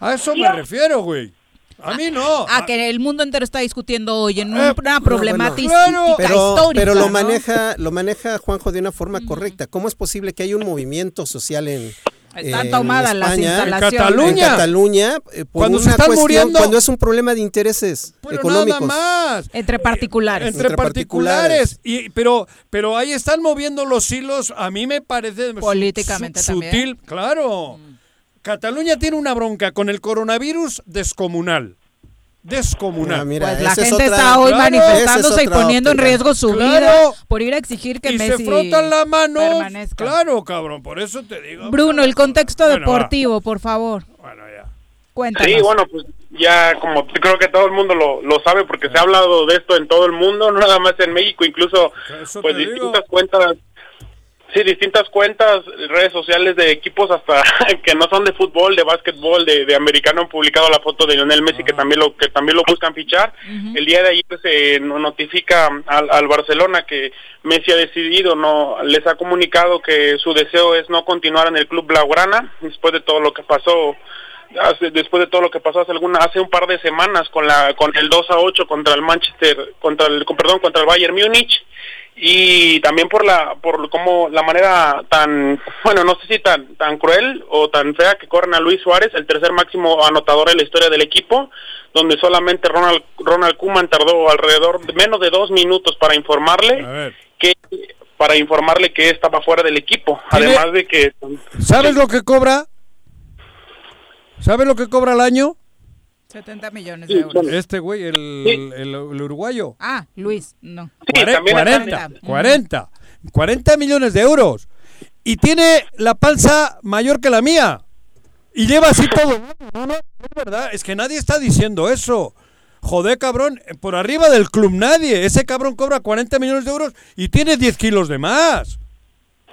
B: A eso me refiero, güey. A mí no.
A: A, que el mundo entero está discutiendo hoy en eh, una problemática
D: pero, Pero lo maneja, lo maneja Juanjo de una forma correcta. ¿Cómo es posible que haya un movimiento social en
A: están tomadas las
B: instalaciones. En Cataluña.
D: En Cataluña eh, cuando se están muriendo. Cuando es un problema de intereses económicos.
B: Nada más.
A: Entre particulares.
B: Entre, particulares. Y, pero, pero ahí están moviendo los hilos, a mí me parece.
A: Políticamente
B: sutil, Claro. Mm. Cataluña tiene una bronca con el coronavirus descomunal. Descomunal.
A: Ah, pues la gente está hoy manifestándose y poniendo en riesgo su vida por ir a exigir que
B: y
A: Messi
B: se frotan la mano. Claro, cabrón, por eso te digo.
A: Bruno, el contexto deportivo, por favor. Bueno, ya. Cuéntanos.
S: Sí, bueno, pues ya como creo que todo el mundo lo, lo sabe porque se ha hablado de esto en todo el mundo, no nada más en México, incluso pues distintas cuentas Sí, distintas cuentas, redes sociales de equipos hasta que no son de fútbol, de básquetbol, de, americano han publicado la foto de Lionel Messi que también lo que también lo buscan fichar. El día de ayer se notifica al, al, Barcelona que Messi ha decidido, no les ha comunicado que su deseo es no continuar en el club blaugrana después de todo lo que pasó hace, después de todo lo que pasó hace alguna hace un par de semanas con la con el 2 a 8 contra el Manchester contra el perdón contra el Bayern Múnich y también por la por como la manera tan bueno no sé si tan tan cruel o tan fea que corren a Luis Suárez el tercer máximo anotador en la historia del equipo donde solamente Ronald Ronald Koeman tardó alrededor de menos de dos minutos para informarle que para informarle que estaba fuera del equipo además de que
B: sabes lo que cobra sabes lo que cobra al año
A: 70 millones de euros.
B: Este güey, el, el, uruguayo.
A: Ah, Luis, no.
B: 40, 40, 40, millones de euros. Y tiene la panza mayor que la mía. Y lleva así todo. No, no, es verdad. Es que nadie está diciendo eso. Joder, cabrón, por arriba del club nadie. Ese cabrón cobra 40 millones de euros y tiene 10 kilos de más.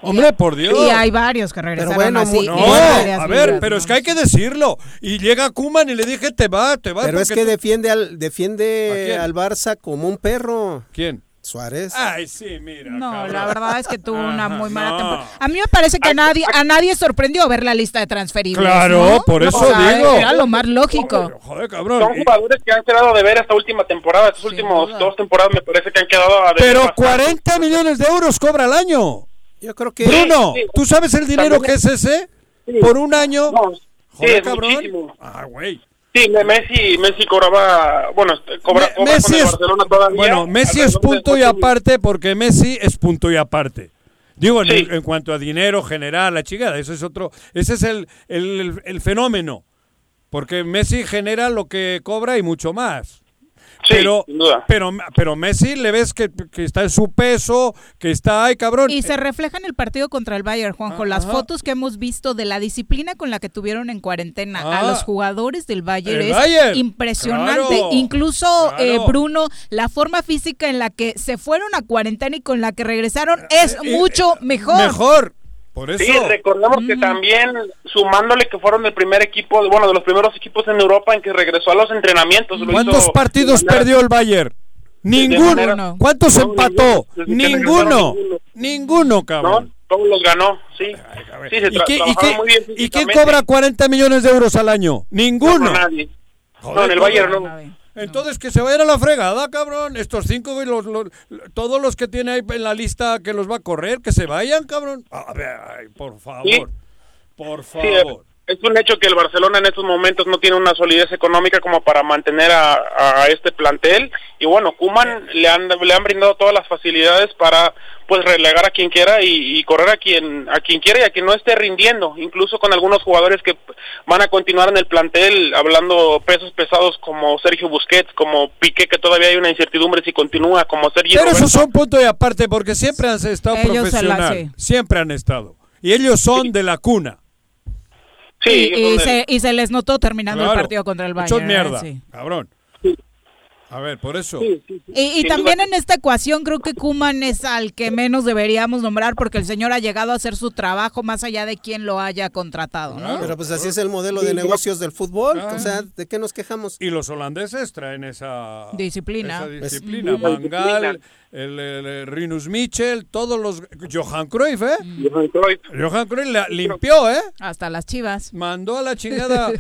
B: Hombre, por Dios.
A: Y hay varios que regresaron
B: pero bueno,
A: así.
B: No, a ver, pero es que hay que decirlo. Y llega Kuman y le dije, te va, te va.
D: Pero es que defiende al defiende al Barça como un perro.
B: ¿Quién?
D: Suárez.
B: Ay, sí, mira.
A: No, la verdad es que tuvo una muy mala temporada. A mí me parece que a nadie, a nadie sorprendió ver la lista de transferibles.
B: Claro, por eso digo.
A: Era lo más lógico.
B: Joder, cabrón.
S: Son jugadores que han quedado de ver esta última temporada. Estas últimas dos temporadas me parece que han quedado a
B: Pero 40 millones de euros cobra al año.
D: Yo creo que.
B: Bruno, ¿tú sabes el dinero que es ese? Por un año.
S: Joder, cabrón. Ah, güey. Sí, Messi, Messi cobraba, bueno, cobra, Messi es, Barcelona todavía.
B: Bueno, Messi es punto y aparte porque Messi es punto y aparte. Digo, en, cuanto a dinero general, la chingada, eso es otro, ese es el, el, el fenómeno. Porque Messi genera lo que cobra y mucho más pero, pero, pero Messi le ves que, está en su peso, que está ahí, cabrón.
A: Y se refleja en el partido contra el Bayern, Juanjo. Las fotos que hemos visto de la disciplina con la que tuvieron en cuarentena a ah. los jugadores del Bayern es impresionante. Incluso, eh, Bruno, la forma física en la que se fueron a cuarentena y con la que regresaron es eh, mucho mejor.
B: Mejor.
S: Sí, recordemos que mm. también sumándole que fueron el primer equipo, bueno, de los primeros equipos en Europa en que regresó a los entrenamientos.
B: ¿Cuántos partidos perdió el Bayern? Ninguno. ¿Cuántos empató? Ninguno. Ninguno, cabrón.
S: todos los ganó, sí. sí se
B: ¿Y, quién cobra 40 millones de euros al año? Ninguno.
S: No, nadie. no, en el Bayern no.
B: Entonces que se vayan a la fregada, cabrón. Estos cinco, los, todos los que tiene ahí en la lista que los va a correr, que se vayan, cabrón. A ver, por favor. Por favor
S: es un hecho que el Barcelona en estos momentos no tiene una solidez económica como para mantener a, este plantel y bueno, Kuman le han, le han brindado todas las facilidades para pues relegar a quien quiera y, correr a quien a quien quiera y a quien no esté rindiendo, incluso con algunos jugadores que van a continuar en el plantel, hablando pesos pesados como Sergio Busquets, como Piqué que todavía hay una incertidumbre si continúa, como Sergio
B: Pero eso son punto y aparte porque siempre han estado profesionales, siempre han estado. Y ellos son de la cuna.
A: Y, se, y, se, les notó terminando el partido contra el Bayern.
B: Mucho mierda, cabrón. A ver, por eso.
A: y, también en esta ecuación creo que Kuman es al que menos deberíamos nombrar porque el señor ha llegado a hacer su trabajo más allá de quien lo haya contratado, ¿no?
D: Pero pues así es el modelo de negocios del fútbol, o sea, ¿de qué nos quejamos?
B: Y los holandeses traen esa
A: disciplina.
B: Esa disciplina. Mangal, el, el, Rinus Michel, todos los... Johan Cruyff, ¿eh?
S: Johan Cruyff.
B: Johan Cruyff la, limpió, ¿eh?
A: Hasta las chivas.
B: Mandó a la chingada.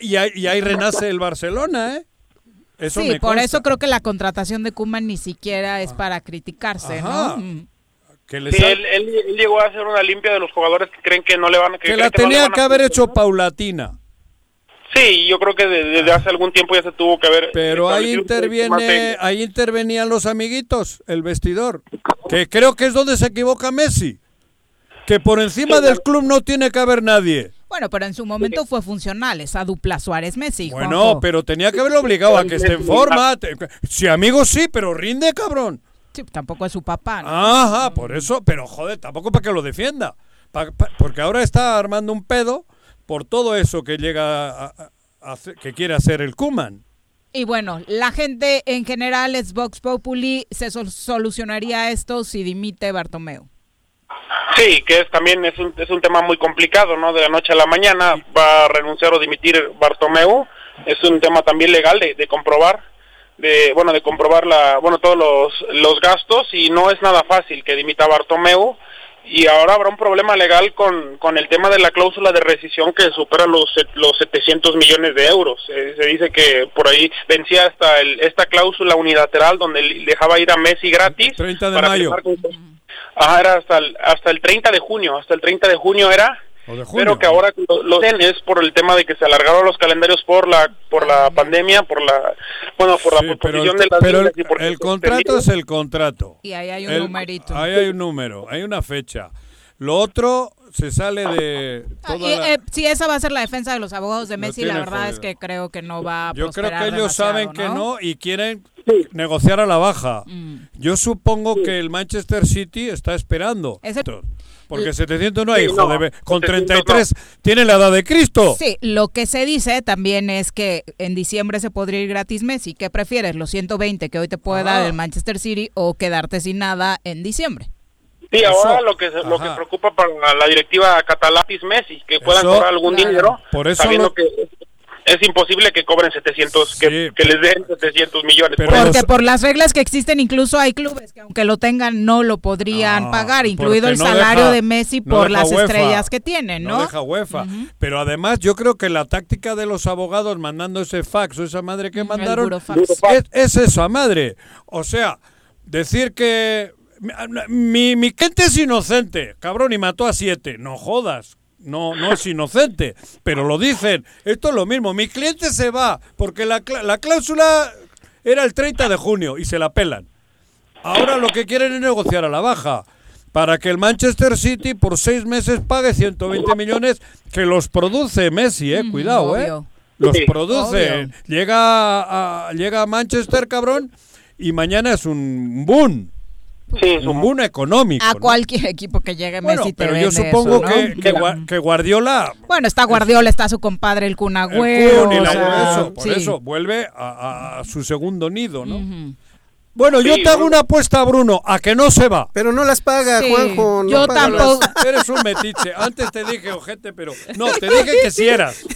B: y, ahí, y ahí renace el Barcelona, ¿eh?
A: Sí, por eso creo que la contratación de Kuman ni siquiera es para criticarse, ¿no?
S: Mm. sí, él, llegó a hacer una limpia de los jugadores que creen que no le van a...
B: Que, la tenía que haber hecho paulatina.
S: Sí, yo creo que desde, hace algún tiempo ya se tuvo que haber...
B: Pero ahí interviene, ahí intervenían los amiguitos, el vestidor, que creo que es donde se equivoca Messi, que por encima del club no tiene que haber nadie.
A: Bueno, pero en su momento fue funcional esa dupla Suárez-Messi.
B: Bueno, pero tenía que haberlo obligado a que esté en forma. Si amigos sí, pero rinde, cabrón.
A: Sí, tampoco es su papá.
B: Ajá, por eso, pero joder, tampoco para que lo defienda. porque ahora está armando un pedo por todo eso que llega a, que quiere hacer el Kuman.
A: Y bueno, la gente en general es Vox Populi, se solucionaría esto si dimite Bartomeu.
S: Sí, que es también es un, es un tema muy complicado, ¿no? De la noche a la mañana va a renunciar o dimitir Bartomeu. Es un tema también legal de, de comprobar, de bueno, de comprobar la, bueno, todos los, los gastos y no es nada fácil que dimita Bartomeu y ahora habrá un problema legal con, con el tema de la cláusula de rescisión que supera los, los 700 millones de euros. se dice que por ahí vencía hasta el, esta cláusula unilateral donde dejaba ir a Messi gratis.
B: 30 de mayo.
S: Ajá, era hasta el, hasta el 30 de junio, hasta el 30 de junio era. Pero que ahora lo, den es por el tema de que se alargaron los calendarios por la por la pandemia, por la bueno, por la
B: proposición de las Pero el, contrato es el contrato.
A: Y ahí hay un numerito.
B: Ahí hay un número, hay una fecha. Lo otro se sale de
A: ah, eh, si esa va a ser la defensa de los abogados de Messi, la verdad es que creo que no va a
B: Yo creo que ellos saben que no y quieren negociar a la baja. Mm. Yo supongo que el Manchester City está esperando. Porque 700 no hay, hijo de... Con 33 tiene la edad de Cristo.
A: Sí, lo que se dice también es que en diciembre se podría ir gratis Messi. ¿Qué prefieres, los 120 que hoy te puede dar el Manchester City o quedarte sin nada en diciembre?
S: Sí, ahora lo que lo que preocupa para la directiva Catalatis Messi, que puedan cobrar algún dinero,
B: por eso
S: sabiendo que es imposible que cobren 700, que, les den 700 millones.
A: Porque por las reglas que existen, incluso hay clubes que aunque lo tengan no lo podrían ah, pagar, incluido el salario de Messi por las estrellas que tienen, ¿no?
B: No deja UEFA. Pero además yo creo que la táctica de los abogados mandando ese fax o esa madre que mandaron es, es esa madre. O sea, decir que mi, mi cliente es inocente, cabrón, y mató a siete. No jodas, no, no es inocente, pero lo dicen. Esto es lo mismo. Mi cliente se va porque la, la cláusula era el 30 de junio y se la pelan. Ahora lo que quieren es negociar a la baja para que el Manchester City por seis meses pague 120 millones que los produce Messi, eh. Cuidado, eh. Los produce. Llega a, llega a Manchester, cabrón, y mañana es un boom.
S: Sí,
B: económico.
A: A cualquier equipo que llegue Messi
B: pero yo supongo que, que, Guardiola...
A: Bueno, está Guardiola, está su compadre el Kun por
B: eso, vuelve a, su segundo nido, ¿no? Bueno, yo te hago una apuesta, Bruno, a que no se va.
D: Pero no las paga, Juanjo.
A: yo tampoco.
B: Eres un metiche. Antes te dije, ojete, pero no, te dije que si eras.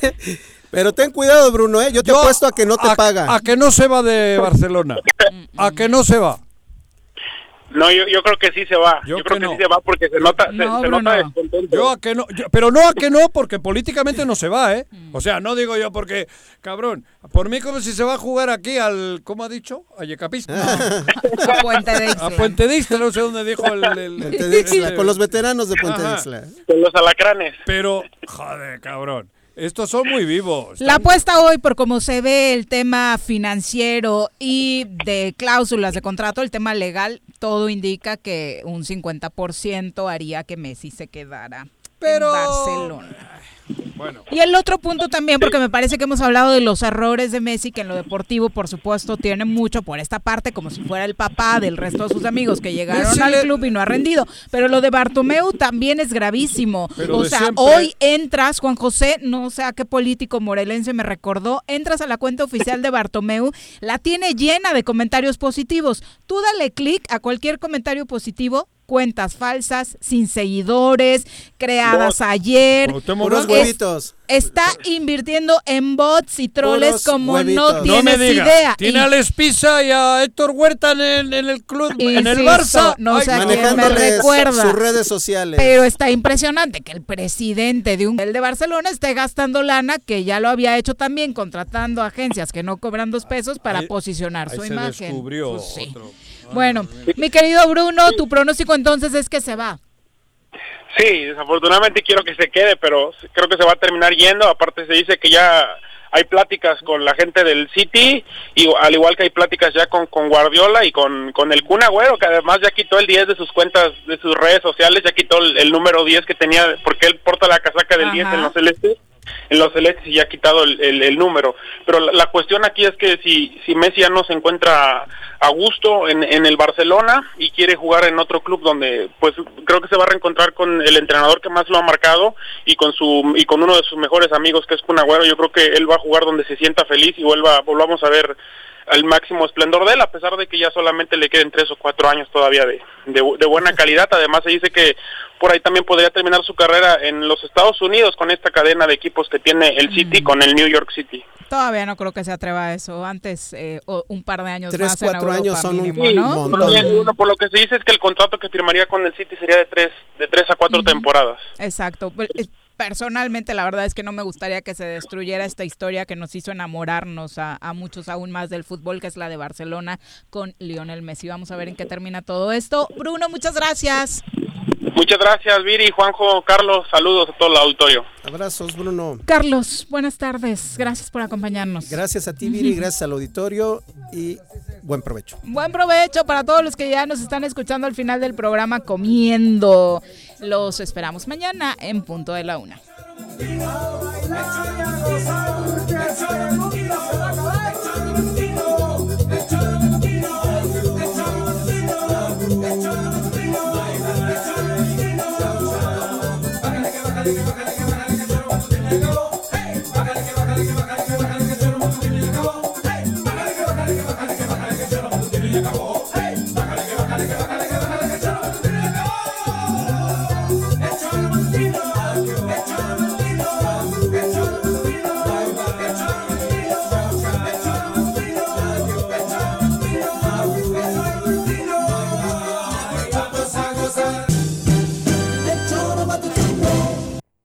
D: Pero ten cuidado, Bruno, ¿eh? Yo te apuesto a que no te paga.
B: A que no se va de Barcelona. A que no se va.
S: No, yo, yo creo que sí se va. Yo, creo que, sí se va porque se nota, se, nota descontento.
B: Yo a que no, pero no a que no porque políticamente no se va, ¿eh? O sea, no digo yo porque, cabrón, por mí como si se va a jugar aquí al, ¿cómo ha dicho? A Yecapista.
A: a Puente de Isla.
B: A Puente de Isla, no sé dónde dijo el...
D: el, con los veteranos de Puente de Isla.
S: Con los alacranes.
B: Pero, joder, cabrón. Estos son muy vivos.
A: La apuesta hoy, por cómo se ve el tema financiero y de cláusulas de contrato, el tema legal, todo indica que un 50% haría que Messi se quedara en Barcelona. Y el otro punto también, porque me parece que hemos hablado de los errores de Messi, que en lo deportivo, por supuesto, tiene mucho por esta parte, como si fuera el papá del resto de sus amigos que llegaron al club y no ha rendido. Pero lo de Bartomeu también es gravísimo. o sea, hoy entras, Juan José, no sé a qué político morelense me recordó, entras a la cuenta oficial de Bartomeu, la tiene llena de comentarios positivos. Tú dale clic a cualquier comentario positivo cuentas falsas, sin seguidores, creadas ayer. está invirtiendo en bots y troles como no tienes idea.
B: Tiene a Les Pisa y a Héctor Huerta en el, club, en el Barça.
A: no sé quién me recuerda.
D: Sus redes sociales.
A: Pero está impresionante que el presidente de un el de Barcelona esté gastando lana, que ya lo había hecho también, contratando agencias que no cobran dos pesos para posicionar su imagen.
B: Descubrió pues
A: bueno, mi querido Bruno, tu pronóstico entonces es que se va.
S: Sí, desafortunadamente quiero que se quede, pero creo que se va a terminar yendo. Aparte se dice que ya hay pláticas con la gente del City y al igual que hay pláticas ya con, con Guardiola y con, con el Kun Agüero, que además ya quitó el 10 de sus cuentas, de sus redes sociales, ya quitó el, número 10 que tenía, porque él porta la casaca del 10 en los celestes en los celestes y ha quitado el, número. Pero la, cuestión aquí es que si, si Messi ya no se encuentra a gusto en, en el Barcelona y quiere jugar en otro club donde pues creo que se va a reencontrar con el entrenador que más lo ha marcado y con su y con uno de sus mejores amigos que es Punagüero, yo creo que él va a jugar donde se sienta feliz y vuelva volvamos a ver al máximo esplendor de él, a pesar de que ya solamente le queden tres o cuatro años todavía de, de, buena calidad. Además, se dice que por ahí también podría terminar su carrera en los Estados Unidos con esta cadena de equipos que tiene el City con el New York City.
A: Todavía no creo que se atreva a eso. Antes, eh, un par de años
D: tres,
A: más.
D: cuatro años son un
S: montón. Por lo que se dice es que el contrato que firmaría con el City sería de tres, de tres a cuatro temporadas.
A: Exacto. Pues, personalmente la verdad es que no me gustaría que se destruyera esta historia que nos hizo enamorarnos a, muchos aún más del fútbol, que es la de Barcelona con Lionel Messi. Vamos a ver en qué termina todo esto. Bruno, muchas gracias.
S: Muchas gracias, Viri, Juanjo, Carlos. Saludos a todo el auditorio.
D: Abrazos, Bruno.
A: Carlos, buenas tardes. Gracias por acompañarnos.
D: Gracias a ti, Viri, gracias al auditorio y buen provecho.
A: Buen provecho para todos los que ya nos están escuchando al final del programa comiendo. Los esperamos mañana en punto de la una.
M: Hey!